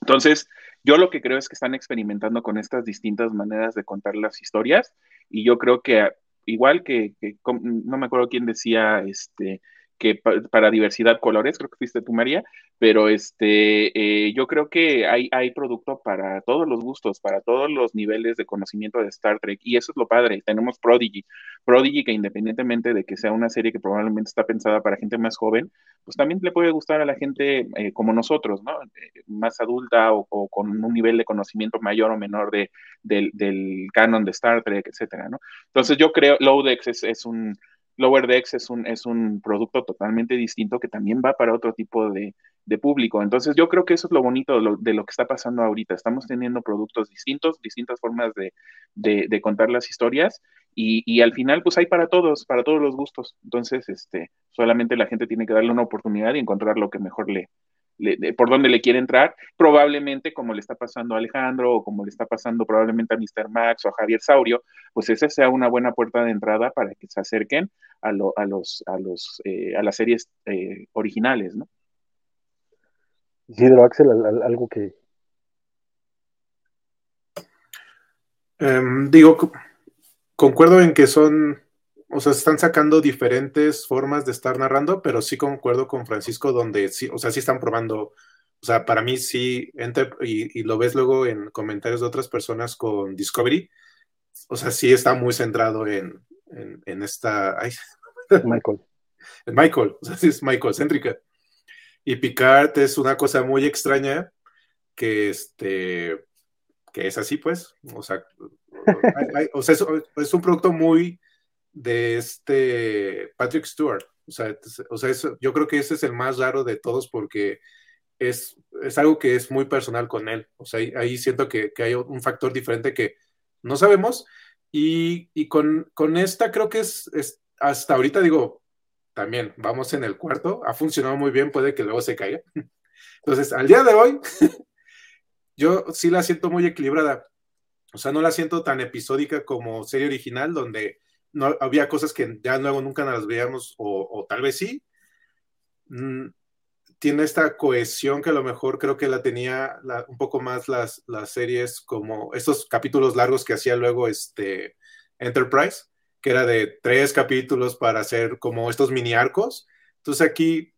Entonces, yo lo que creo es que están experimentando con estas distintas maneras de contar las historias y yo creo que igual que, que no me acuerdo quién decía, este, que para diversidad colores, creo que fuiste tú, María, pero este, eh, yo creo que hay, hay producto para todos los gustos, para todos los niveles de conocimiento de Star Trek, y eso es lo padre. Tenemos Prodigy, Prodigy que independientemente de que sea una serie que probablemente está pensada para gente más joven, pues también le puede gustar a la gente eh, como nosotros, ¿no? Eh, más adulta o, con un nivel de conocimiento mayor o menor de, del, canon de Star Trek, etcétera, ¿no? Entonces yo creo, Lodex es, es un Lower Decks es un, es un producto totalmente distinto que también va para otro tipo de, público. Entonces yo creo que eso es lo bonito de lo, que está pasando ahorita. Estamos teniendo productos distintos, distintas formas de, contar las historias y, y, al final pues hay para todos, para todos los gustos. Entonces este, solamente la gente tiene que darle una oportunidad y encontrar lo que mejor le, por dónde le quiere entrar, probablemente como le está pasando a Alejandro o como le está pasando probablemente a Mr. Max o a Javier Saurio, pues esa sea una buena puerta de entrada para que se acerquen a, a los, a, los, eh, a las series eh, originales, ¿no? Isidro Axel, algo que... Em, digo, concuerdo en que son o sea, están sacando diferentes formas de estar narrando, pero sí concuerdo con Francisco donde sí, o sea, sí están probando, o sea, para mí sí, y, lo ves luego en comentarios de otras personas con Discovery, o sea, sí está muy centrado en, en, esta... Michael. En Michael, o sea, sí es Michael céntrica. Y Picard es una cosa muy extraña que este que es así pues, o sea, o sea es un producto muy de este Patrick Stewart. O sea, o sea eso, yo creo que ese es el más raro de todos porque es, es algo que es muy personal con él. O sea, ahí, siento que, que, hay un factor diferente que no sabemos. Y, y con, con, esta creo que es, es, hasta ahorita digo, también vamos en el cuarto, ha funcionado muy bien, puede que luego se caiga. Entonces, al día de hoy, yo sí la siento muy equilibrada. O sea, no la siento tan episódica como serie original, donde no, había cosas que ya luego nunca las veíamos, o, tal vez sí. Mm, tiene esta cohesión que a lo mejor creo que la tenía un poco más las, las series como estos capítulos largos que hacía luego este Enterprise, que era de tres capítulos para hacer como estos mini arcos. Entonces aquí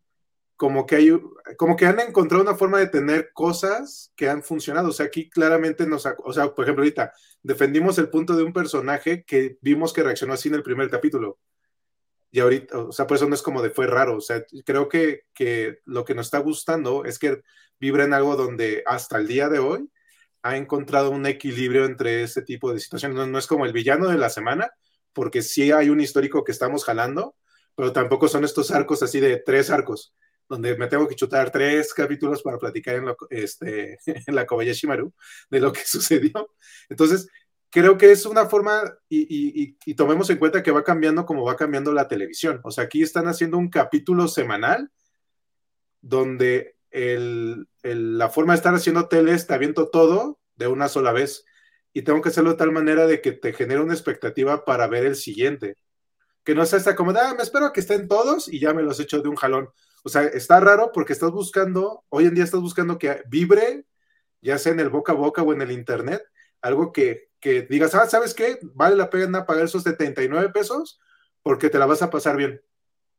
como que hay, como que han encontrado una forma de tener cosas que han funcionado. O sea, aquí claramente nos, o sea, por ejemplo, ahorita defendimos el punto de un personaje que vimos que reaccionó así en el primer capítulo. Y ahorita, o sea, por eso no es como de fue raro. O sea, creo que, que lo que nos está gustando es que vibra en algo donde hasta el día de hoy ha encontrado un equilibrio entre ese tipo de situaciones. No, no es como el villano de la semana, porque sí hay un histórico que estamos jalando, pero tampoco son estos arcos así de tres arcos donde me tengo que chutar tres capítulos para platicar en, este, en la Kobayashi Maru de lo que sucedió. Entonces, creo que es una forma, y, y, tomemos en cuenta que va cambiando como va cambiando la televisión. O sea, aquí están haciendo un capítulo semanal donde la forma de estar haciendo tele está viendo todo de una sola vez. Y tengo que hacerlo de tal manera de que te genere una expectativa para ver el siguiente. Que no sea esta como, ah, me espero que estén todos y ya me los echo de un jalón. O sea, está raro porque estás buscando, hoy en día estás buscando que vibre, ya sea en el boca a boca o en el internet, algo que, que digas, ah, ¿sabes qué? Vale la pena pagar esos 79 pesos porque te la vas a pasar bien.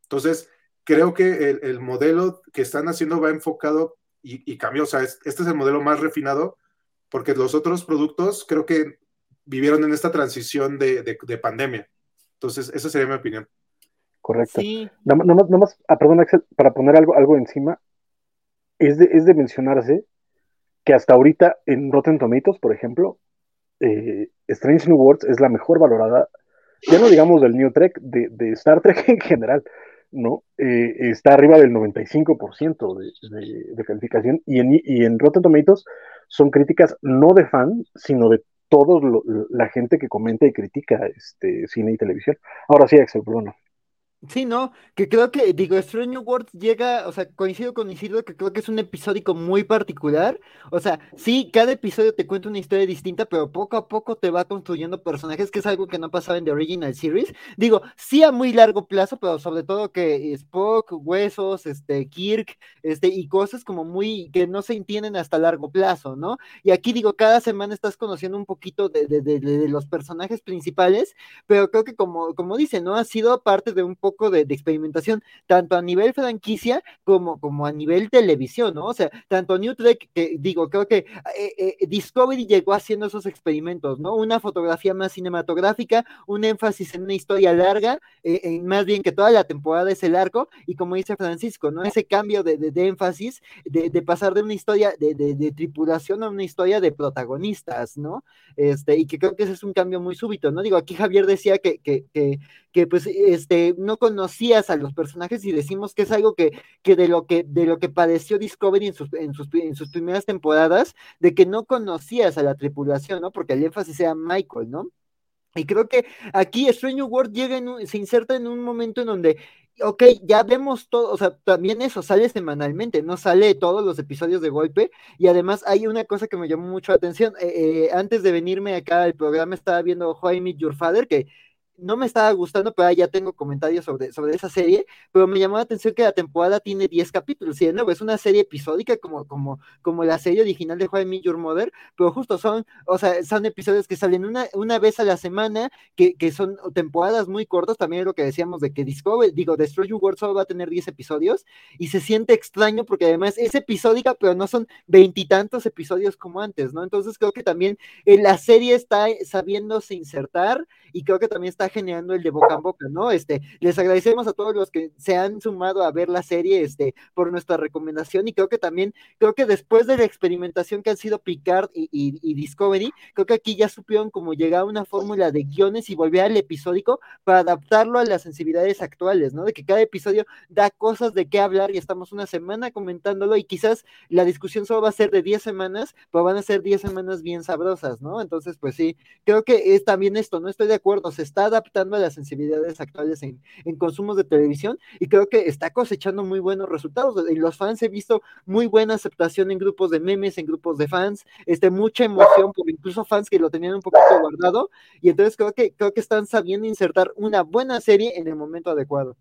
Entonces, creo que el, modelo que están haciendo va enfocado y, cambió. O sea, este es el modelo más refinado porque los otros productos creo que vivieron en esta transición de, de pandemia. Entonces, esa sería mi opinión. Correcto. Sí. Nada, más, ah, perdón, Axel, para poner algo, algo encima, es de, es de mencionarse que hasta ahorita en Rotten Tomatoes, por ejemplo, eh, Strange New Worlds es la mejor valorada, ya no digamos del New Trek, de, de Star Trek en general, ¿no? Eh, está arriba del 95% de, de, calificación y en, y en Rotten Tomatoes son críticas no de fan, sino de toda la gente que comenta y critica este, cine y televisión. Ahora sí, Axel, perdón. Sí, ¿no? Que creo que, digo, Strange Worlds llega, o sea, coincido con Isidro que creo que es un episódico muy particular. O sea, sí, cada episodio te cuenta una historia distinta, pero poco a poco te va construyendo personajes, que es algo que no pasaba en The Original Series. Digo, sí a muy largo plazo, pero sobre todo que Spock, Huesos, este, Kirk, este, y cosas como muy, que no se entienden hasta largo plazo, ¿no? Y aquí digo, cada semana estás conociendo un poquito de, de, de, de los personajes principales, pero creo que como, como dice, ¿no? Ha sido parte de un poco de, experimentación, tanto a nivel franquicia como, como a nivel televisión, ¿no? O sea, tanto New Trek, que digo, creo que eh, eh, Discovery llegó haciendo esos experimentos, ¿no? Una fotografía más cinematográfica, un énfasis en una historia larga, eh, más bien que toda la temporada es el arco, y como dice Francisco, ¿no? Ese cambio de, de, énfasis, de, pasar de una historia de, de, tripulación a una historia de protagonistas, ¿no? Este, y que creo que ese es un cambio muy súbito, ¿no? Digo, aquí Javier decía que, que, que, que pues, este, no conocías a los personajes y decimos que es algo que, que de lo que, de lo que padeció Discovery en sus, en sus, en sus primeras temporadas, de que no conocías a la tripulación, ¿no? Porque el énfasis sea Michael, ¿no? Y creo que aquí Stranger World llega en se inserta en un momento en donde, ok, ya vemos todo, o sea, también eso sale semanalmente, no sale todos los episodios de golpe. Y además hay una cosa que me llamó mucho la atención. Eh, eh, antes de venirme acá al programa estaba viendo How Meet Your Father, que no me estaba gustando, pero ya tengo comentarios sobre, sobre esa serie, pero me llamó la atención que la temporada tiene 10 capítulos, y de nuevo es una serie episódica como, como, como la serie original de How I Your Mother, pero justo son, o sea, son episodios que salen una, una vez a la semana, que, que son temporadas muy cortas, también es lo que decíamos de que Discovery, digo, Destroy Your World solo va a tener 10 episodios, y se siente extraño porque además es episódica, pero no son veintitantos episodios como antes, ¿no? Entonces creo que también eh, la serie está sabiéndose insertar, y creo que también está generando el de boca en boca, ¿no? Este, les agradecemos a todos los que se han sumado a ver la serie, este, por nuestra recomendación y creo que también, creo que después de la experimentación que han sido Picard y, Discovery, creo que aquí ya supieron cómo llegar a una fórmula de guiones y volver al episódico para adaptarlo a las sensibilidades actuales, ¿no? De que cada episodio da cosas de qué hablar y estamos una semana comentándolo y quizás la discusión solo va a ser de 10 semanas, pero van a ser 10 semanas bien sabrosas, ¿no? Entonces, pues sí, creo que es también esto, no estoy de acuerdo, se está adaptando a las sensibilidades actuales en, en consumos de televisión y creo que está cosechando muy buenos resultados. Y los fans he visto muy buena aceptación en grupos de memes, en grupos de fans, este, mucha emoción por incluso fans que lo tenían un poquito guardado y entonces creo que, creo que están sabiendo insertar una buena serie en el momento adecuado.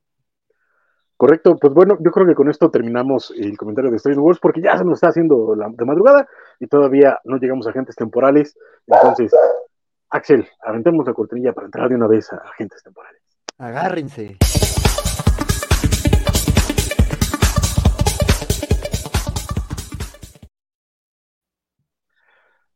Correcto, pues bueno, yo creo que con esto terminamos el comentario de Strange Wars porque ya se nos está haciendo la, de madrugada y todavía no llegamos a agentes temporales. Entonces, Axel, aventemos la cortinilla para entrar de una vez a agentes temporales. Agárrense.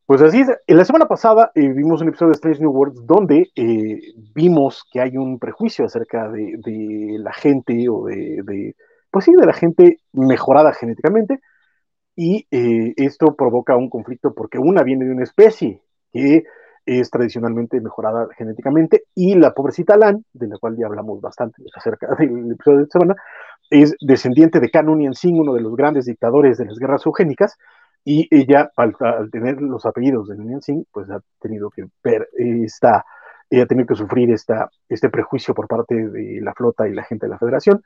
Pues así es, en la semana pasada eh, vimos un episodio de Strange New Worlds donde eh, vimos que hay un prejuicio acerca de, la gente o de, pues sí, de la gente mejorada genéticamente y eh, esto provoca un conflicto porque una viene de una especie que es tradicionalmente mejorada genéticamente, y la pobrecita Lan, de la cual ya hablamos bastante acerca del episodio de esta semana, es descendiente de Canunian Singh, uno de los grandes dictadores de las guerras eugénicas, y ella, al, tener los apellidos de Nunian Singh, pues ha tenido que ver esta, ha tenido que sufrir esta, este prejuicio por parte de la flota y la gente de la federación,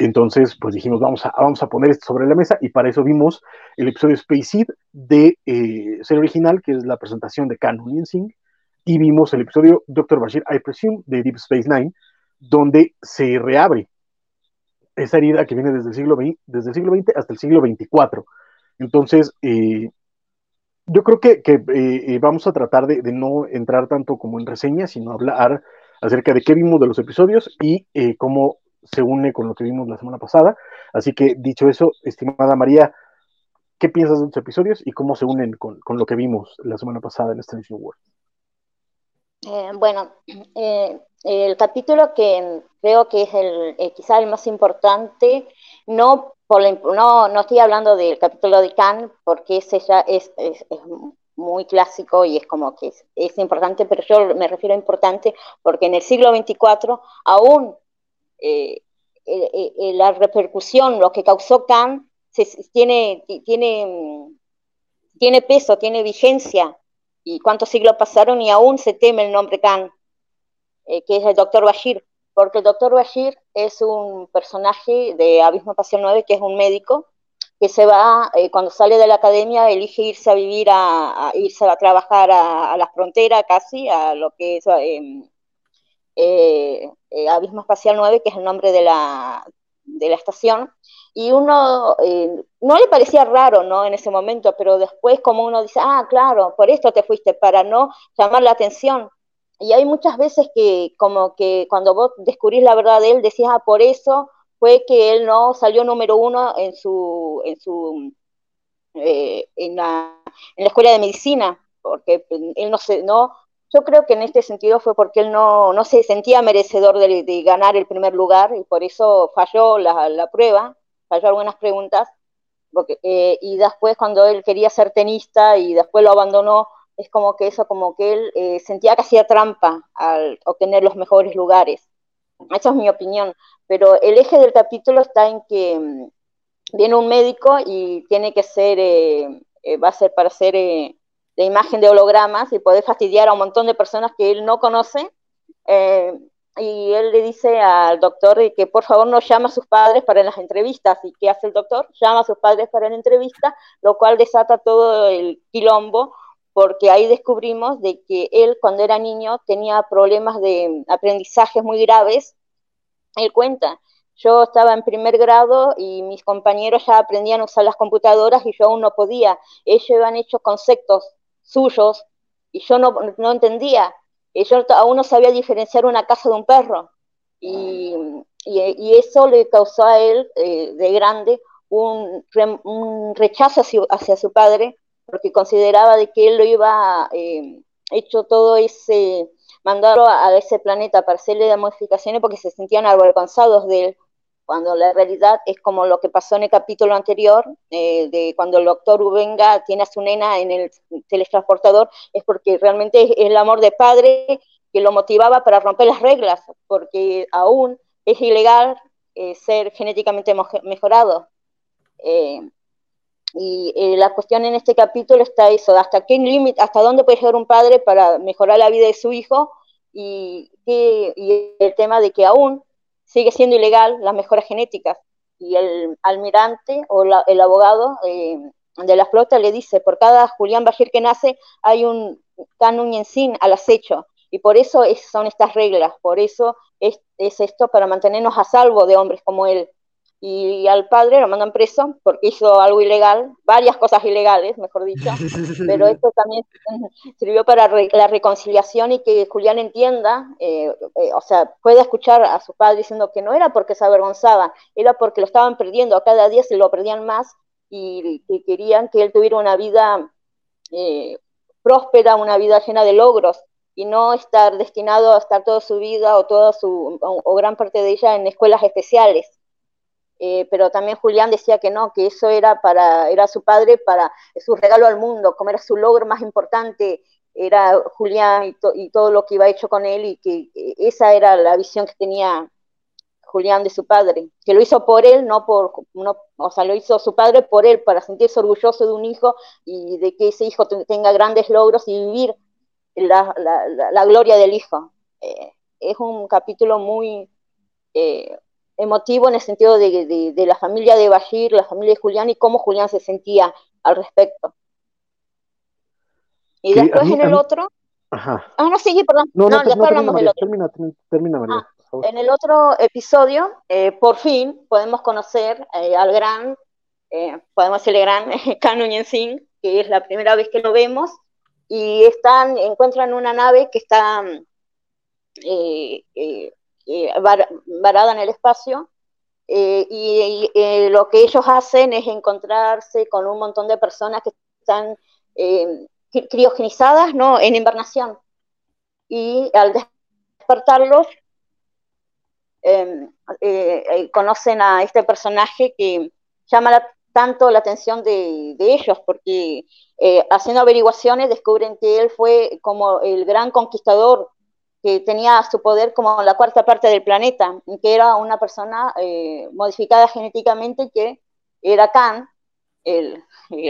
entonces, pues dijimos, vamos a, vamos a poner esto sobre la mesa y para eso vimos el episodio Space Seed de eh, ser original, que es la presentación de Canon Singh, y vimos el episodio Dr. Bashir, I Presume, de Deep Space Nine, donde se reabre esa herida que viene desde el siglo XX, desde el siglo XX hasta el siglo XXIV. Entonces, eh, yo creo que, eh, vamos a tratar de, no entrar tanto como en reseñas, sino hablar acerca de qué vimos de los episodios y cómo se une con lo que vimos la semana pasada. Así que, dicho eso, estimada María, ¿qué piensas de los episodios y cómo se unen con, lo que vimos la semana pasada en Strange New World? Eh, bueno, eh, el capítulo que creo que es el eh, quizá el más importante, no, por no, no estoy hablando del capítulo de Khan, porque ese ya es, es, muy clásico y es como que es, es, importante, pero yo me refiero a importante porque en el siglo XXIV aún eh, eh, eh, la repercusión, lo que causó Khan, tiene, tiene, tiene peso, tiene vigencia. Y cuántos siglos pasaron y aún se teme el nombre Khan, que es el doctor Bashir, porque el doctor Bashir es un personaje de Abismo Pasión 9, que es un médico, que se va, cuando sale de la academia, elige irse a vivir, a, irse a trabajar a, la frontera casi, a lo que es eh, eh, Abismo Espacial 9, que es el nombre de la, de la estación, y uno eh, no le parecía raro, ¿no? En ese momento, pero después como uno dice, ah, claro, por esto te fuiste, para no llamar la atención. y hay muchas veces que como que cuando vos descubrís la verdad de él, decís, ah, por eso fue que él no salió número uno en su, en su, eh, en, la, en la escuela de medicina, porque él no se, no, yo creo que en este sentido fue porque él no, no se sentía merecedor de, ganar el primer lugar y por eso falló la, la prueba, falló algunas preguntas, porque, eh, y después cuando él quería ser tenista y después lo abandonó, es como que eso, como que él eh, sentía que hacía trampa al obtener los mejores lugares. Esa es mi opinión. Pero el eje del capítulo está en que mm, viene un médico y tiene que ser, eh, eh, va a ser para hacer la imagen de hologramas y poder fastidiar a un montón de personas que él no conoce. y él le dice al doctor que por favor no llame a sus padres para las entrevistas. ¿Y qué hace el doctor? Llama a sus padres para la entrevista, lo cual desata todo el quilombo porque ahí descubrimos de que él cuando era niño tenía problemas de aprendizaje muy graves. Él cuenta, yo estaba en primer grado y mis compañeros ya aprendían a usar las computadoras y yo aún no podía. Ellos habían hecho conceptos suyos y yo no, no entendía. Yo aún no sabía diferenciar una casa de un perro. Y, y, eso le causó a él, eh, de grande, un, un rechazo hacia, su padre porque consideraba de que él lo iba eh, hecho todo ese, mandarlo a, ese planeta para hacerle modificaciones porque se sentían avergonzados de él, cuando la realidad es como lo que pasó en el capítulo anterior, eh, de cuando el doctor Ubenga tiene a su nena en el teletransportador, es porque realmente es el amor de padre que lo motivaba para romper las reglas, porque aún es ilegal eh, ser genéticamente mejorado. Eh, y eh, la cuestión en este capítulo está eso, hasta qué límite, hasta dónde puede llegar un padre para mejorar la vida de su hijo y, y, el tema de que aún sigue siendo ilegal las mejoras genéticas. Y el almirante o el abogado eh, de la flota le dice, por cada Julián Bajir que nace hay un canon sin al acecho. Y por eso son estas reglas, por eso es, es esto para mantenernos a salvo de hombres como él y al padre lo mandan preso porque hizo algo ilegal, varias cosas ilegales, mejor dicho, pero esto también sirvió para la reconciliación y que Julián entienda, eh, eh, o sea, pueda escuchar a su padre diciendo que no era porque se avergonzaba, era porque lo estaban perdiendo, a cada día se lo perdían más y que querían que él tuviera una vida eh, próspera, una vida llena de logros y no estar destinado a estar toda su vida o toda su o gran parte de ella en escuelas especiales eh, pero también Julián decía que no, que eso era para, era su padre para su regalo al mundo, como era su logro más importante, era Julián y, todo lo que iba hecho con él y que esa era la visión que tenía Julián de su padre, que lo hizo por él, no por, no, o sea, lo hizo su padre por él, para sentirse orgulloso de un hijo y de que ese hijo tenga grandes logros y vivir la, la, gloria del hijo. Eh, es un capítulo muy, eh, emotivo en el sentido de, de, la familia de Bashir, la familia de Julián y cómo Julián se sentía al respecto. Y después en el otro. Ajá. Ah, no, sigue, perdón. No, no, después hablamos del otro. Termina, termina, María. Ah, en el otro episodio, eh, por fin, podemos conocer eh, al gran, eh, podemos decirle gran, Kanu Singh, que es la primera vez que lo vemos, y están, encuentran una nave que está eh, eh, varada en el espacio. Eh, y, eh, lo que ellos hacen es encontrarse con un montón de personas que están criogenizadas ¿no? en invernación. Y al despertarlos, em, conocen a este personaje que llama tanto la atención de ellos, porque haciendo averiguaciones descubren que él fue como el gran conquistador que tenía su poder como la cuarta parte del planeta, que era una persona eh, modificada genéticamente que era Khan, el,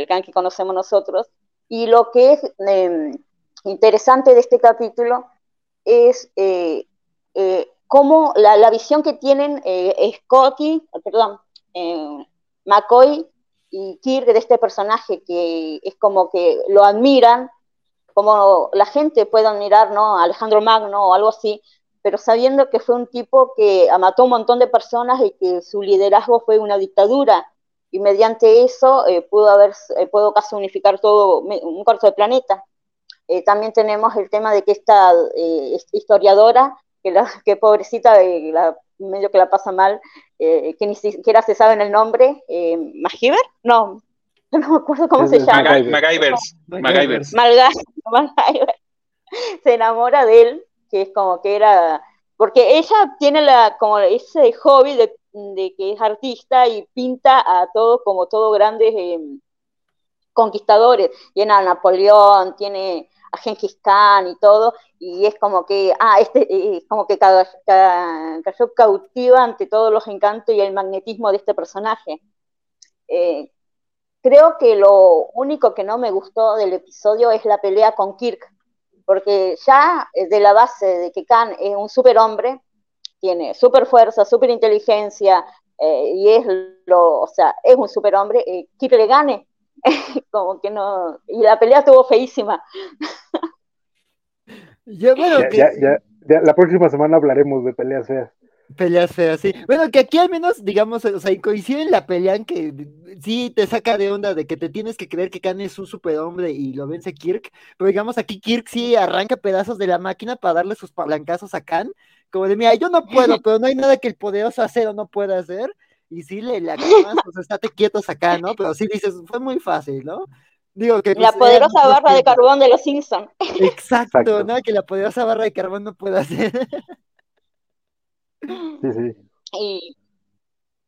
Khan que conocemos nosotros, y lo que es em, interesante de este capítulo es eh, eh, cómo la, la, visión que tienen Scotty, perdón, McCoy y Kirk de este personaje, que es como que lo admiran, como la gente puede admirar ¿no? Alejandro Magno o algo así, pero sabiendo que fue un tipo que mató un montón de personas y que su liderazgo fue una dictadura, y mediante eso eh, pudo, haber, eh, pudo casi unificar todo un cuarto del planeta. Eh, también tenemos el tema de que esta eh, historiadora, que, la, que pobrecita, la, medio que la pasa mal, que ni siquiera se sabe el nombre, ¿Magiver? No, no me acuerdo cómo se llama. MacGyvers. MacGyvers. Se enamora de él, que es como que era, porque ella tiene la, como ese hobby de, que es artista y pinta a todos como todos grandes conquistadores. Tiene a Napoleón, tiene a Genghis Khan y todo, y es como que, ah, este es como que cayó cautiva ante todos los encantos y el magnetismo de este personaje. Eh, creo que lo único que no me gustó del episodio es la pelea con Kirk, porque ya de la base de que Khan es un superhombre, tiene super fuerza, super inteligencia, eh, y es lo, o sea, es un superhombre, eh, Kirk le gane, como que no, y la pelea estuvo feísima. ya, ya, la próxima semana hablaremos de peleas feas. Peleas feas, sí. Bueno, que aquí al menos, digamos, o sea, coincide en la pelea en que sí te saca de onda de que te tienes que creer que Khan es un superhombre y lo vence Kirk, pero digamos aquí Kirk sí arranca pedazos de la máquina para darle sus palancazos a Khan, como de, mira, yo no puedo, pero no hay nada que el poderoso acero no pueda hacer, y sí le la pues estate quietos acá, ¿no? Pero sí dices, fue muy fácil, ¿no? Digo que la pues, poderosa barra de carbón de los Simpsons. Exacto, ¿no? Que la poderosa barra de carbón no puede hacer. Sí, sí. Y,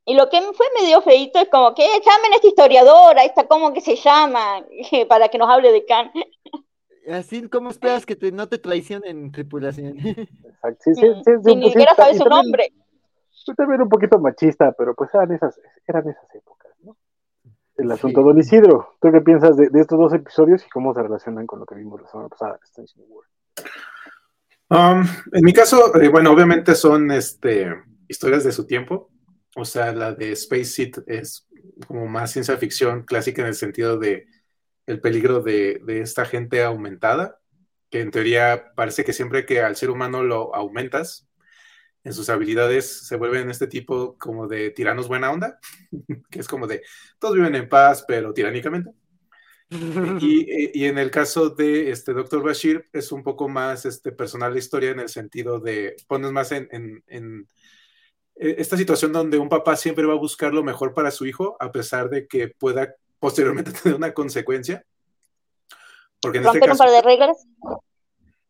y lo que fue medio feito es como que llamen a esta historiadora, esta cómo que se llama, para que nos hable de Khan. Así como esperas que te, no te traicionen tripulación. Exacto. Sí, sí, sí, ni siquiera sabes su nombre. Fue también un poquito machista, pero pues eran esas, eran esas épocas, ¿no? El asunto, Don Isidro, ¿tú qué piensas de, estos dos episodios y cómo se relacionan con lo que vimos la semana pasada um, en mi caso, eh, bueno, obviamente son este, historias de su tiempo. O sea, la de Space Seed es como más ciencia ficción clásica en el sentido de el peligro de, de esta gente aumentada, que en teoría parece que siempre que al ser humano lo aumentas, en sus habilidades se vuelven este tipo como de tiranos buena onda, que es como de todos viven en paz, pero tiránicamente. Y, en el caso de este Dr. Bashir es un poco más este, personal la historia en el sentido de pones más en, en, e, esta situación donde un papá siempre va a buscar lo mejor para su hijo a pesar de que pueda posteriormente tener una consecuencia. Porque en este caso, un par de reglas?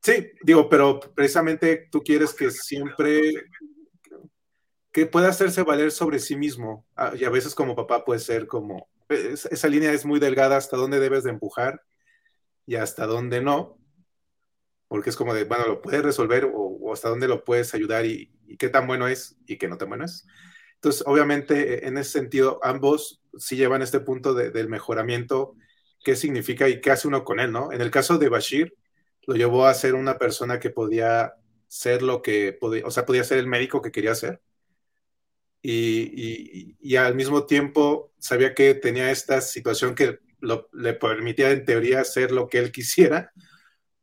Sí, digo, pero precisamente tú quieres que siempre que pueda hacerse valer sobre sí mismo. Ah, y a veces como papá puede ser como, esa línea es muy delgada hasta dónde debes de empujar y hasta dónde no. Porque es como de, bueno, lo puedes resolver o, hasta dónde lo puedes ayudar y, qué tan bueno es y qué no tan bueno es. Entonces, obviamente, en ese sentido, ambos sí llevan este punto del mejoramiento, qué significa y qué hace uno con él, ¿no? En el caso de Bashir, lo llevó a ser una persona que podía ser lo que podía, o sea, podía ser el médico que quería ser. Y, y, al mismo tiempo sabía que tenía esta situación que le permitía en teoría hacer lo que él quisiera,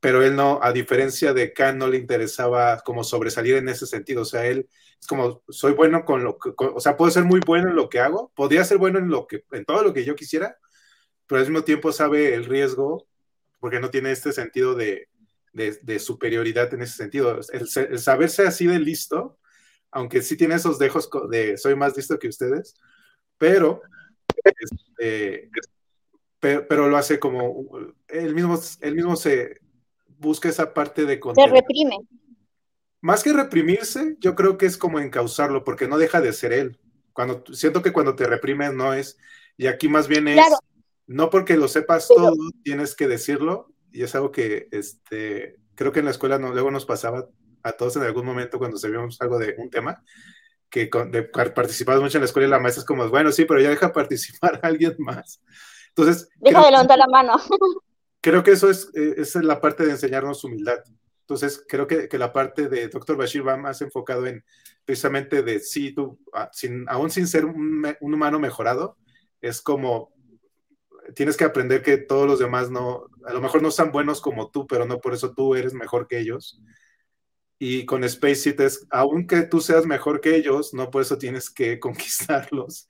pero él no, a diferencia de Khan, no le interesaba como sobresalir en ese sentido. O sea, él es como, soy bueno con lo que, o sea, puedo ser muy bueno en lo que hago, podría ser bueno en, lo que, en todo lo que yo quisiera, pero al mismo tiempo sabe el riesgo porque no tiene este sentido de, de, superioridad en ese sentido. El, saberse así de listo, aunque sí tiene esos dejos de soy más listo que ustedes, pero, este, pero, lo hace como, él mismo, él mismo se busca esa parte de... Se reprime. Más que reprimirse, yo creo que es como encauzarlo, porque no deja de ser él. Cuando, siento que cuando te reprimes no es, y aquí más bien es, no porque lo sepas todo, tienes que decirlo, y es algo que este, creo que en la escuela no, luego nos pasaba a todos en algún momento cuando sabíamos algo de un tema, que con, de, participabas mucho en la escuela y la maestra es como, bueno, sí, pero ya deja participar a alguien más. Entonces... Deja de levantar la mano. Creo que eso es, eh, es la parte de enseñarnos humildad. Entonces, creo que, que, la parte de Dr. Bashir va más enfocado en precisamente de sí, tú, ah, sin, aún sin ser un, un humano mejorado, es como tienes que aprender que todos los demás no, a lo mejor no son buenos como tú, pero no por eso tú eres mejor que ellos. Y con Space Seed es, aunque tú seas mejor que ellos, no por eso tienes que conquistarlos.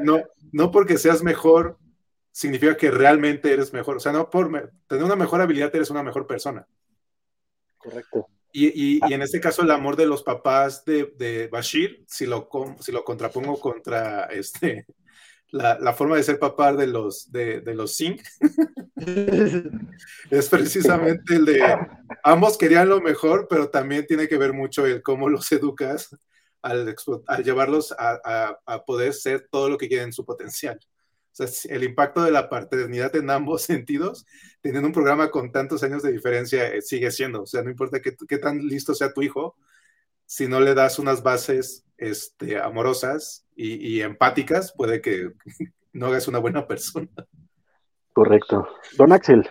no, no porque seas mejor, significa que realmente eres mejor. O sea, no por tener una mejor habilidad eres una mejor persona. Correcto. Y, en este caso el amor de los papás de, Bashir, si lo, si lo contrapongo contra este, la, forma de ser papá de los, de, los Singh, es precisamente el de ambos querían lo mejor, pero también tiene que ver mucho el cómo los educas al, llevarlos a, a, poder ser todo lo que quieren en su potencial. O sea, el impacto de la paternidad en ambos sentidos, teniendo un programa con tantos años de diferencia, eh, sigue siendo. O sea, no importa qué, qué, tan listo sea tu hijo, si no le das unas bases este, amorosas y, empáticas, puede que no hagas una buena persona. Correcto. Don Axel.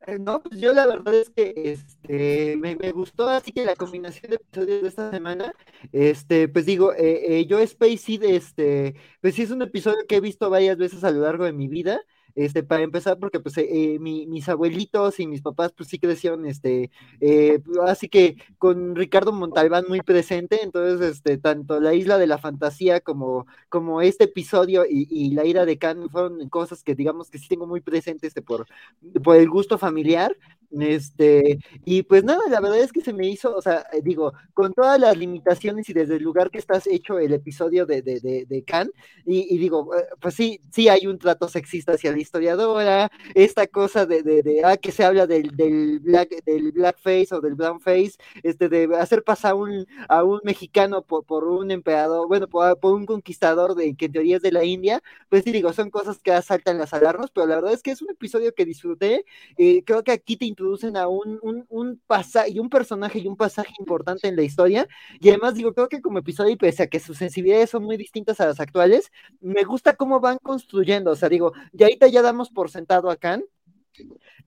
Eh, no, pues yo la verdad es que este, me, gustó así que la combinación de episodios de esta semana, este, pues digo, eh, eh, yo Spacey, este, pues sí es un episodio que he visto varias veces a lo largo de mi vida, este, para empezar, porque pues eh, eh, mis abuelitos y mis papás pues sí crecieron, este, eh, así que con Ricardo Montalbán muy presente, entonces, este, tanto la isla de la fantasía como, como este episodio y, la ira de Khan fueron cosas que digamos que sí tengo muy presentes este, por, por el gusto familiar, este, y pues nada, la verdad es que se me hizo, o sea, digo, con todas las limitaciones y desde el lugar que estás hecho el episodio de, de, de, Khan, y, digo, pues sí, sí hay un trato sexista hacia la historiadora, esta cosa de, de, ah, que se habla del, del, black, del blackface o del brownface, este, de hacer pasar un, a un mexicano por, por un emperador, bueno, por, por, un conquistador de, que en teoría es de la India, pues sí, digo, son cosas que asaltan las alarmas, pero la verdad es que es un episodio que disfruté, y creo que aquí te introducen a un, un, un pasaje y un personaje y un pasaje importante en la historia. Y además digo, creo que como episodio, y pese a que sus sensibilidades son muy distintas a las actuales, me gusta cómo van construyendo. O sea, digo, ya ahorita ya damos por sentado a Khan,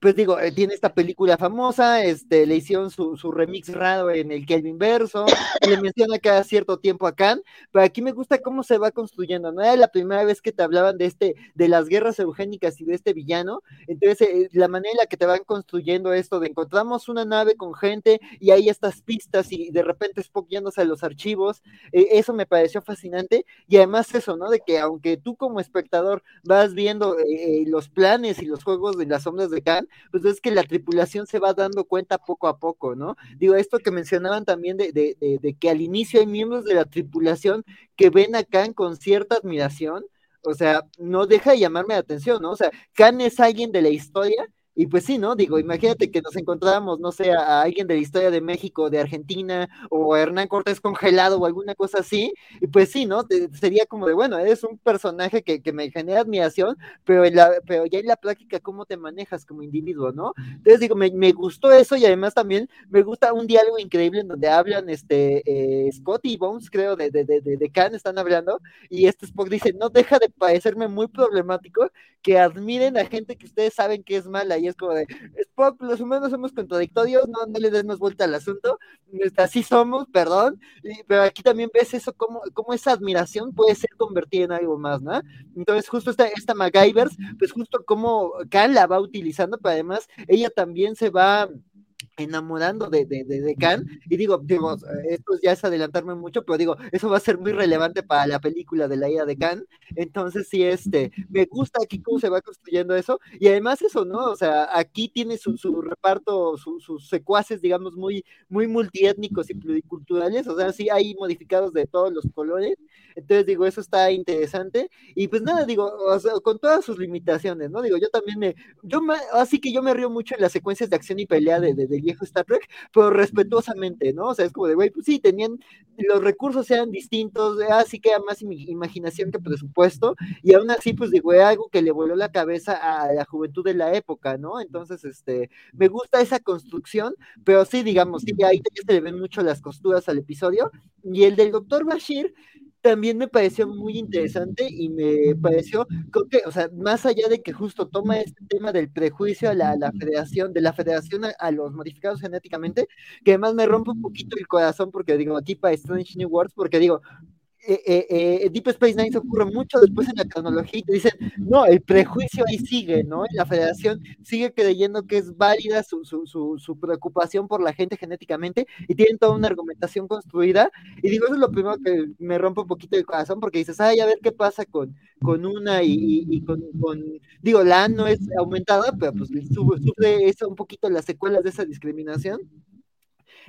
pues digo, eh, tiene esta película famosa, este, le hicieron su, remix raro en el Kelvin Verso, le menciona cada cierto tiempo a Khan, pero aquí me gusta cómo se va construyendo, no era la primera vez que te hablaban de este, de las guerras eugénicas y de este villano, entonces eh, la manera en la que te van construyendo esto de encontramos una nave con gente y hay estas pistas y de repente Spock yéndose a los archivos, eh, eso me pareció fascinante, y además eso, ¿no? De que aunque tú como espectador vas viendo los planes y los juegos de las sombras de Khan, pues es que la tripulación se va dando cuenta poco a poco, ¿no? Digo, esto que mencionaban también de, de, de, que al inicio hay miembros de la tripulación que ven a Khan con cierta admiración, o sea, no deja de llamarme la atención, ¿no? O sea, Khan es alguien de la historia y pues sí, ¿no? Digo, imagínate que nos encontráramos, no sé, a, alguien de la historia de México, de Argentina, o a Hernán Cortés congelado o alguna cosa así, y pues sí, ¿no? sería como de, bueno, eres un personaje que, que me genera admiración, pero, pero ya en la práctica, ¿cómo te manejas como individuo, no? Entonces digo, me, me gustó eso y además también me gusta un diálogo increíble en donde hablan, este, eh, Scott y Bones, creo, de, de, de, de Khan están hablando, y este Spock dice, no deja de parecerme muy problemático que admiren a gente que ustedes saben que es mala y es como de, Spock, los humanos somos contradictorios, no, no le des más vuelta al asunto, este, así somos, perdón, pero aquí también ves eso, como, como esa admiración puede ser convertida en algo más, ¿no? Entonces, justo esta, esta MacGyvers, pues justo como Khan la va utilizando, pero además ella también se va enamorando de, de, de, Khan, y digo, digo, esto ya es adelantarme mucho, pero digo, eso va a ser muy relevante para la película de la ira de Khan, entonces sí, este, me gusta aquí cómo se va construyendo eso, y además eso, ¿no? O sea, aquí tiene su, su reparto, sus secuaces, digamos, muy, muy multiétnicos y pluriculturales, o sea, sí hay modificados de todos los colores, entonces digo, eso está interesante, y pues nada, digo, o sea, con todas sus limitaciones, ¿no? Digo, yo también me, yo me, así que yo me río mucho en las secuencias de acción y pelea de, de viejo Star Trek, pero respetuosamente, ¿no? O sea, es como de, güey, pues sí, tenían, los recursos eran distintos, así que era más imaginación que presupuesto, y aún así, pues digo, era algo que le voló la cabeza a la juventud de la época, ¿no? Entonces, este, me gusta esa construcción, pero sí, digamos, sí, ahí se le ven mucho las costuras al episodio, y el del doctor Bashir, también me pareció muy interesante y me pareció, creo que, o sea, más allá de que justo toma este tema del prejuicio a la, federación, de la federación a, los modificados genéticamente, que además me rompe un poquito el corazón porque digo, aquí para Strange New Worlds, porque digo, eh, eh, eh, Deep Space Nine se ocurre mucho después en la cronología y te dicen, no, el prejuicio ahí sigue, ¿no? La federación sigue creyendo que es válida su, su, su, preocupación por la gente genéticamente y tienen toda una argumentación construida. Y digo, eso es lo primero que me rompe un poquito el corazón porque dices, ay, a ver qué pasa con, con una y, y, con, con, digo, la no es aumentada, pero pues sufre eso un poquito las secuelas de esa discriminación.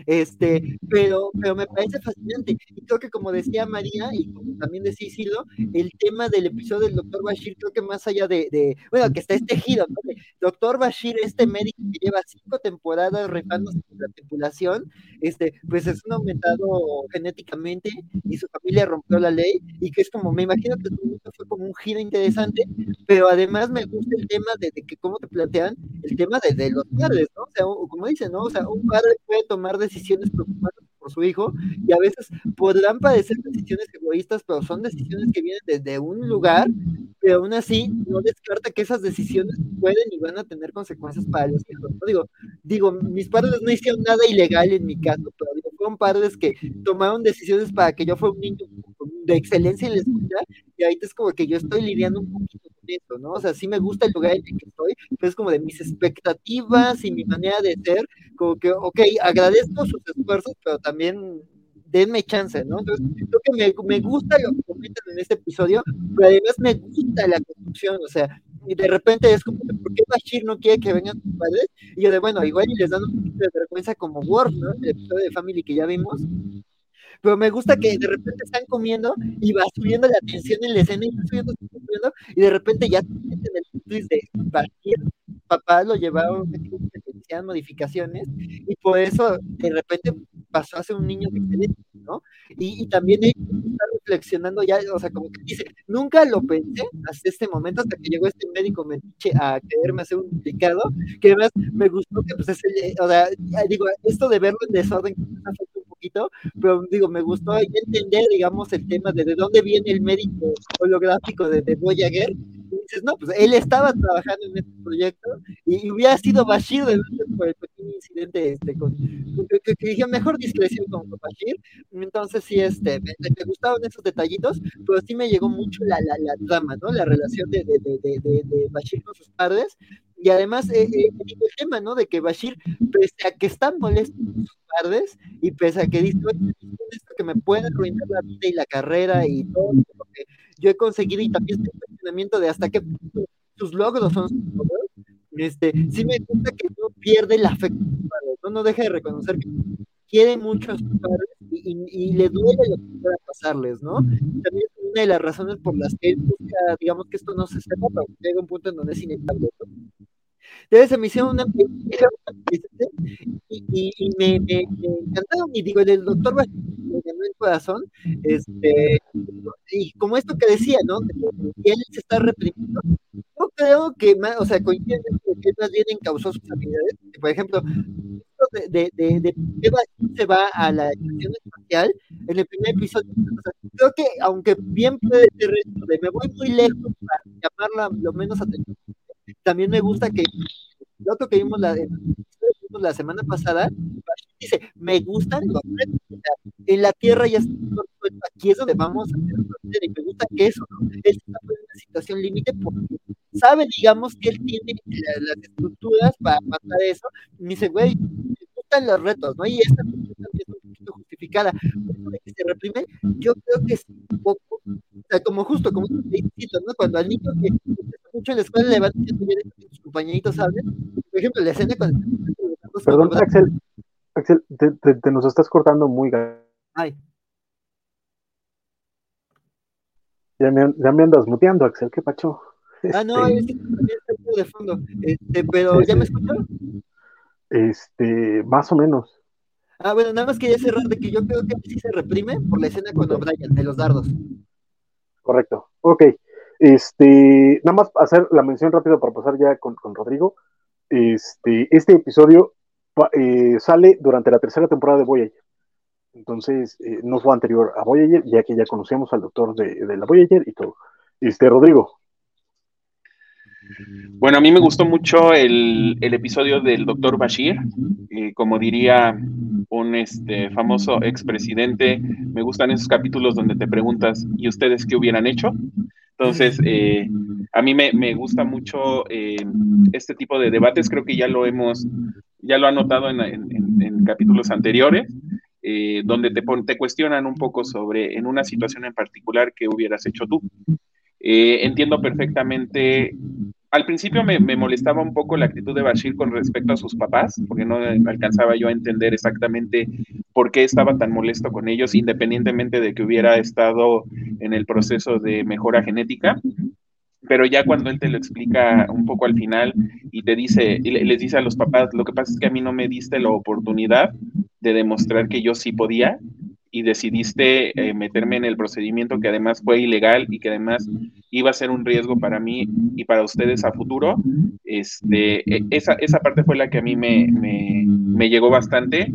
Este, pero, pero me parece fascinante. Y creo que como decía María, y como también decía Silo, el tema del episodio del doctor Bashir, creo que más allá de, de bueno, que está este giro, ¿no? doctor Bashir, este médico que lleva cinco temporadas rifándose con la tripulación, este, pues es un aumentado genéticamente y su familia rompió la ley, y que es como, me imagino que fue como un giro interesante, pero además me gusta el tema de, que, cómo te plantean, el tema de, de los padres, ¿no? O sea, como dicen, ¿no? O sea, un padre puede tomar decisiones preocupadas por su hijo y a veces podrán parecer decisiones egoístas, pero son decisiones que vienen desde un lugar, pero aún así no descarta que esas decisiones pueden y van a tener consecuencias para los hijos. ¿no? Digo, digo, mis padres no hicieron nada ilegal en mi caso, pero digo, fueron padres que tomaron decisiones para que yo fuera un niño de excelencia en la escuela y ahorita es como que yo estoy lidiando un poquito eso, ¿no? O sea, sí me gusta el lugar en el que estoy, pero es como de mis expectativas y mi manera de ser, como que, ok, agradezco sus esfuerzos, pero también denme chance, ¿no? Entonces, creo que me, me gusta lo que comentan en este episodio, pero además me gusta la construcción, o sea, y de repente es como, ¿por qué Bashir no quiere que vengan sus padres? Y yo de, bueno, igual y les dan un poquito de vergüenza como Worf, ¿no? El episodio de Family que ya vimos, pero me gusta que de repente están comiendo y va subiendo la tensión en la escena y va subiendo, subiendo, y de repente ya en el twist de papá lo llevaron a modificaciones y por eso de repente pasó a ser un niño diferente, ¿no? Y, y también está reflexionando ya, o sea, como que dice, nunca lo pensé hasta este momento, hasta que llegó este médico metiche a quererme hacer un duplicado, que además me gustó que pues es el, o sea, digo, esto de verlo en desorden, pero digo, me gustó entender, digamos, el tema de de dónde viene el médico holográfico de, de Voyager. Y dices, no, pues él estaba trabajando en este proyecto y, hubiera sido Bashir de por el pequeño incidente este, con, que, dije, mejor discreción con, Bashir. Entonces, sí, este, me, gustaban esos detallitos, pero sí me llegó mucho la, la, la trama, ¿no? La relación de, de, de Bashir con sus padres y además, eh, eh, el tema, ¿no? De que Bashir, pese a que está molesto con sus padres, y pese a que dice, esto que me puede arruinar la vida y la carrera y todo lo que yo he conseguido, y también este cuestionamiento de hasta qué punto sus logros son sus logros, este, sí me gusta que no pierde la fe ¿no? no deja de reconocer que quiere mucho a sus padres y, le duele lo que pueda pasarles, ¿no? También es una de las razones por las que digamos que esto no se sepa, pero llega un punto en donde es inevitable. ¿no? Entonces se me hicieron una y, me, me, encantaron. Y digo, el doctor me ganó el corazón. Este, y como esto que decía, ¿no? Que él se está reprimiendo. Yo creo que, más, o sea, coincide que él más bien encausó sus habilidades. Por ejemplo, de, de, de, de se va a la estación espacial en el primer episodio. Creo que, aunque bien puede ser de me voy muy lejos para llamarla lo menos atención también me gusta que lo otro que vimos la, la semana pasada, dice, me gustan los retos. en la Tierra ya está aquí es donde vamos a hacer y me gusta que eso, ¿no? Él está en una situación límite porque sabe, digamos, que él tiene las estructuras para matar eso. Y me dice, güey, me gustan los retos, ¿no? Y esta es un poquito justificada. que se reprime, yo creo que es un poco, o sea, como justo, como ¿no? Cuando al niño que mucho en la escuela van diciendo que sus compañeritos hablen. Por ejemplo, la escena cuando... Perdón, Axel, Axel, te, te, te, nos estás cortando muy Ay. Ya me, ya me andas muteando, Axel, ¿qué pacho? Ah, no, este... es que también está de fondo. Este, pero, ¿ya me escucharon? Este, más o menos. Ah, bueno, nada más quería cerrar de que yo creo que sí se reprime por la escena con O'Brien, de los dardos. Correcto. Ok. Este, nada más hacer la mención rápida para pasar ya con, con Rodrigo. Este, este episodio eh, sale durante la tercera temporada de Voyager. Entonces, eh, no fue anterior a Voyager, ya que ya conocíamos al doctor de, de la Voyager y todo. Este, Rodrigo. Bueno, a mí me gustó mucho el, el episodio del doctor Bashir. Eh, como diría un este, famoso expresidente. Me gustan esos capítulos donde te preguntas, ¿y ustedes qué hubieran hecho? Entonces, eh, a mí me, gusta mucho eh, este tipo de debates, creo que ya lo hemos, ya lo han notado en, capítulos anteriores, eh, donde te, te cuestionan un poco sobre, en una situación en particular, qué hubieras hecho tú. entiendo perfectamente al principio me, molestaba un poco la actitud de Bashir con respecto a sus papás, porque no alcanzaba yo a entender exactamente por qué estaba tan molesto con ellos, independientemente de que hubiera estado en el proceso de mejora genética. Pero ya cuando él te lo explica un poco al final y te dice, y les dice a los papás, lo que pasa es que a mí no me diste la oportunidad de demostrar que yo sí podía, y decidiste eh, meterme en el procedimiento que además fue ilegal y que además iba a ser un riesgo para mí y para ustedes a futuro, este, e, esa, esa parte fue la que a mí me, me, llegó bastante.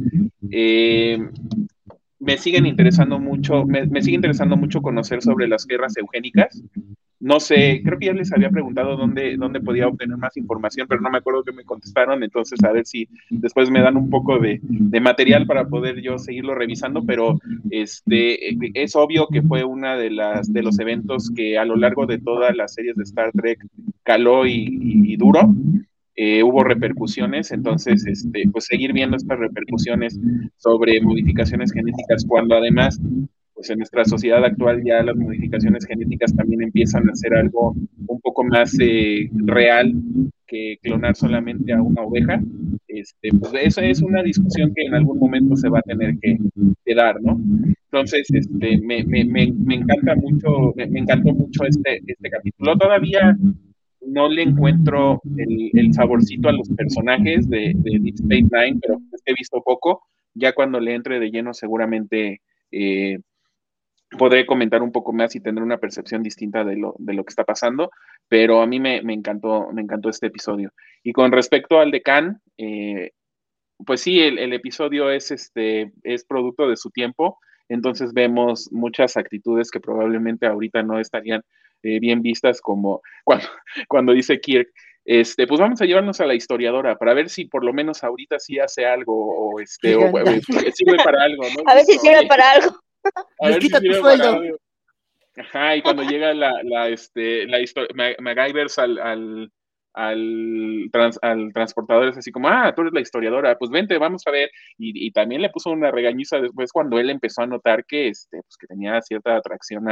Eh, me siguen interesando mucho, me, me, sigue interesando mucho conocer sobre las guerras eugénicas. No sé, creo que ya les había preguntado dónde, dónde podía obtener más información, pero no me acuerdo que me contestaron, entonces a ver si después me dan un poco de, material para poder yo seguirlo revisando, pero este es obvio que fue una de las de los eventos que a lo largo de todas las series de Star Trek caló y, duro. Eh, hubo repercusiones, entonces, este, pues seguir viendo estas repercusiones sobre modificaciones genéticas cuando además pues en nuestra sociedad actual ya las modificaciones genéticas también empiezan a ser algo un poco más eh, real que clonar solamente a una oveja. Este, pues eso es una discusión que en algún momento se va a tener que, dar, ¿no? Entonces, este, me, me, me, encanta mucho, me, encantó mucho este, este capítulo. Todavía no le encuentro el, el saborcito a los personajes de, de, Deep Space Nine, pero he visto poco. Ya cuando le entre de lleno, seguramente eh, podré comentar un poco más y tener una percepción distinta de lo, de lo que está pasando, pero a mí me, encantó, me encantó este episodio. Y con respecto al de Khan, eh, pues sí, el, episodio es, este, es producto de su tiempo, entonces vemos muchas actitudes que probablemente ahorita no estarían eh, bien vistas, como cuando, cuando dice Kirk, este, pues vamos a llevarnos a la historiadora para ver si por lo menos ahorita sí hace algo o, este, o, sirve para algo, A ver si sirve para algo. A ver quita tu sueldo. Ajá, y cuando llega la, la, este, la historia, MacGyvers al, al, al, al, transportador es así como, ah, tú eres la historiadora, pues vente, vamos a ver. Y, y, también le puso una regañiza después cuando él empezó a notar que, este, pues, que tenía cierta atracción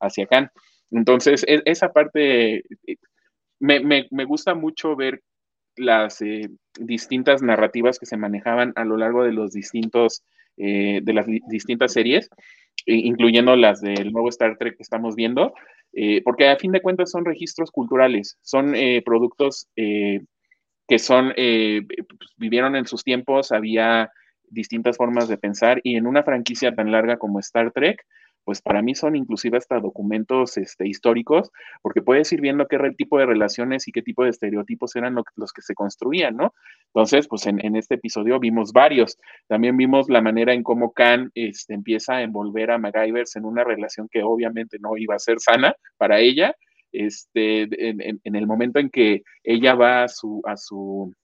hacia Khan. Entonces, e, esa parte eh, me, me, me, gusta mucho ver las eh, distintas narrativas que se manejaban a lo largo de los distintos, eh, de las distintas series incluyendo las del nuevo Star Trek que estamos viendo, eh, porque a fin de cuentas son registros culturales, son eh, productos eh, que son, pues, vivieron en sus tiempos, había distintas formas de pensar y en una franquicia tan larga como Star Trek, pues para mí son inclusive hasta documentos este, históricos, porque puedes ir viendo qué tipo de relaciones y qué tipo de estereotipos eran los que se construían, ¿no? Entonces, pues en, este episodio vimos varios. También vimos la manera en cómo Khan este, empieza a envolver a MacGyvers en una relación que obviamente no iba a ser sana para ella. Este, en, el momento en que ella va a su, a su,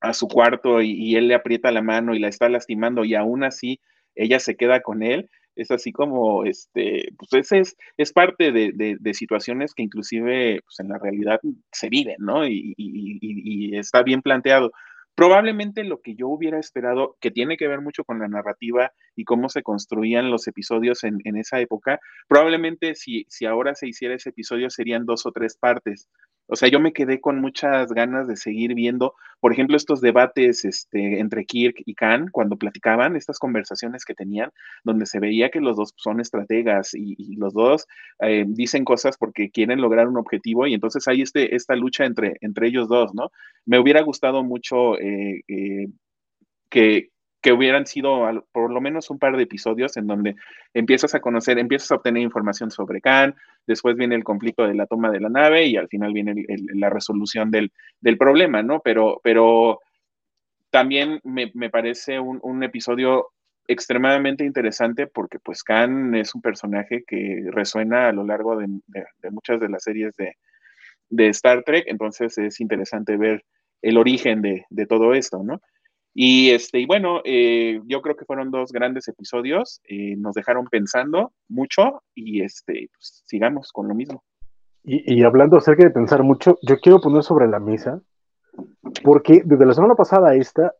a su cuarto y, y él le aprieta la mano y la está lastimando y aún así ella se queda con él, es así como, este, pues ese es, es parte de, de, situaciones que inclusive pues en la realidad se viven, ¿no? Y, y, y, está bien planteado. Probablemente lo que yo hubiera esperado, que tiene que ver mucho con la narrativa y cómo se construían los episodios en, en esa época, probablemente si, si ahora se hiciera ese episodio serían dos o tres partes. O sea, yo me quedé con muchas ganas de seguir viendo, por ejemplo, estos debates este, entre Kirk y Khan, cuando platicaban, estas conversaciones que tenían, donde se veía que los dos son estrategas y, los dos eh, dicen cosas porque quieren lograr un objetivo y entonces hay este, esta lucha entre, entre ellos dos, ¿no? Me hubiera gustado mucho eh, eh, que, que hubieran sido por lo menos un par de episodios en donde empiezas a conocer, empiezas a obtener información sobre Khan, después viene el conflicto de la toma de la nave y al final viene la resolución del, problema, ¿no? Pero, pero también me, parece un, episodio extremadamente interesante porque pues Khan es un personaje que resuena a lo largo de, muchas de las series de, Star Trek, entonces es interesante ver el origen de, de todo esto, ¿no? Y, este, y bueno, eh, yo creo que fueron dos grandes episodios, eh, nos dejaron pensando mucho y este, pues, sigamos con lo mismo. Y, hablando acerca de pensar mucho, yo quiero poner sobre la mesa, porque desde la semana pasada a esta,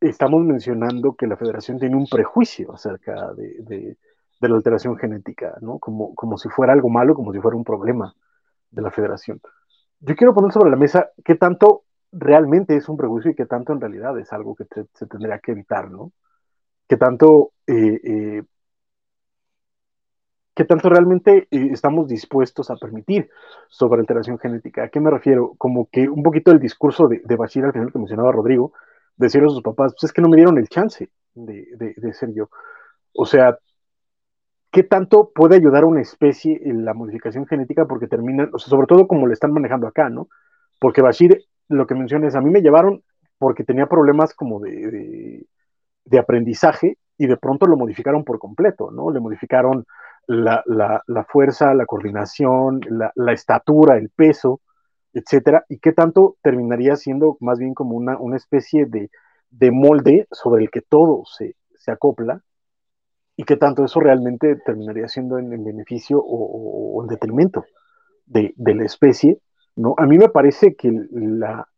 estamos mencionando que la federación tiene un prejuicio acerca de, de, de la alteración genética, ¿no? Como, como si fuera algo malo, como si fuera un problema de la federación. Yo quiero poner sobre la mesa qué tanto realmente es un prejuicio y qué tanto en realidad es algo que se tendría que evitar, ¿no? Qué tanto, eh, eh, tanto realmente eh, estamos dispuestos a permitir sobre alteración genética. ¿A qué me refiero? Como que un poquito el discurso de, de Bashir al final que mencionaba Rodrigo, decirle a sus papás, pues es que no me dieron el chance de ser yo. O sea, ¿qué tanto puede ayudar a una especie en la modificación genética? Porque terminan, o sea, sobre todo como le están manejando acá, ¿no? Porque Bashir, lo que menciona es, a mí me llevaron porque tenía problemas como de, de, aprendizaje y de pronto lo modificaron por completo, ¿no? Le modificaron la, la, fuerza, la coordinación, la, estatura, el peso, etcétera, y qué tanto terminaría siendo más bien como una, una especie de, de molde sobre el que todo se, se acopla y qué tanto eso realmente terminaría siendo en, en beneficio o, o, en detrimento de, de, la especie, ¿no? A mí me parece que la,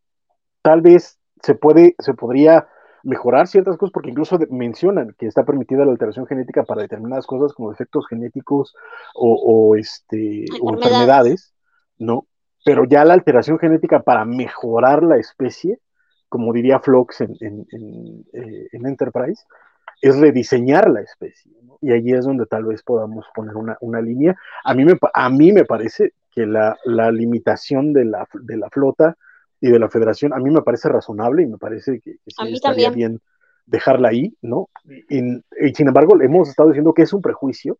tal vez se puede, se podría mejorar ciertas cosas, porque incluso mencionan que está permitida la alteración genética para determinadas cosas como efectos genéticos o, o este, enfermedades. o enfermedades, ¿no? Pero ya la alteración genética para mejorar la especie, como diría Flox en, en, en, eh, en Enterprise, es rediseñar la especie. ¿no? Y allí es donde tal vez podamos poner una, una línea. A mí, me, a mí me parece que la, la limitación de la, de la, flota y de la federación, a mí me parece razonable y me parece que, que sí estaría también. bien dejarla ahí, ¿no? Y, y, sin embargo, hemos estado diciendo que es un prejuicio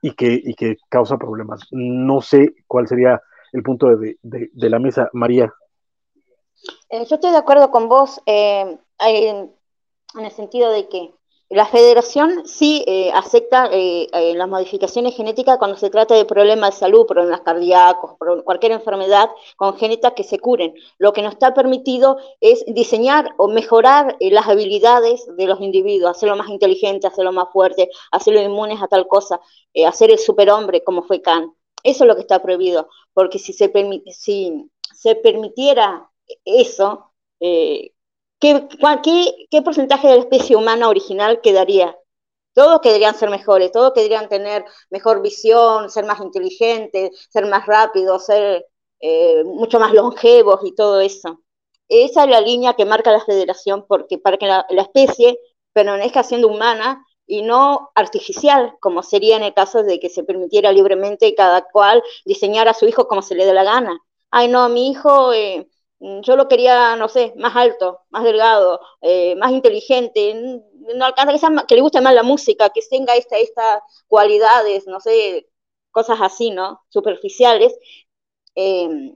y que, y que causa problemas. No sé cuál sería el punto de, de, de la mesa, María. Eh, yo estoy de acuerdo con vos eh, en, en el sentido de que la federación sí eh, acepta eh, eh, las modificaciones genéticas cuando se trata de problemas de salud, problemas cardíacos, cualquier enfermedad congénita que se curen. Lo que no está permitido es diseñar o mejorar eh, las habilidades de los individuos, hacerlo más inteligente, hacerlo más fuerte, hacerlo inmunes a tal cosa, eh, hacer el superhombre como fue Kant. Eso es lo que está prohibido, porque si se, si se permitiera eso, eh, ¿Qué, qué, ¿Qué porcentaje de la especie humana original quedaría? Todos quedarían ser mejores, todos quedarían tener mejor visión, ser más inteligentes, ser más rápidos, ser eh, mucho más longevos y todo eso. Esa es la línea que marca la federación porque para que la, la especie permanezca siendo humana y no artificial, como sería en el caso de que se permitiera libremente cada cual diseñar a su hijo como se le dé la gana. Ay, no, mi hijo eh, yo lo quería, no sé, más alto, más delgado, eh, más inteligente, no alcanza que, sea, que, le guste más la música, que tenga estas esta cualidades, no sé, cosas así, ¿no? Superficiales. Eh,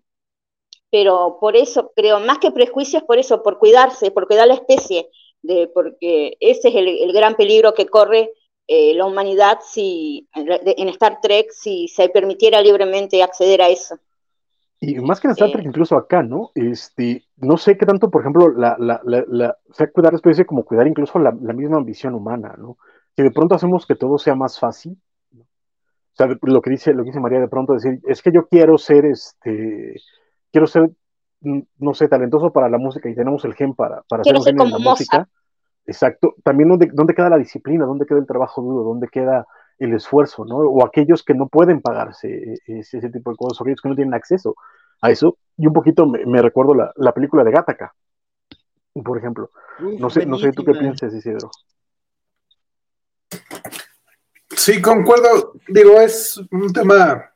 pero por eso, creo, más que prejuicios, por eso, por cuidarse, por cuidar la especie, de, porque ese es el, el gran peligro que corre eh, la humanidad si, en Star Trek si se permitiera libremente acceder a eso. Y más que en Star Trek, eh, incluso acá, ¿no? Este, no sé qué tanto, por ejemplo, la, la, la, la o sea, cuidar la especie como cuidar incluso la, la, misma ambición humana, ¿no? Que de pronto hacemos que todo sea más fácil. ¿no? O sea, lo que dice, lo que dice María de pronto decir, es que yo quiero ser, este, quiero ser, no sé, talentoso para la música y tenemos el gen para, para ser como la música. Exacto. También dónde, dónde queda la disciplina, dónde queda el trabajo duro, dónde queda el esfuerzo, ¿no? O aquellos que no pueden pagarse ese, ese, tipo de cosas, o aquellos que no tienen acceso a eso. Y un poquito me, recuerdo la, la, película de Gattaca, por ejemplo. Uf, no sé, no sé tú qué piensas, Isidro. Sí, concuerdo. Digo, es un tema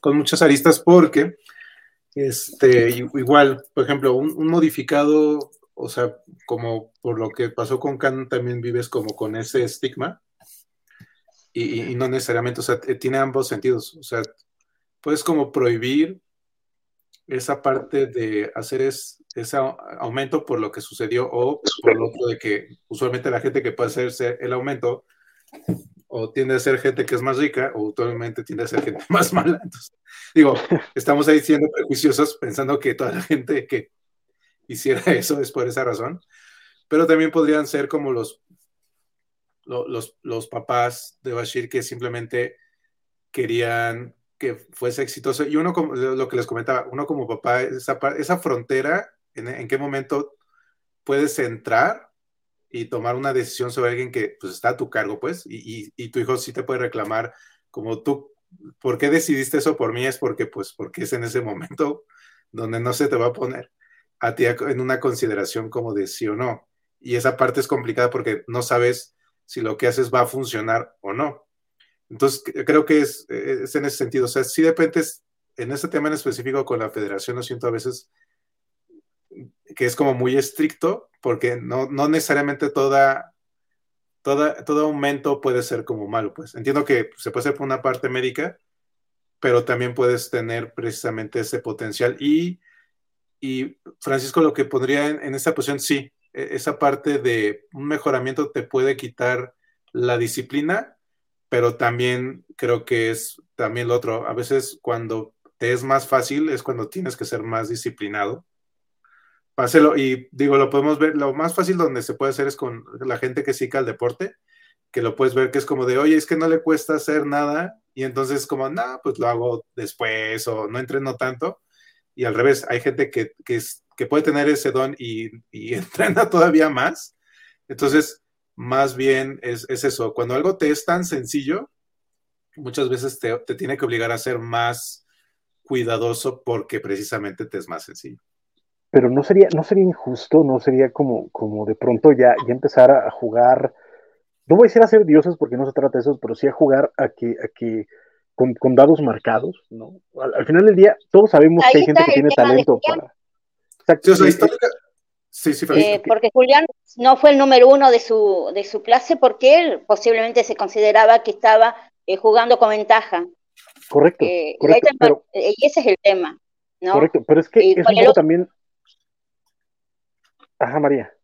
con muchas aristas porque, este, igual, por ejemplo, un, un modificado, o sea, como por lo que pasó con Khan, también vives como con ese estigma y, y, no necesariamente, o sea, tiene ambos sentidos. O sea, puedes como prohibir esa parte de hacer es, ese aumento por lo que sucedió o por lo otro de que usualmente la gente que puede hacerse el aumento o tiende a ser gente que es más rica o usualmente tiende a ser gente más mala. Entonces, digo, estamos ahí siendo prejuiciosos pensando que toda la gente que hiciera eso es por esa razón. pero también podrían ser como los, los, los papás de Bashir que simplemente querían que fuese exitoso. Y uno, como lo que les comentaba, uno como papá, esa, esa frontera, en, qué momento puedes entrar y tomar una decisión sobre alguien que pues, está a tu cargo, pues, y, y, tu hijo sí te puede reclamar como tú, ¿por qué decidiste eso por mí? Es porque, pues, porque es en ese momento donde no se te va a poner a ti en una consideración como de sí o no. Y esa parte es complicada porque no sabes si lo que haces va a funcionar o no. Entonces, creo que es, en ese sentido. O sea, sí depende, en este tema en específico con la federación, lo siento a veces que es como muy estricto, porque no, no necesariamente toda, toda, todo aumento puede ser como malo. Pues entiendo que se puede hacer por una parte médica, pero también puedes tener precisamente ese potencial. Y, y Francisco, lo que pondría en, en esta posición, sí, e, esa parte de un mejoramiento te puede quitar la disciplina, pero también creo que es también lo otro. A veces cuando te es más fácil es cuando tienes que ser más disciplinado. Páselo, y digo, lo podemos ver, lo más fácil donde se puede hacer es con la gente que siga el deporte, que lo puedes ver que es como de, oye, es que no le cuesta hacer nada, y entonces como, no, pues lo hago después o no entreno tanto. Y al revés, hay gente que, que, es, que puede tener ese don y, y entrena todavía más. Entonces, más bien es, eso, cuando algo te es tan sencillo, muchas veces te, tiene que obligar a ser más cuidadoso porque precisamente te es más sencillo. Pero no sería, no sería injusto, no sería como, como de pronto ya, ya empezar a jugar, no voy a decir a ser dioses porque no se trata de eso, pero sí a jugar a que, a que con, dados marcados, ¿no? Al, final del día, todos sabemos que hay gente que tiene talento para. Exacto, Sí, sí, eh, porque Julián no fue el número uno de su, de su clase porque él posiblemente se consideraba que estaba eh, jugando con ventaja. Correcto. Eh, correcto y ese es el tema. ¿no? Correcto, pero es que es un poco también. Ajá, María.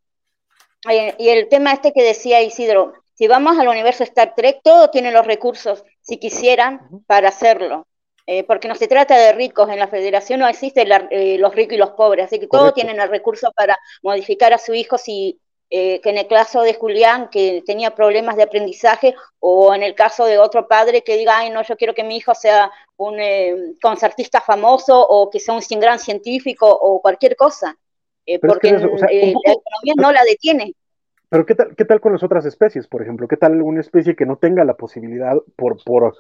Y el tema este que decía Isidro, si vamos al universo Star Trek, todo tiene los recursos, si quisieran, para hacerlo. Eh, porque no se trata de ricos, en la federación no existen eh, los ricos y los pobres, así que todos tienen el recurso para modificar a su hijo si, eh, que en el caso de Julián, que tenía problemas de aprendizaje, o en el caso de otro padre que diga, ay, no, yo quiero que mi hijo sea un concertista famoso, o que sea un gran científico, o cualquier cosa, porque la economía no la detiene. Pero ¿qué tal, ¿qué tal con las otras especies, por ejemplo? ¿Qué tal una especie que no tenga la posibilidad por, por,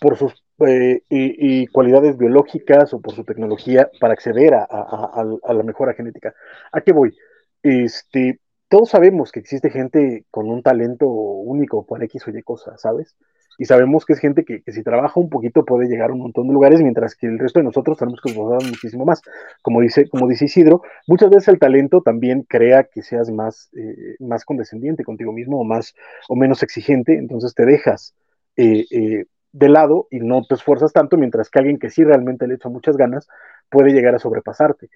por sus eh, y, cualidades biológicas o por su tecnología para acceder a, a, la mejora genética? ¿A qué voy? Este, todos sabemos que existe gente con un talento único para X o Y cosas, ¿sabes? y sabemos que es gente que, si trabaja un poquito puede llegar a un montón de lugares, mientras que el resto de nosotros tenemos que esforzarnos muchísimo más. Como dice, como dice Isidro, muchas veces el talento también crea que seas más, eh, más condescendiente contigo mismo o, más, o menos exigente, entonces te dejas eh, eh, de lado y no te esfuerzas tanto, mientras que alguien que sí realmente le echa muchas ganas puede llegar a sobrepasarte.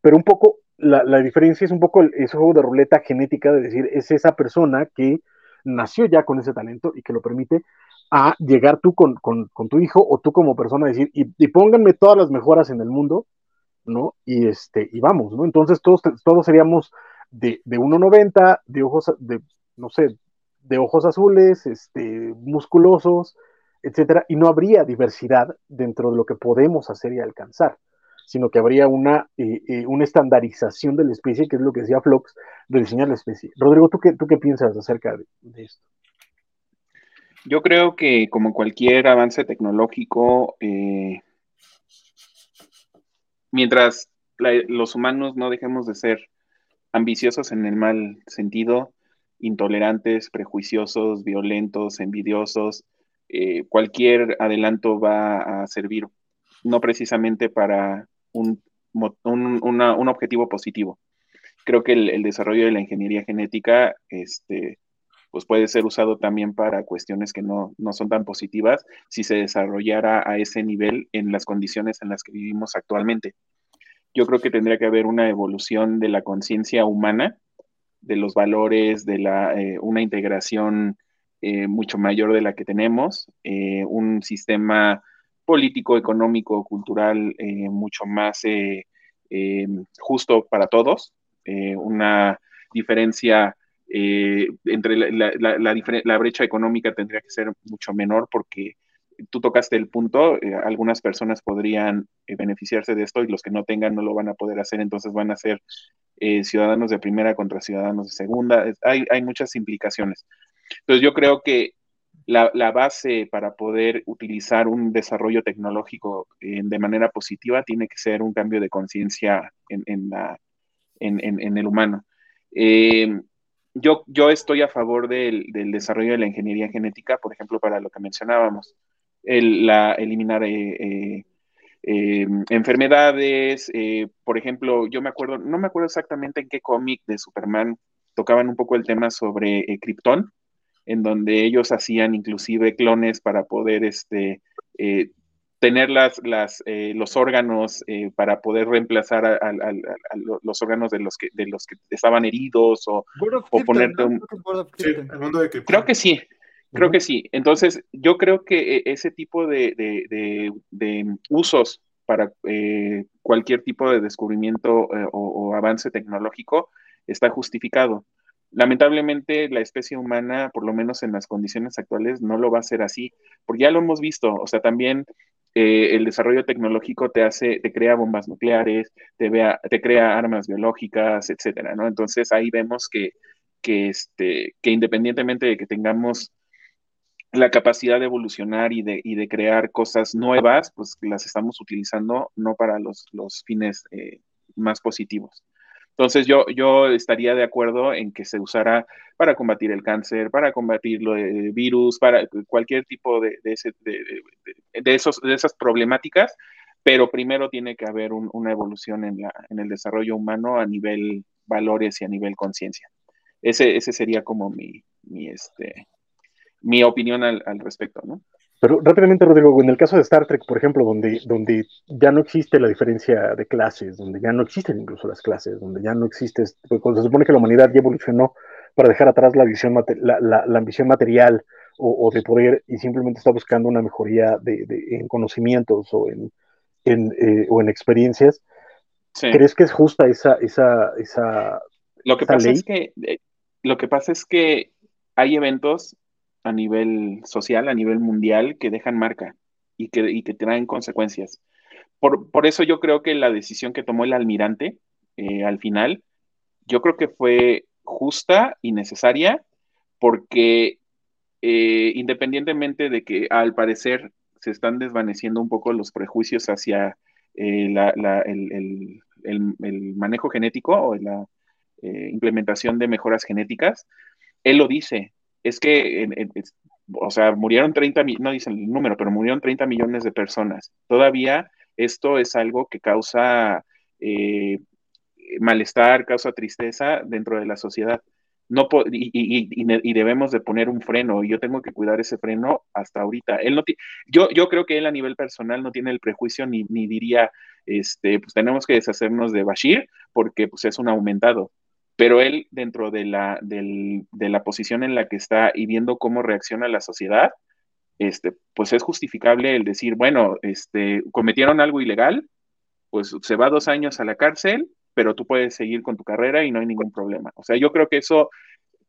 Pero un poco, la, la diferencia es un poco ese juego de ruleta genética, de decir, es esa persona que nació ya con ese talento y que lo permite a llegar tú con, tu hijo o tú como persona a decir, y, pónganme todas las mejoras en el mundo, ¿no? Y este, y vamos, ¿no? Entonces todos, todos seríamos de, de 1,90, de ojos, de, no sé, de ojos azules, este, musculosos, etcétera, y no habría diversidad dentro de lo que podemos hacer y alcanzar, sino que habría una, eh, eh, una estandarización de la especie, que es lo que decía Flox, de diseñar la especie. Rodrigo, ¿tú qué, tú qué piensas acerca de esto? Yo creo que como cualquier avance tecnológico, eh, mientras los humanos no dejemos de ser ambiciosos en el mal sentido, intolerantes, prejuiciosos, violentos, envidiosos, eh, cualquier adelanto va a servir no precisamente para un, un, objetivo positivo. Creo que el, desarrollo de la ingeniería genética este, pues puede ser usado también para cuestiones que no, son tan positivas si se desarrollara a ese nivel en las condiciones en las que vivimos actualmente. Yo creo que tendría que haber una evolución de la conciencia humana, de los valores, de la, eh, una integración eh, mucho mayor de la que tenemos, eh, un sistema político, económico, cultural mucho más justo para todos, una diferencia eh, entre la, la, brecha económica tendría que ser mucho menor porque tú tocaste el punto, eh, algunas personas podrían eh, beneficiarse de esto y los que no tengan no lo van a poder hacer, entonces van a ser ciudadanos de primera contra ciudadanos de segunda. Hay, hay muchas implicaciones. Entonces yo creo que la, base para poder utilizar un desarrollo tecnológico de manera positiva tiene que ser un cambio de conciencia en, en, en, el humano. Eh, yo, yo estoy a favor del, desarrollo de la ingeniería genética, por ejemplo, para lo que mencionábamos, la, eliminar eh, eh, enfermedades, por ejemplo, yo me acuerdo, no me acuerdo exactamente en qué cómic de Superman tocaban un poco el tema sobre Krypton, en donde ellos hacían inclusive clones para poder este, eh, tener las, las, eh, los órganos eh, para poder reemplazar a, los órganos de los que, de los que estaban heridos o, ponerte un... creo que sí, creo que sí. Entonces, yo creo que ese tipo de, de usos para cualquier tipo de descubrimiento o avance tecnológico está justificado. Lamentablemente la especie humana, por lo menos en las condiciones actuales, no lo va a hacer así, porque ya lo hemos visto, o sea, también eh, el desarrollo tecnológico te hace, te crea bombas nucleares, te, vea, te crea armas biológicas, etcétera, ¿no? Entonces ahí vemos que, que, este, que independientemente de que tengamos la capacidad de evolucionar y de, y de crear cosas nuevas, pues las estamos utilizando no para los, fines eh, más positivos. Entonces yo, yo estaría de acuerdo en que se usara para combatir el cáncer, para combatir los virus, para cualquier tipo de, de, de, esos, de esas problemáticas, pero primero tiene que haber una evolución en, la, en el desarrollo humano a nivel valores y a nivel conciencia. Ese, ese sería como mi, mi, este, mi opinión al, al respecto, ¿no? Pero rápidamente, Rodrigo, en el caso de Star Trek, por ejemplo, donde, donde ya no existe la diferencia de clases, donde ya no existen incluso las clases, donde ya no existe, pues, cuando se supone que la humanidad ya evolucionó para dejar atrás la, visión, la, la, ambición material o, de poder y simplemente está buscando una mejoría de, en conocimientos o en, en eh, o en experiencias, ¿crees que es justa esa, esa, esa lo que pasa es que eh, lo que pasa es que hay eventos a nivel social, a nivel mundial, que dejan marca y que, y que traen consecuencias. Por, por, eso yo creo que la decisión que tomó el almirante eh, al final, yo creo que fue justa y necesaria, porque eh, independientemente de que al parecer se están desvaneciendo un poco los prejuicios hacia eh, el, el, manejo genético o la implementación de mejoras genéticas, él lo dice, es que, o sea, murieron 30, no dicen el número, pero murieron 30 millones de personas. Todavía esto es algo que causa eh, malestar, causa tristeza dentro de la sociedad. No y, debemos de poner un freno y yo tengo que cuidar ese freno hasta ahorita. Él no yo, yo creo que él a nivel personal no tiene el prejuicio ni, ni diría, este, pues tenemos que deshacernos de Bashir porque pues es un aumentado pero él dentro de la, de la posición en la que está y viendo cómo reacciona la sociedad, este, pues es justificable el decir, bueno, este, cometieron algo ilegal, pues se va dos años a la cárcel, pero tú puedes seguir con tu carrera y no hay ningún problema. O sea, yo creo que eso,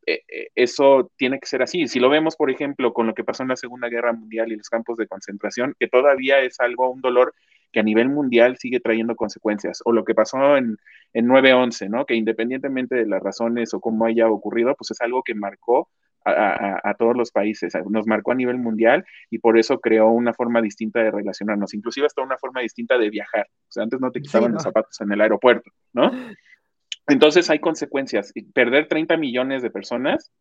eh, eh, eso tiene que ser así. Si lo vemos, por ejemplo, con lo que pasó en la Segunda Guerra Mundial y los campos de concentración, que todavía es algo, un dolor que a nivel mundial sigue trayendo consecuencias, o lo que pasó en, en 9-11, ¿no? Que independientemente de las razones o cómo haya ocurrido, pues es algo que marcó a, todos los países, nos marcó a nivel mundial y por eso creó una forma distinta de relacionarnos, inclusive hasta una forma distinta de viajar. O sea, antes no te quitaban los zapatos en el aeropuerto, ¿no? Entonces hay consecuencias. Perder 30 millones de personas,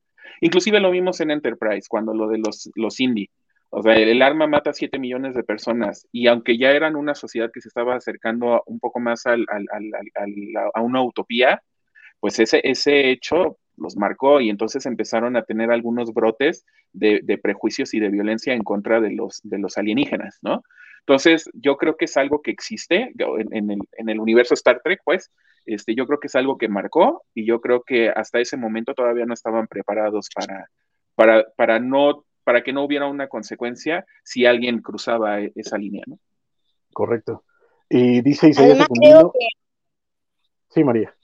inclusive lo vimos en Enterprise, cuando lo de los, los indie, o sea, el, arma mata a 7 millones de personas y aunque ya eran una sociedad que se estaba acercando un poco más al, a una utopía, pues ese, ese hecho los marcó y entonces empezaron a tener algunos brotes de, prejuicios y de violencia en contra de los, alienígenas, ¿no? Entonces, yo creo que es algo que existe en, el, en, el, universo Star Trek, pues, este, yo creo que es algo que marcó y yo creo que hasta ese momento todavía no estaban preparados para, para, para no para que no hubiera una consecuencia si alguien cruzaba e-, esa línea, ¿no? Correcto. Y dice Isaías Secundino... Sí, María.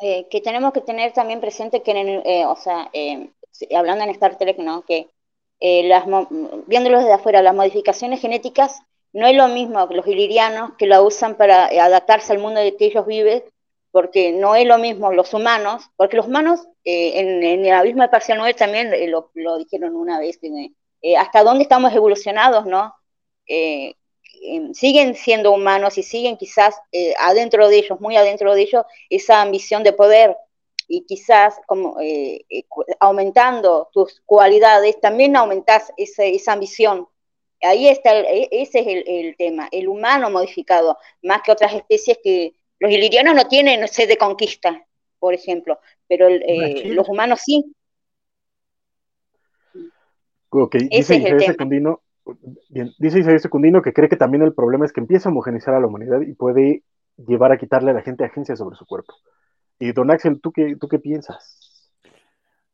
eh, que tenemos que tener también presente que, en eh, o sea, eh, hablando en Star Trek, ¿no? Que las, viéndolo desde afuera, las modificaciones genéticas no es lo mismo que los ilirianos que la usan para adaptarse al mundo de que ellos viven, porque no es lo mismo los humanos, porque los humanos en, en, el abismo de Parcial 9 también lo, lo dijeron una vez, que, hasta dónde estamos evolucionados, ¿no? Em, siguen siendo humanos y siguen quizás eh, adentro de ellos, muy adentro de ellos, esa ambición de poder y quizás como eh, eh, aumentando tus cualidades, también aumentas esa ambición. Ahí está, e, ese es el, tema, el humano modificado, más que otras especies que los ilirianos no tienen sed de conquista, por ejemplo, pero los humanos sí. Ok, ese es el tema. Bien, dice Isabel Secundino que cree que también el problema es que empieza a homogenizar a la humanidad y puede llevar a quitarle a la gente agencia sobre su cuerpo. Y don Axel, ¿tú qué, tú qué piensas?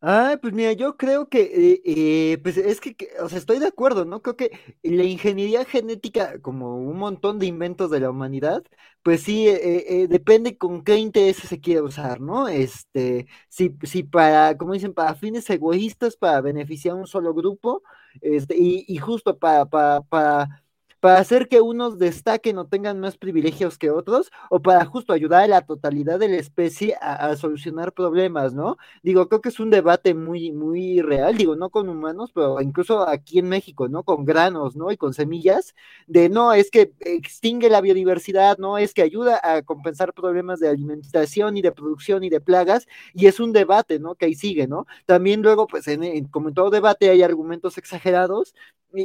Ah, pues mira, yo creo que, eh, eh, pues es que, o sea, estoy de acuerdo, ¿no? Creo que la ingeniería genética, como un montón de inventos de la humanidad, pues sí, eh, depende con qué interés se quiere usar, ¿no? Este, si, si para, como dicen, para fines egoístas, para beneficiar a un solo grupo, este, y, y justo para, para, para para hacer que unos destaquen o tengan más privilegios que otros, o para justo ayudar a la totalidad de la especie a, solucionar problemas, ¿no? Digo, creo que es un debate muy, muy real, digo, no con humanos, pero incluso aquí en México, ¿no? Con granos, ¿no? Y con semillas, de no, es que extingue la biodiversidad, no, es que ayuda a compensar problemas de alimentación y de producción y de plagas, y es un debate, ¿no? Que ahí sigue, ¿no? También luego, pues, en, como en todo debate hay argumentos exagerados,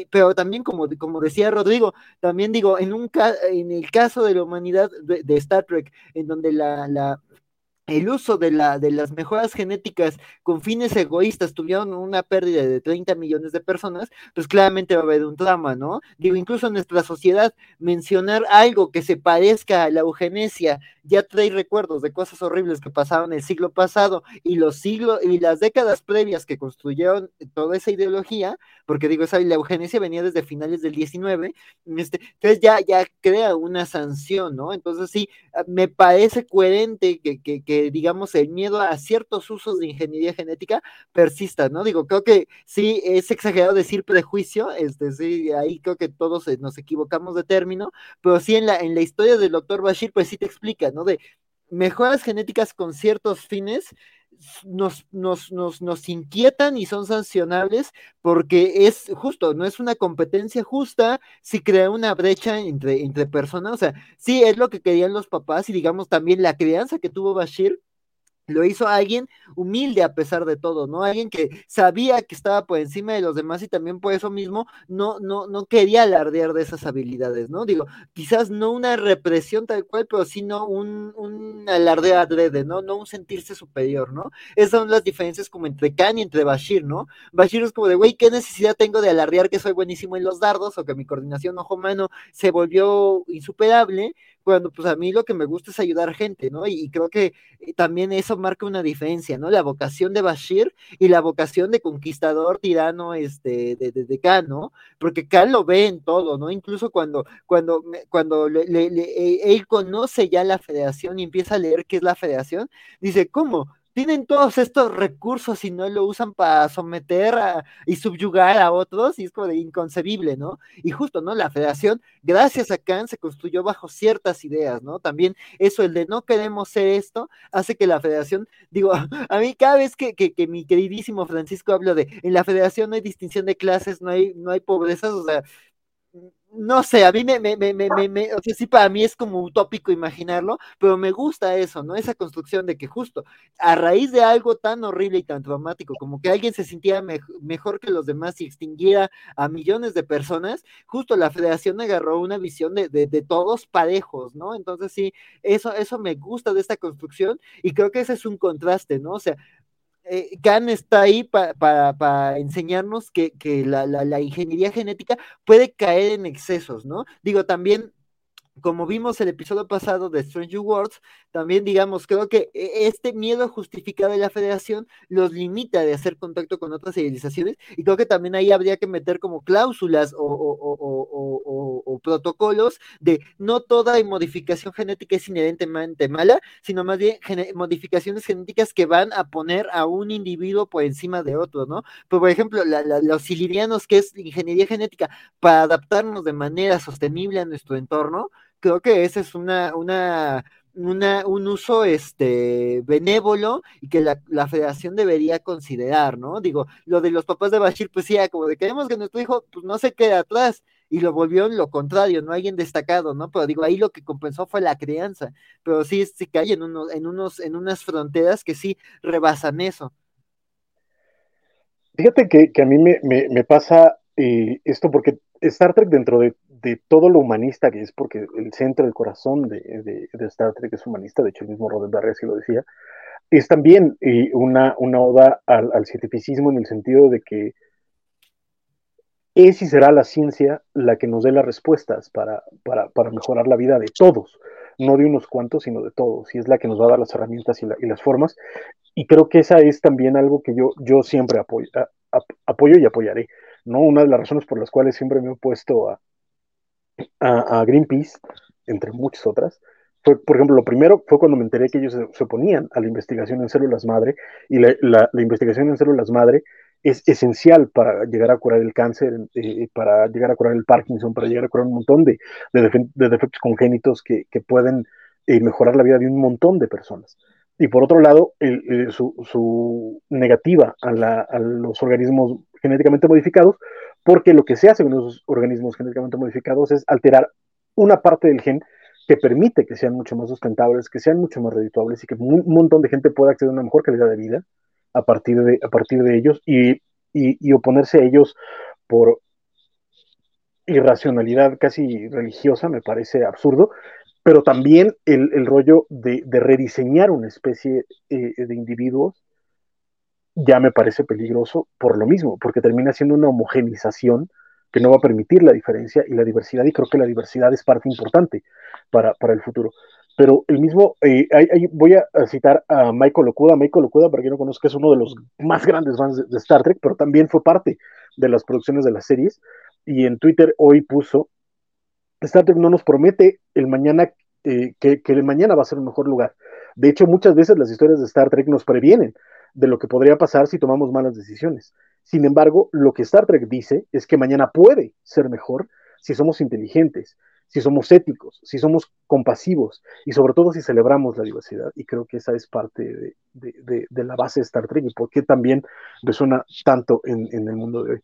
pero también como, como decía Rodrigo, también digo, en, un en el caso de la humanidad de, Star Trek, en donde la, la, el uso de, la, de las mejoras genéticas con fines egoístas tuvieron una pérdida de 30 millones de personas, pues claramente va a haber un drama, ¿no? Digo, incluso en nuestra sociedad, mencionar algo que se parezca a la eugenesia ya trae recuerdos de cosas horribles que pasaron el siglo pasado y los siglos y las décadas previas que construyeron toda esa ideología, porque digo, esa, la eugenesia venía desde finales del 19, este, entonces ya, ya crea una sanción, ¿no? Entonces sí, me parece coherente que, que, que digamos, el miedo a ciertos usos de ingeniería genética persista, ¿no? Digo, creo que sí es exagerado decir prejuicio, este, sí, ahí creo que todos eh, nos equivocamos de término, pero sí en la, en la historia del doctor Bashir, pues sí te explica, ¿no? De mejoras genéticas con ciertos fines nos, nos, nos, nos, inquietan y son sancionables porque es justo, no es una competencia justa si crea una brecha entre, entre personas. O sea, sí es lo que querían los papás y digamos también la crianza que tuvo Bashir lo hizo alguien humilde a pesar de todo, ¿no? Alguien que sabía que estaba por encima de los demás y también por eso mismo no, no, no quería alardear de esas habilidades, ¿no? Digo, quizás no una represión tal cual, pero sino un, un alardeo adrede, ¿no? No un sentirse superior, ¿no? Esas son las diferencias como entre Khan y entre Bashir, ¿no? Bashir es como de, güey, ¿qué necesidad tengo de alardear que soy buenísimo en los dardos o que mi coordinación ojo-mano se volvió insuperable? cuando pues a mí lo que me gusta es ayudar gente, ¿no? Y, creo que eh, también eso marca una diferencia, ¿no? La vocación de Bashir y la vocación de conquistador tirano este, de, de, de Khan, ¿no? Porque Khan lo ve en todo, ¿no? Incluso cuando, cuando, cuando le, e, él conoce ya la federación y empieza a leer qué es la federación, dice, ¿cómo? Tienen todos estos recursos y no lo usan para someter y subyugar a otros, y es como de inconcebible, ¿no? Y justo, ¿no? La federación, gracias a Khan, se construyó bajo ciertas ideas, ¿no? También eso, el de no queremos ser esto, hace que la federación, digo, a mí cada vez que, que, que mi queridísimo Francisco habla de, en la federación no hay distinción de clases, no hay, no hay pobrezas, o sea, no sé, a mí me, me, me, me, o sea, sí, para mí es como utópico imaginarlo, pero me gusta eso, ¿no? Esa construcción de que justo a raíz de algo tan horrible y tan traumático, como que alguien se sintiera mejor que los demás y extinguiera a millones de personas, justo la federación agarró una visión de, de, de todos parejos, ¿no? Entonces sí, eso, eso me gusta de esta construcción y creo que ese es un contraste, ¿no? O sea, eh, está ahí para enseñarnos que, la, ingeniería genética puede caer en excesos, ¿no? Digo, también como vimos el episodio pasado de Strange Worlds, también digamos, creo que e, este miedo justificado de la federación los limita de hacer contacto con otras civilizaciones y creo que también ahí habría que meter como cláusulas o, protocolos de no toda modificación genética es inherentemente mala, sino más bien modificaciones genéticas que van a poner a un individuo por encima de otro, ¿no? por ejemplo, los silirianos, que es ingeniería genética, para adaptarnos de manera sostenible a nuestro entorno, creo que ese es una, una, un uso este benévolo y que la, federación debería considerar, ¿no? Digo, lo de los papás de Bashir, pues sí, como de queremos que nuestro hijo pues, no se quede atrás, y lo volvió en lo contrario, no alguien destacado, ¿no? Pero digo, ahí lo que compensó fue la crianza, pero sí, sí que hay en unos, en unos, en unas fronteras que sí rebasan eso. Fíjate que, a mí me, pasa eh, esto porque Star Trek dentro de de todo lo humanista que es, porque el centro, el corazón de, Star Trek es humanista, de hecho el mismo Roddenberry así lo decía, es también una, una oda al, cientificismo en el sentido de que es y será la ciencia la que nos dé las respuestas para, para, mejorar la vida de todos, no de unos cuantos, sino de todos, y es la que nos va a dar las herramientas y, las formas. Y creo que esa es también algo que yo, yo siempre apoyo, apoyo y apoyaré. ¿no? Una de las razones por las cuales siempre me he opuesto a, a, Greenpeace, entre muchas otras, fue, por ejemplo, lo primero fue cuando me enteré que ellos se, oponían a la investigación en células madre, y la, investigación en células madre es esencial para llegar a curar el cáncer, eh, para llegar a curar el Parkinson, para llegar a curar un montón de, defectos congénitos que, pueden eh, mejorar la vida de un montón de personas. Y por otro lado, su, negativa a, a, los organismos genéticamente modificados porque lo que se hace con los organismos genéticamente modificados es alterar una parte del gen que permite que sean mucho más sustentables, que sean mucho más redituables y que un montón de gente pueda acceder a una mejor calidad de vida a partir de, a partir de ellos y, oponerse a ellos por irracionalidad casi religiosa me parece absurdo, pero también el, rollo de, rediseñar una especie eh, de individuos ya me parece peligroso por lo mismo, porque termina siendo una homogenización que no va a permitir la diferencia y la diversidad, y creo que la diversidad es parte importante para, el futuro. Pero el mismo, eh, voy a citar a Michael Okuda. Michael Okuda, para quien no conozca, es uno de los más grandes fans de, Star Trek, pero también fue parte de las producciones de las series. Y en Twitter hoy puso, Star Trek no nos promete el mañana, eh, que, que el mañana va a ser un mejor lugar. De hecho, muchas veces las historias de Star Trek nos previenen de lo que podría pasar si tomamos malas decisiones. Sin embargo, lo que Star Trek dice es que mañana puede ser mejor si somos inteligentes, si somos éticos, si somos compasivos y sobre todo si celebramos la diversidad. Y creo que esa es parte de, la base de Star Trek y por qué también resuena tanto en, el mundo de hoy.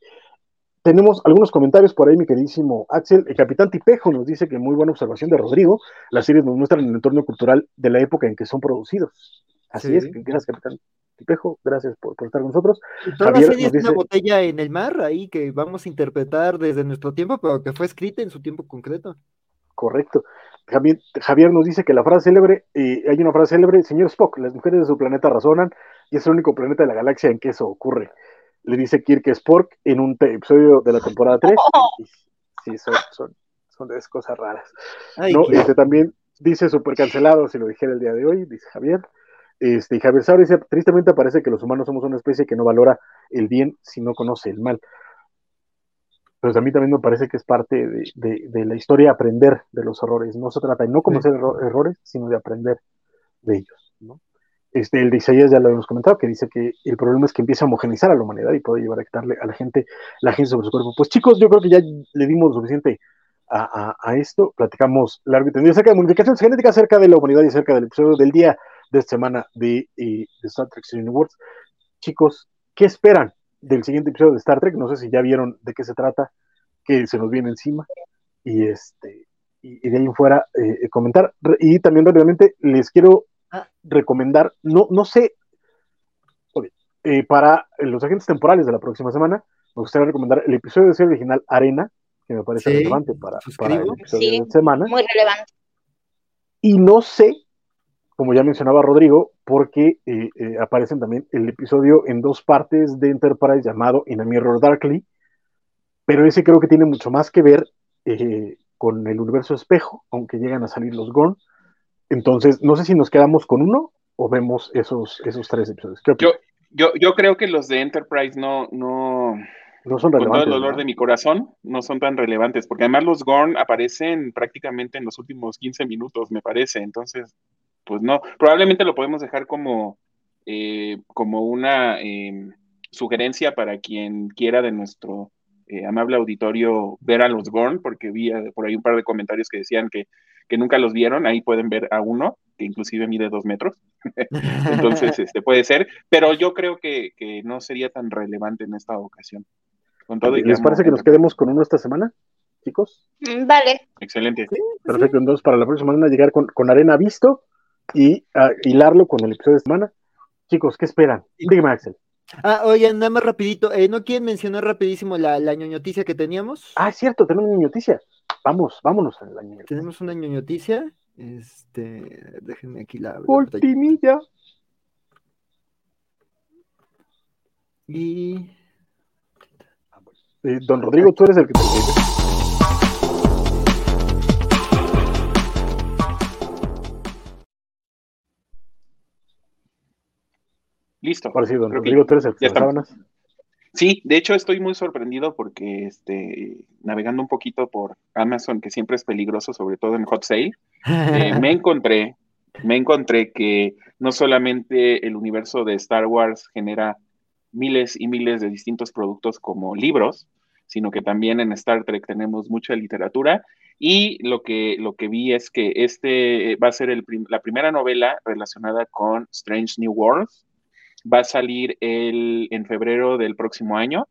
Tenemos algunos comentarios por ahí, mi queridísimo Axel. El capitán Tipejo nos dice que muy buena observación de Rodrigo. Las series nos muestran el entorno cultural de la época en que son producidos. Así es, gracias, capitán. Tipejo, gracias por, estar con nosotros. Toda la serie es una botella en el mar ahí que vamos a interpretar desde nuestro tiempo, pero que fue escrita en su tiempo concreto. Correcto. Javier, Javier nos dice que la frase célebre, eh, hay una frase célebre, señor Spock, las mujeres de su planeta razonan y es el único planeta de la galaxia en que eso ocurre. Le dice Kirk Spock en un episodio de la temporada 3. Sí, son, son, son cosas raras. no, este, también dice súper cancelado, si lo dijera el día de hoy, dice Javier. Este, Javier Saura dice, tristemente parece que los humanos somos una especie que no valora el bien si no conoce el mal. Pues a mí también me parece que es parte de, la historia aprender de los errores. No se trata de no conocer errores, sino de aprender de ellos. Este, el de Isaías ya lo hemos comentado, que dice que el problema es que empieza a homogenizar a la humanidad y puede llevar a quitarle a la gente la gente sobre su cuerpo. Pues chicos, yo creo que ya le dimos lo suficiente a, esto. Platicamos largo y tendido acerca de modificaciones genéticas, acerca de la humanidad y acerca del episodio del día de esta semana de, eh, Star Trek Universe. Chicos, ¿qué esperan del siguiente episodio de Star Trek? No sé si ya vieron de qué se trata, que se nos viene encima. Y este y, de ahí en fuera eh, comentar. Y también rápidamente les quiero ah. recomendar, no, no sé, eh, para los agentes temporales de la próxima semana, me gustaría recomendar el episodio de serie original Arena, que me parece relevante para, para, el episodio de esta semana. Muy relevante. Y no sé como ya mencionaba Rodrigo, porque eh, eh, aparecen también el episodio en dos partes de Enterprise llamado In a Mirror Darkly, pero ese creo que tiene mucho más que ver eh, con el universo espejo, aunque llegan a salir los Gorn. Entonces, no sé si nos quedamos con uno o vemos esos, esos tres episodios. yo, yo, yo creo que los de Enterprise no, no, no son relevantes. Con todo el dolor de mi corazón, no son tan relevantes, porque además los Gorn aparecen prácticamente en los últimos 15 minutos, me parece. Entonces, pues no, probablemente lo podemos dejar como, eh, como una em, sugerencia para quien quiera de nuestro eh, amable auditorio ver a los Gorn, porque vi eh, por ahí un par de comentarios que decían que, que nunca los vieron, ahí pueden ver a uno, que inclusive mide dos metros. Entonces, este puede ser, pero yo creo que, que no sería tan relevante en esta ocasión. ¿Les parece que nos quedemos con uno esta semana, chicos? Mm, vale. Excelente. Perfecto, entonces para la próxima semana llegar con, Arena Visto y uh, hilarlo con el episodio de semana. Chicos, ¿qué esperan? Dígame, Axel. Ah, oigan, nada más rapidito, eh, ¿no quieren mencionar rapidísimo la, la ñoñoticia que teníamos? Ah, es cierto, tenemos una ñoñoticia. Vamos, vámonos a la ñoñoticia. Tenemos una ñoñoticia. Este, déjenme aquí la. Ultimilla. Y eh, don Rodrigo, tú eres el que te Listo. Ahora sí, don Rodrigo, tú eres el Sí, de hecho estoy muy sorprendido porque este, navegando un poquito por Amazon, que siempre es peligroso, sobre todo en hot sale, eh, me encontré, me encontré que no solamente el universo de Star Wars genera miles y miles de distintos productos como libros, sino que también en Star Trek tenemos mucha literatura y lo que, lo que vi es que este va a ser la primera novela relacionada con Strange New Worlds. Va a salir el, en febrero del próximo año,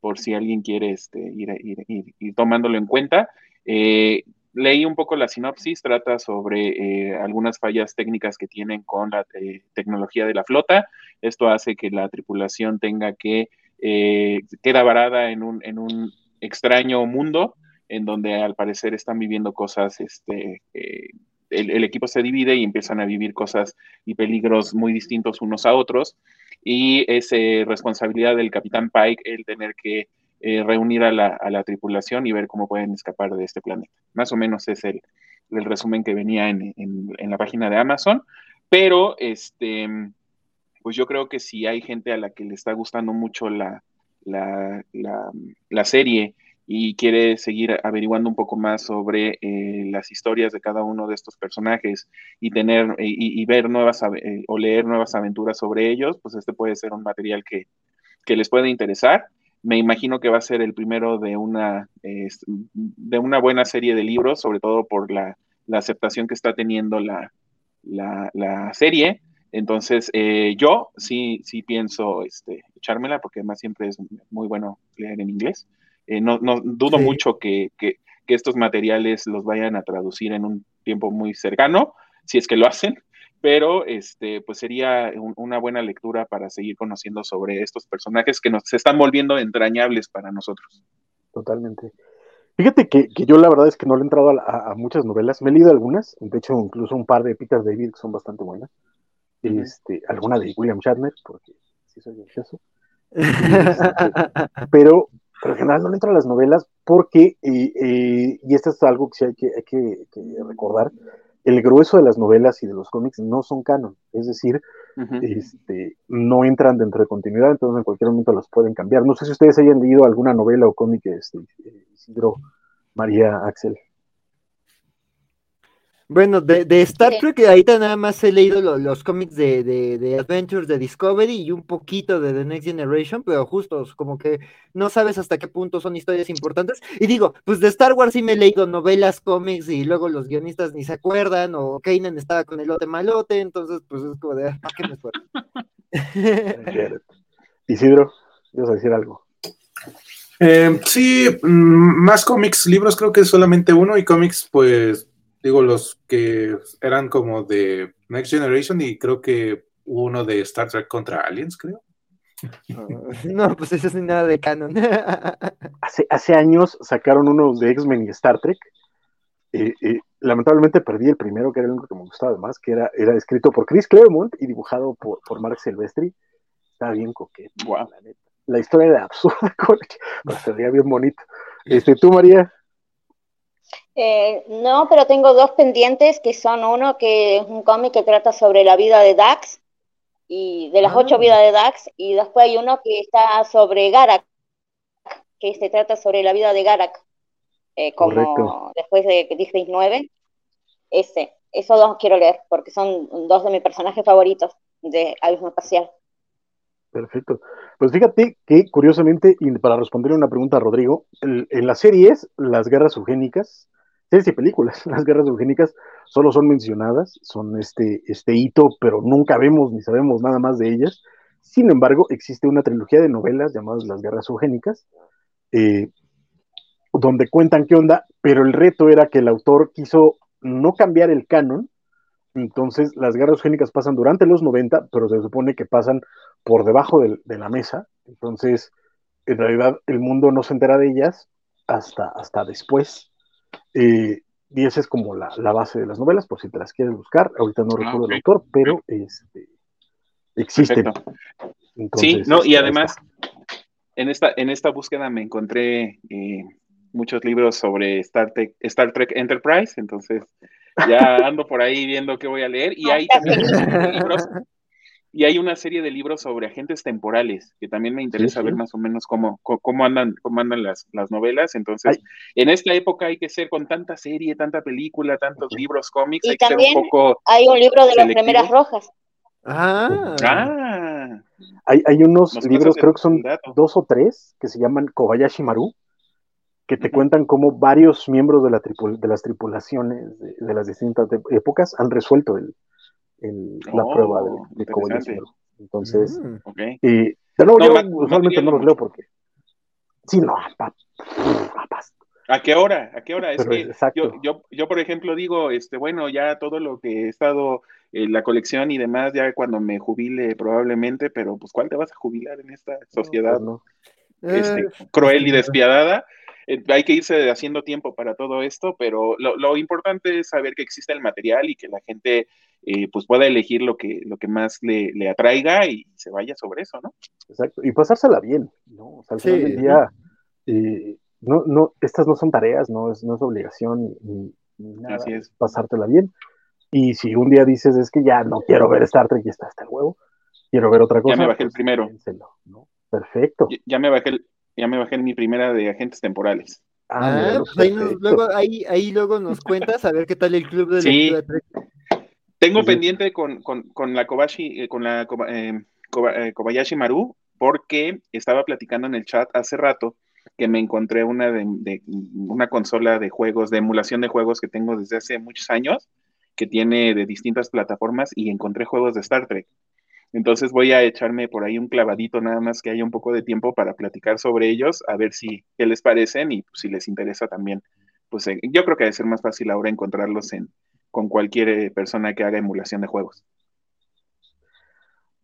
por si alguien quiere este, ir, ir, tomándolo en cuenta. Eh, leí un poco la sinopsis, trata sobre eh, algunas fallas técnicas que tienen con la eh, tecnología de la flota. Esto hace que la tripulación tenga que eh, queda varada en un, en un extraño mundo en donde al parecer están viviendo cosas, este, el, equipo se divide y empiezan a vivir cosas y peligros muy distintos unos a otros. Y es responsabilidad del capitán Pike el tener que reunir a la, a la, tripulación y ver cómo pueden escapar de este planeta. Más o menos es el, el resumen que venía en, en, en, la página de Amazon. Pero este, pues yo creo que si hay gente a la que le está gustando mucho la, la, serie y quiere seguir averiguando un poco más sobre eh, las historias de cada uno de estos personajes y tener y, ver nuevas eh, o leer nuevas aventuras sobre ellos, pues este puede ser un material que, les puede interesar. Me imagino que va a ser el primero de una, de una buena serie de libros, sobre todo por la, aceptación que está teniendo la, la serie entonces, eh, yo sí, sí pienso este, echármela, porque además siempre es muy bueno leer en inglés. Eh, no, no, dudo mucho que, que, estos materiales los vayan a traducir en un tiempo muy cercano, si es que lo hacen, pero este, pues sería una buena lectura para seguir conociendo sobre estos personajes que nos se están volviendo entrañables para nosotros. Totalmente. Fíjate que, que, yo la verdad es que no le he entrado a, a, muchas novelas, me he leído algunas, de hecho incluso un par de Peter David que son bastante buenas, este, alguna de William Shatner, porque sí soy ansioso. Este, pero, pero en general no le entro a las novelas porque, y esto es algo que sí hay, que, hay que, recordar, el grueso de las novelas y de los cómics no son canon, es decir, este, no entran dentro de continuidad, entonces en cualquier momento las pueden cambiar. No sé si ustedes hayan leído alguna novela o cómic, este, Isidro, María, Axel. Bueno, de, de Star Trek, ahorita nada más he leído los cómics de, de, Adventures de Discovery y un poquito de The Next Generation, pero justo como que no sabes hasta qué punto son historias importantes. Y digo, pues de Star Wars sí me he leído novelas, cómics y luego los guionistas ni se acuerdan, o Kanan estaba con el lote malote, entonces pues es como de, ¿para qué me acuerdo? Isidro, ¿vas a decir algo? Eh, sí, mm, más cómics, libros creo que solamente uno y cómics pues digo, los que eran como de Next Generation y creo que uno de Star Trek contra Aliens, creo. No, pues eso es nada de canon. hace, hace años sacaron uno de X-Men y Star Trek. lamentablemente perdí el primero, que era el único que me gustaba más, que era, era escrito por Chris Claremont y dibujado por, por Mark Silvestri. Estaba bien coqueto. La, la, historia era absurda, pero se veía bien bonito. Este, ¿Tú, María? Eh, no, pero tengo dos pendientes que son uno que es un cómic que trata sobre la vida de Dax y de las Ah. ocho vidas de Dax y después hay uno que está sobre Garak, que se trata sobre la vida de Garak, eh, como Correcto. después de District 9. Ese, esos dos quiero leer porque son dos de mis personajes favoritos de Abismo Espacial. Perfecto. Pues fíjate que, curiosamente, y para responder una pregunta a Rodrigo, en las series, las guerras eugénicas, series y películas, las guerras eugénicas solo son mencionadas, son este, este hito, pero nunca vemos ni sabemos nada más de ellas. Sin embargo, existe una trilogía de novelas llamadas Las Guerras Eugénicas, eh, donde cuentan qué onda, pero el reto era que el autor quiso no cambiar el canon, entonces las guerras eugénicas pasan durante los 90, pero se supone que pasan por debajo del- de, la mesa, entonces en realidad el mundo no se entera de ellas hasta, hasta después. Eh, y esa es como la, la base de las novelas, por si te las quieres buscar. Ahorita no Ah, recuerdo el autor, pero este, existen. Entonces, Sí, no, y además, en esta, en esta búsqueda me encontré eh, muchos libros sobre Star Trek, Star Trek Enterprise, entonces ya ando por ahí viendo qué voy a leer, y hay también libros, y hay una serie de libros sobre agentes temporales, que también me interesa sí. ver más o menos cómo, cómo andan, cómo andan las, las novelas, entonces, Ay. en esta época hay que ser con tanta serie, tanta película, tantos libros, cómics, Y hay que ser un también- poco... Hay un libro de las remeras rojas. Ah, Ah, Hay, hay unos Nos libros, creo que son dato. dos o tres, que se llaman Kobayashi Maru, que te cuentan cómo varios miembros de, la tripul- de las tripulaciones de, de las distintas épocas han resuelto el, el- la Oh, prueba de, de. Entonces, mm. y de nuevo, No, yo usualmente no los leo porque. Sí, no, pa- papas. ¿A qué hora? ¿A qué hora? Es Pero que yo, yo, yo, por ejemplo, digo, este, bueno, ya todo lo que he estado, eh, la colección y demás, ya cuando me jubile probablemente, pero pues ¿cuál te vas a jubilar en esta sociedad Pues no. este, Eh, cruel y despiadada? Eh, hay que irse haciendo tiempo para todo esto, pero lo, lo importante es saber que existe el material y que la gente eh, pues pueda elegir lo que, lo que más le, le atraiga y se vaya sobre eso, ¿no? Exacto. Y pasársela bien, ¿no? O sea, al final Sí. del día, eh, no, no, estas no son tareas, no es, no es obligación ni, ni nada, Así es. pasártela bien. Y si un día dices, es que ya no quiero ver Star Trek y está hasta el huevo, quiero ver otra cosa. me bajé el pues, primero. piénselo, ¿no? Perfecto. Ya- Ya me bajé, el- ya me bajé mi primera de agentes temporales. Ah, Ah, pues ahí, nos- luego, ahí, ahí luego nos cuentas a ver qué tal el club de Sí. lectura. Tengo pendiente con, con, con la Kobashi, eh, con la eh, eh, Kobayashi Maru, porque estaba platicando en el chat hace rato que me encontré una de, de- una consola de juegos, de emulación de juegos que tengo desde hace muchos años, que tiene de distintas plataformas y encontré juegos de Star Trek. Entonces voy a echarme por ahí un clavadito nada más que haya un poco de tiempo para platicar sobre ellos, a ver si qué les parecen y pues, si les interesa también. Pues eh, yo creo que debe ser más fácil ahora encontrarlos en, con cualquier eh, persona que haga emulación de juegos.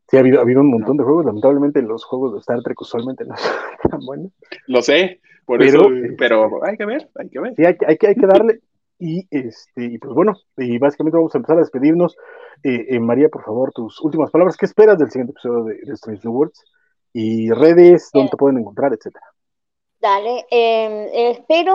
Sí, ha habido, ha habido un montón de juegos. Lamentablemente, los juegos de Star Trek usualmente no son tan buenos. Lo sé, por Pero, eso, este, pero hay que ver, hay que ver. Sí, hay, hay, que, hay que darle. Y, este, y pues bueno, y básicamente vamos a empezar a despedirnos. Eh, eh, María, por favor, tus últimas palabras. ¿Qué esperas del siguiente episodio de, Strange New Worlds? Y redes, dónde te pueden encontrar, etcétera. Dale, eh, eh, espero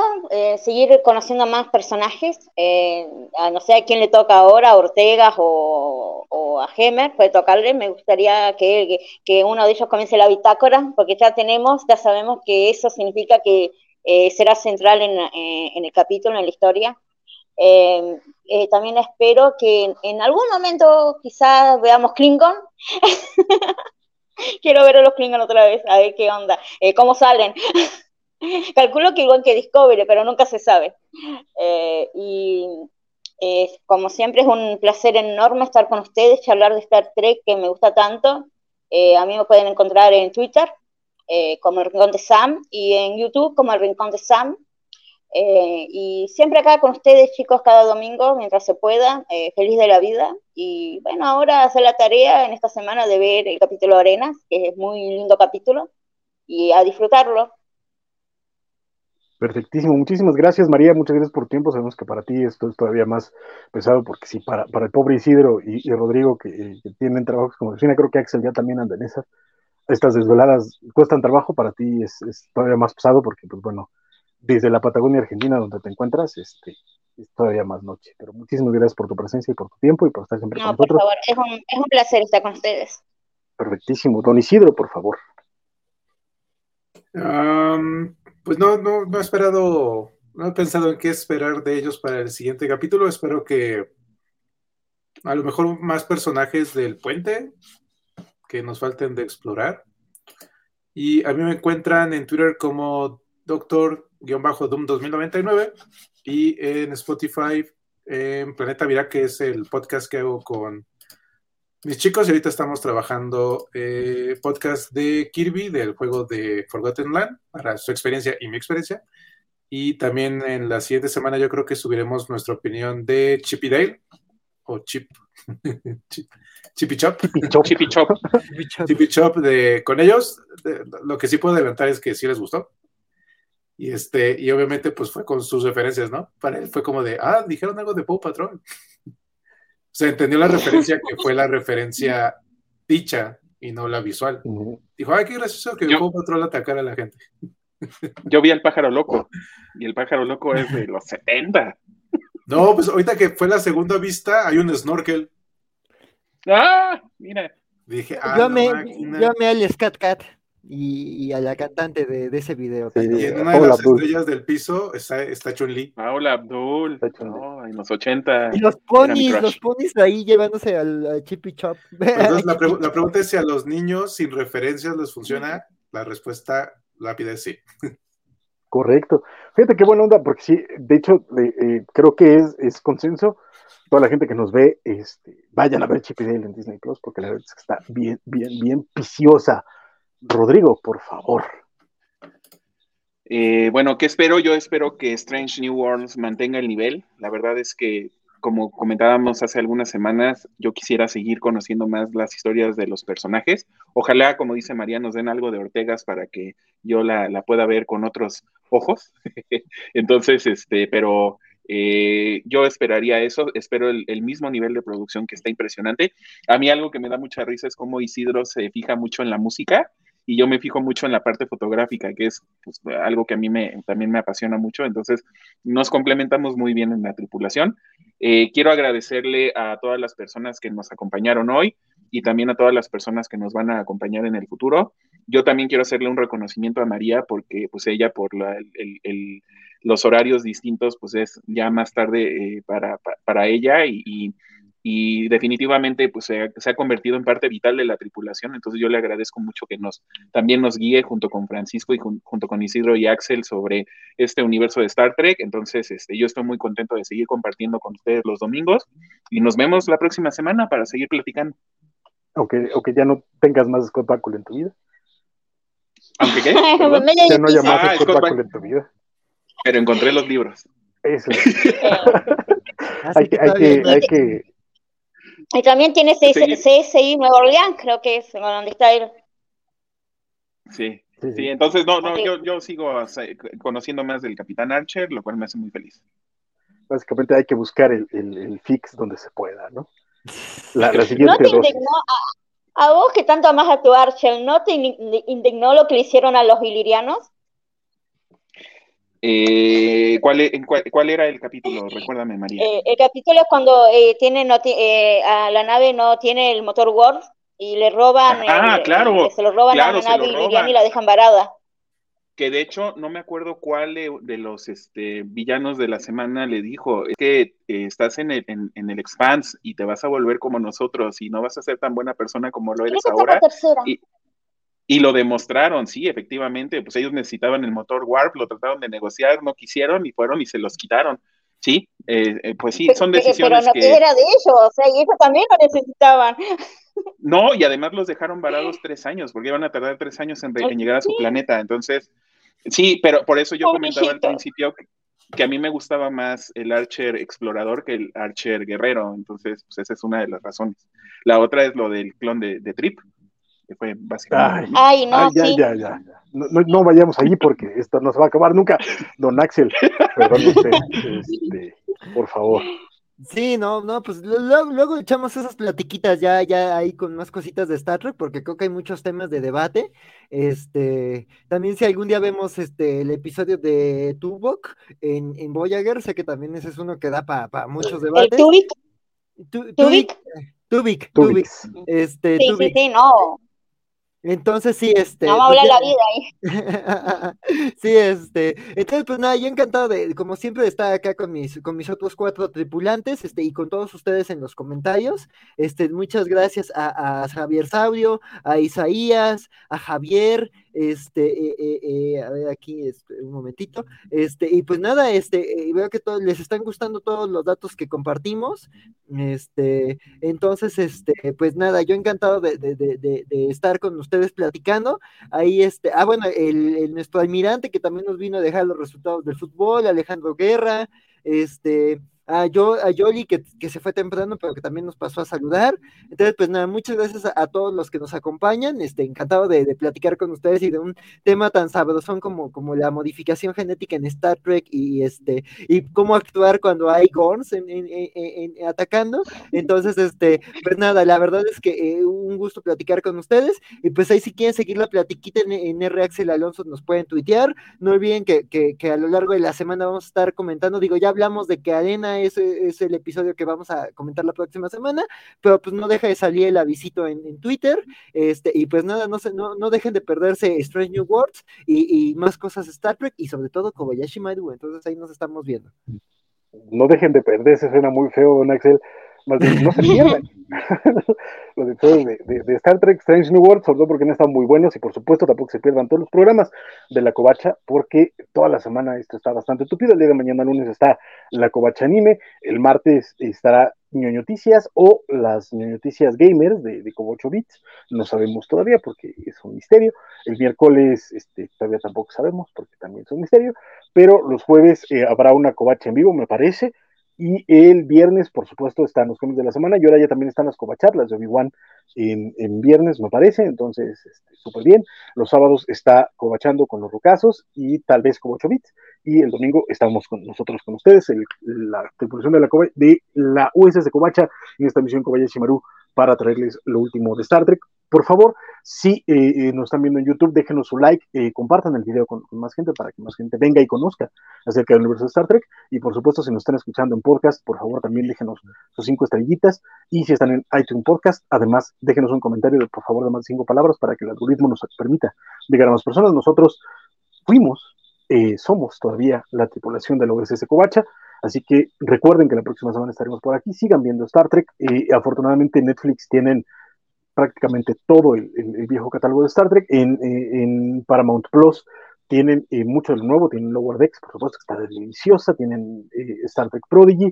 seguir conociendo más personajes. eh, a no sé a quién le toca ahora, a Ortega o, o a Hemer, puede tocarle. Me gustaría que, que uno de ellos comience la bitácora, porque ya tenemos, ya sabemos que eso significa que eh, será central en, eh, en, el capítulo, en la historia. Eh, eh, también espero que en, algún momento quizás veamos Klingon. Quiero ver a los Klingon otra vez, a ver qué onda, eh, cómo salen. Calculo que igual que Discovery, pero nunca se sabe. Eh, y como siempre es un placer enorme estar con ustedes, charlar de Star Trek que me gusta tanto. A mí me pueden encontrar en Twitter como el Rincón de Sam y en YouTube como el Rincón de Sam. Eh, y siempre acá con ustedes, chicos, cada domingo, mientras se pueda, eh, feliz de la vida. Y bueno, ahora hacer la tarea en esta semana de ver el capítulo Arenas, que es muy lindo capítulo, y a disfrutarlo. Perfectísimo, muchísimas gracias María, muchas gracias por tu tiempo, sabemos que para ti esto es todavía más pesado porque sí, para, para el pobre Isidro y, y Rodrigo que, que, tienen trabajos como oficina, creo que Axel ya también anda en esas, estas desveladas cuestan trabajo, para ti es, es todavía más pesado porque pues bueno, desde la Patagonia Argentina, donde te encuentras, este, es todavía más noche. Pero muchísimas gracias por tu presencia y por tu tiempo y por estar siempre No, con por nosotros. favor, es un, es un placer estar con ustedes. Perfectísimo. Don Isidro, por favor. Pues no, no, no he esperado, no he pensado en qué esperar de ellos para el siguiente capítulo. Espero que a lo mejor más personajes del puente que nos falten de explorar. Y a mí me encuentran en Twitter como Doctor-Doom 2099 y en Spotify en Planeta Vira, que es el podcast que hago con mis chicos. Y ahorita estamos trabajando eh, podcast de Kirby, del juego de Forgotten Land, para su experiencia y mi experiencia. Y también en la siguiente semana yo creo que subiremos nuestra opinión de Chip y Dale, o Chip, Chip, Chip y Chop. Chip y chop. Chip y Chop de, con ellos. De- lo que sí puedo adelantar es que sí les gustó. Y este, y obviamente, pues fue con sus referencias, ¿no? Para él fue como de, ah, dijeron algo de Paw Patrol. O sea, entendió la referencia que fue la referencia dicha y no la visual. Dijo, ay, qué gracioso que Yo- Paw Patrol atacara a la gente. Yo vi al pájaro loco. Y el pájaro loco es de los 70. No, pues ahorita que fue la segunda vista, hay un snorkel. ¡Ah! Mira. Dije, ah, yo, amé, máquina. yo amé al Scat Cat y, y a la cantante de, de ese video. Sí. Y en una de las Abdul. estrellas del piso está, está Chun-Li. Paula Abdul. No, en los 80. Y los ponis, los ponis ahí llevándose al, al Chip y Chop. Entonces, la, pregu- la pregunta es si a los niños sin referencias les funciona. La respuesta rápida es sí. Correcto. Fíjate qué buena onda, porque sí, de hecho, eh, eh, creo que es, es consenso. Toda la gente que nos ve, este, vayan a ver Chip y Dale en Disney Plus, porque la verdad es que está bien, bien, bien viciosa. Rodrigo, por favor. Eh, bueno, ¿qué espero? Yo espero que Strange New Worlds mantenga el nivel. La verdad es que, como comentábamos hace algunas semanas, yo quisiera seguir conociendo más las historias de los personajes. Ojalá, como dice María, nos den algo de Ortegas para que yo la, la pueda ver con otros ojos. Entonces, este, pero eh, yo esperaría eso, espero el, el mismo nivel de producción que está impresionante. A mí algo que me da mucha risa es cómo Isidro se fija mucho en la música y yo me fijo mucho en la parte fotográfica, que es pues, algo que a mí también me apasiona mucho, entonces nos complementamos muy bien en la tripulación. Eh, quiero agradecerle a todas las personas que nos acompañaron hoy y también a todas las personas que nos van a acompañar en el futuro. Yo también quiero hacerle un reconocimiento a María porque pues ella por los horarios distintos pues es ya más tarde eh, para, para, ella y y definitivamente pues se ha, se ha, convertido en parte vital de la tripulación, entonces yo le agradezco mucho que nos también nos guíe junto con Francisco y jun, junto con Isidro y Axel sobre este universo de Star Trek, entonces este, yo estoy muy contento de seguir compartiendo con ustedes los domingos y nos vemos la próxima semana para seguir platicando. Aunque, aunque ya no tengas más Scott Bakula en tu vida. ¿Aunque qué? ya no haya más ah, Scott, Scott Bakula en tu vida. Pero encontré los libros. Eso. hay, que, hay, que, hay que y también tiene CSI Nueva Orleans, creo que es donde está él. Sí, sí, sí. entonces no, no, yo, yo sigo conociendo más del Capitán Archer, lo cual me hace muy feliz. Básicamente hay que buscar el, el, el fix donde se pueda, ¿no? La, la siguiente ¿No te indignó a, a, vos que tanto amas a tu Archer, ¿no te indignó lo que le hicieron a los ilirianos? Eh, ¿cuál, cuál, ¿cuál, era el capítulo? Recuérdame, María. Eh, el capítulo es cuando eh, tiene no, a la nave no tiene el motor Warp y le roban. Ah, el, claro. se lo roban claro, a la nave y la dejan varada. Que de hecho, no me acuerdo cuál de los este, villanos de la semana le dijo: es que eh, estás en el, en, en, el Expanse y te vas a volver como nosotros y no vas a ser tan buena persona como lo eres ahora. Y, y lo demostraron, sí, efectivamente, pues ellos necesitaban el motor Warp, lo trataron de negociar, no quisieron y fueron y se los quitaron. Sí, eh, eh, pues sí, son decisiones Pero no que... era de ellos, o sea, y eso también lo necesitaban. No, y además los dejaron varados tres años, porque iban a tardar tres años en, en llegar a su planeta, entonces, sí, pero por eso yo comentaba al principio que, que, a mí me gustaba más el Archer explorador que el Archer guerrero, entonces, pues esa es una de las razones. La otra es lo del clon de, de Trip, que fue básicamente. Ay, Ay no, Ay, ya, sí. ya, ya, ya. No, no, no, vayamos allí porque esto no se va a acabar nunca. Don Axel, perdón usted, este, por favor. Sí, no, no, pues luego, luego, echamos esas platiquitas ya, ya ahí con más cositas de Star Trek, porque creo que hay muchos temas de debate. Este, también si algún día vemos este el episodio de Tuvok en, en Voyager, sé que también ese es uno que da para muchos debates. ¿Tuvik? Tuvik. Tuvik, Tuvik. Este, sí, sí, sí, no. Entonces sí, este. No pues, la vida ahí. sí, este. Entonces, pues nada, yo encantado de, como siempre, de estar acá con mis, con mis otros cuatro tripulantes, este, y con todos ustedes en los comentarios. Este, muchas gracias a, a Javier Sabrio, a Isaías, a Javier, este, eh, eh, eh, a ver aquí, este, un momentito. Este, y pues nada, este, veo que todos les están gustando todos los datos que compartimos. Este, entonces, este, pues nada, yo encantado de, de, de, estar con ustedes platicando. Ahí, este, ah, bueno, el, nuestro almirante que también nos vino a dejar los resultados del fútbol, Alejandro Guerra, este, a, yo, a Yoli, que, que, se fue temprano, pero que también nos pasó a saludar. Entonces, pues nada, muchas gracias a, todos los que nos acompañan. Este, encantado de, de, platicar con ustedes y de un tema tan sabrosón como, como la modificación genética en Star Trek y este, y cómo actuar cuando hay Gorns en, en, en, atacando. Entonces, este, pues nada, la verdad es que eh, un gusto platicar con ustedes. Y pues ahí si quieren seguir la platiquita en, en R. Axel Alonso, nos pueden tuitear. No olviden que, que, que a lo largo de la semana vamos a estar comentando, digo, ya hablamos de que Arena ese es el episodio que vamos a comentar la próxima semana, pero pues no deja de salir el avisito en, Twitter, este, y pues nada, no, se, no, no dejen de perderse Strange New Worlds y, y, más cosas Star Trek, y sobre todo Kobayashi Maru, entonces ahí nos estamos viendo. No dejen de perderse, suena muy feo, don Axel, más bien, no se pierdan los episodios de, de, Star Trek Strange New World, sobre todo porque no están muy buenos y por supuesto tampoco se pierdan todos los programas de la Covacha, porque toda la semana esto está bastante tupido. El día de mañana lunes está la Covacha Anime, el martes estará ñoñoticias o las ñoñoticias gamers de, de Como 8 bits, no sabemos todavía porque es un misterio. El miércoles este, todavía tampoco sabemos porque también es un misterio, pero los jueves eh, habrá una Covacha en vivo, me parece y el viernes, por supuesto, están los cómics de la semana. Y ahora ya también están las covacharlas de Obi-Wan en, viernes, me parece. Entonces, súper este, bien. Los sábados está covachando con los rucasos y tal vez como 8 bits. Y el domingo estamos con nosotros, con ustedes, el, la tripulación de la, de la USS Covacha en esta misión Kobayashi Maru para traerles lo último de Star Trek por favor, si eh, eh, nos están viendo en YouTube, déjenos su like, eh, compartan el video con, más gente para que más gente venga y conozca acerca del universo de Star Trek. Y por supuesto, si nos están escuchando en podcast, por favor también déjenos sus cinco estrellitas. Y si están en iTunes Podcast, además déjenos un comentario por favor de más de cinco palabras para que el algoritmo nos permita llegar a más personas. Nosotros fuimos, somos todavía la tripulación de la OSS Covacha. Así que recuerden que la próxima semana estaremos por aquí. Sigan viendo Star Trek. afortunadamente Netflix tienen prácticamente todo el, viejo catálogo de Star Trek. En, en Paramount Plus tienen eh, mucho del nuevo, tienen Lower Decks, por supuesto, que está deliciosa, tienen eh, Star Trek Prodigy,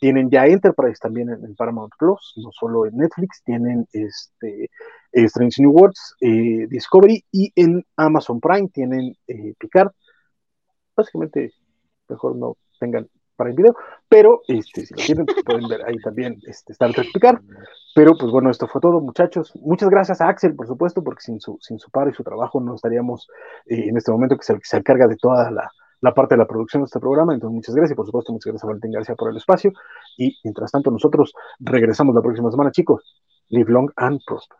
tienen ya Enterprise también en, Paramount Plus, no solo en Netflix, tienen este, eh, Strange New Worlds, Discovery y en Amazon Prime tienen Picard. Básicamente, mejor no tengan para el video, pero este, si lo quieren, pueden ver ahí también este, Trek Picard. Pero pues bueno, esto fue todo, muchachos. Muchas gracias a Axel, por supuesto, porque sin su, sin su par y su trabajo no estaríamos eh, en este momento que se, se encarga de toda la, la, parte de la producción de este programa. Entonces, muchas gracias por supuesto, muchas gracias a Valentín García por el espacio. Y mientras tanto, nosotros regresamos la próxima semana, chicos. Live long and prosper.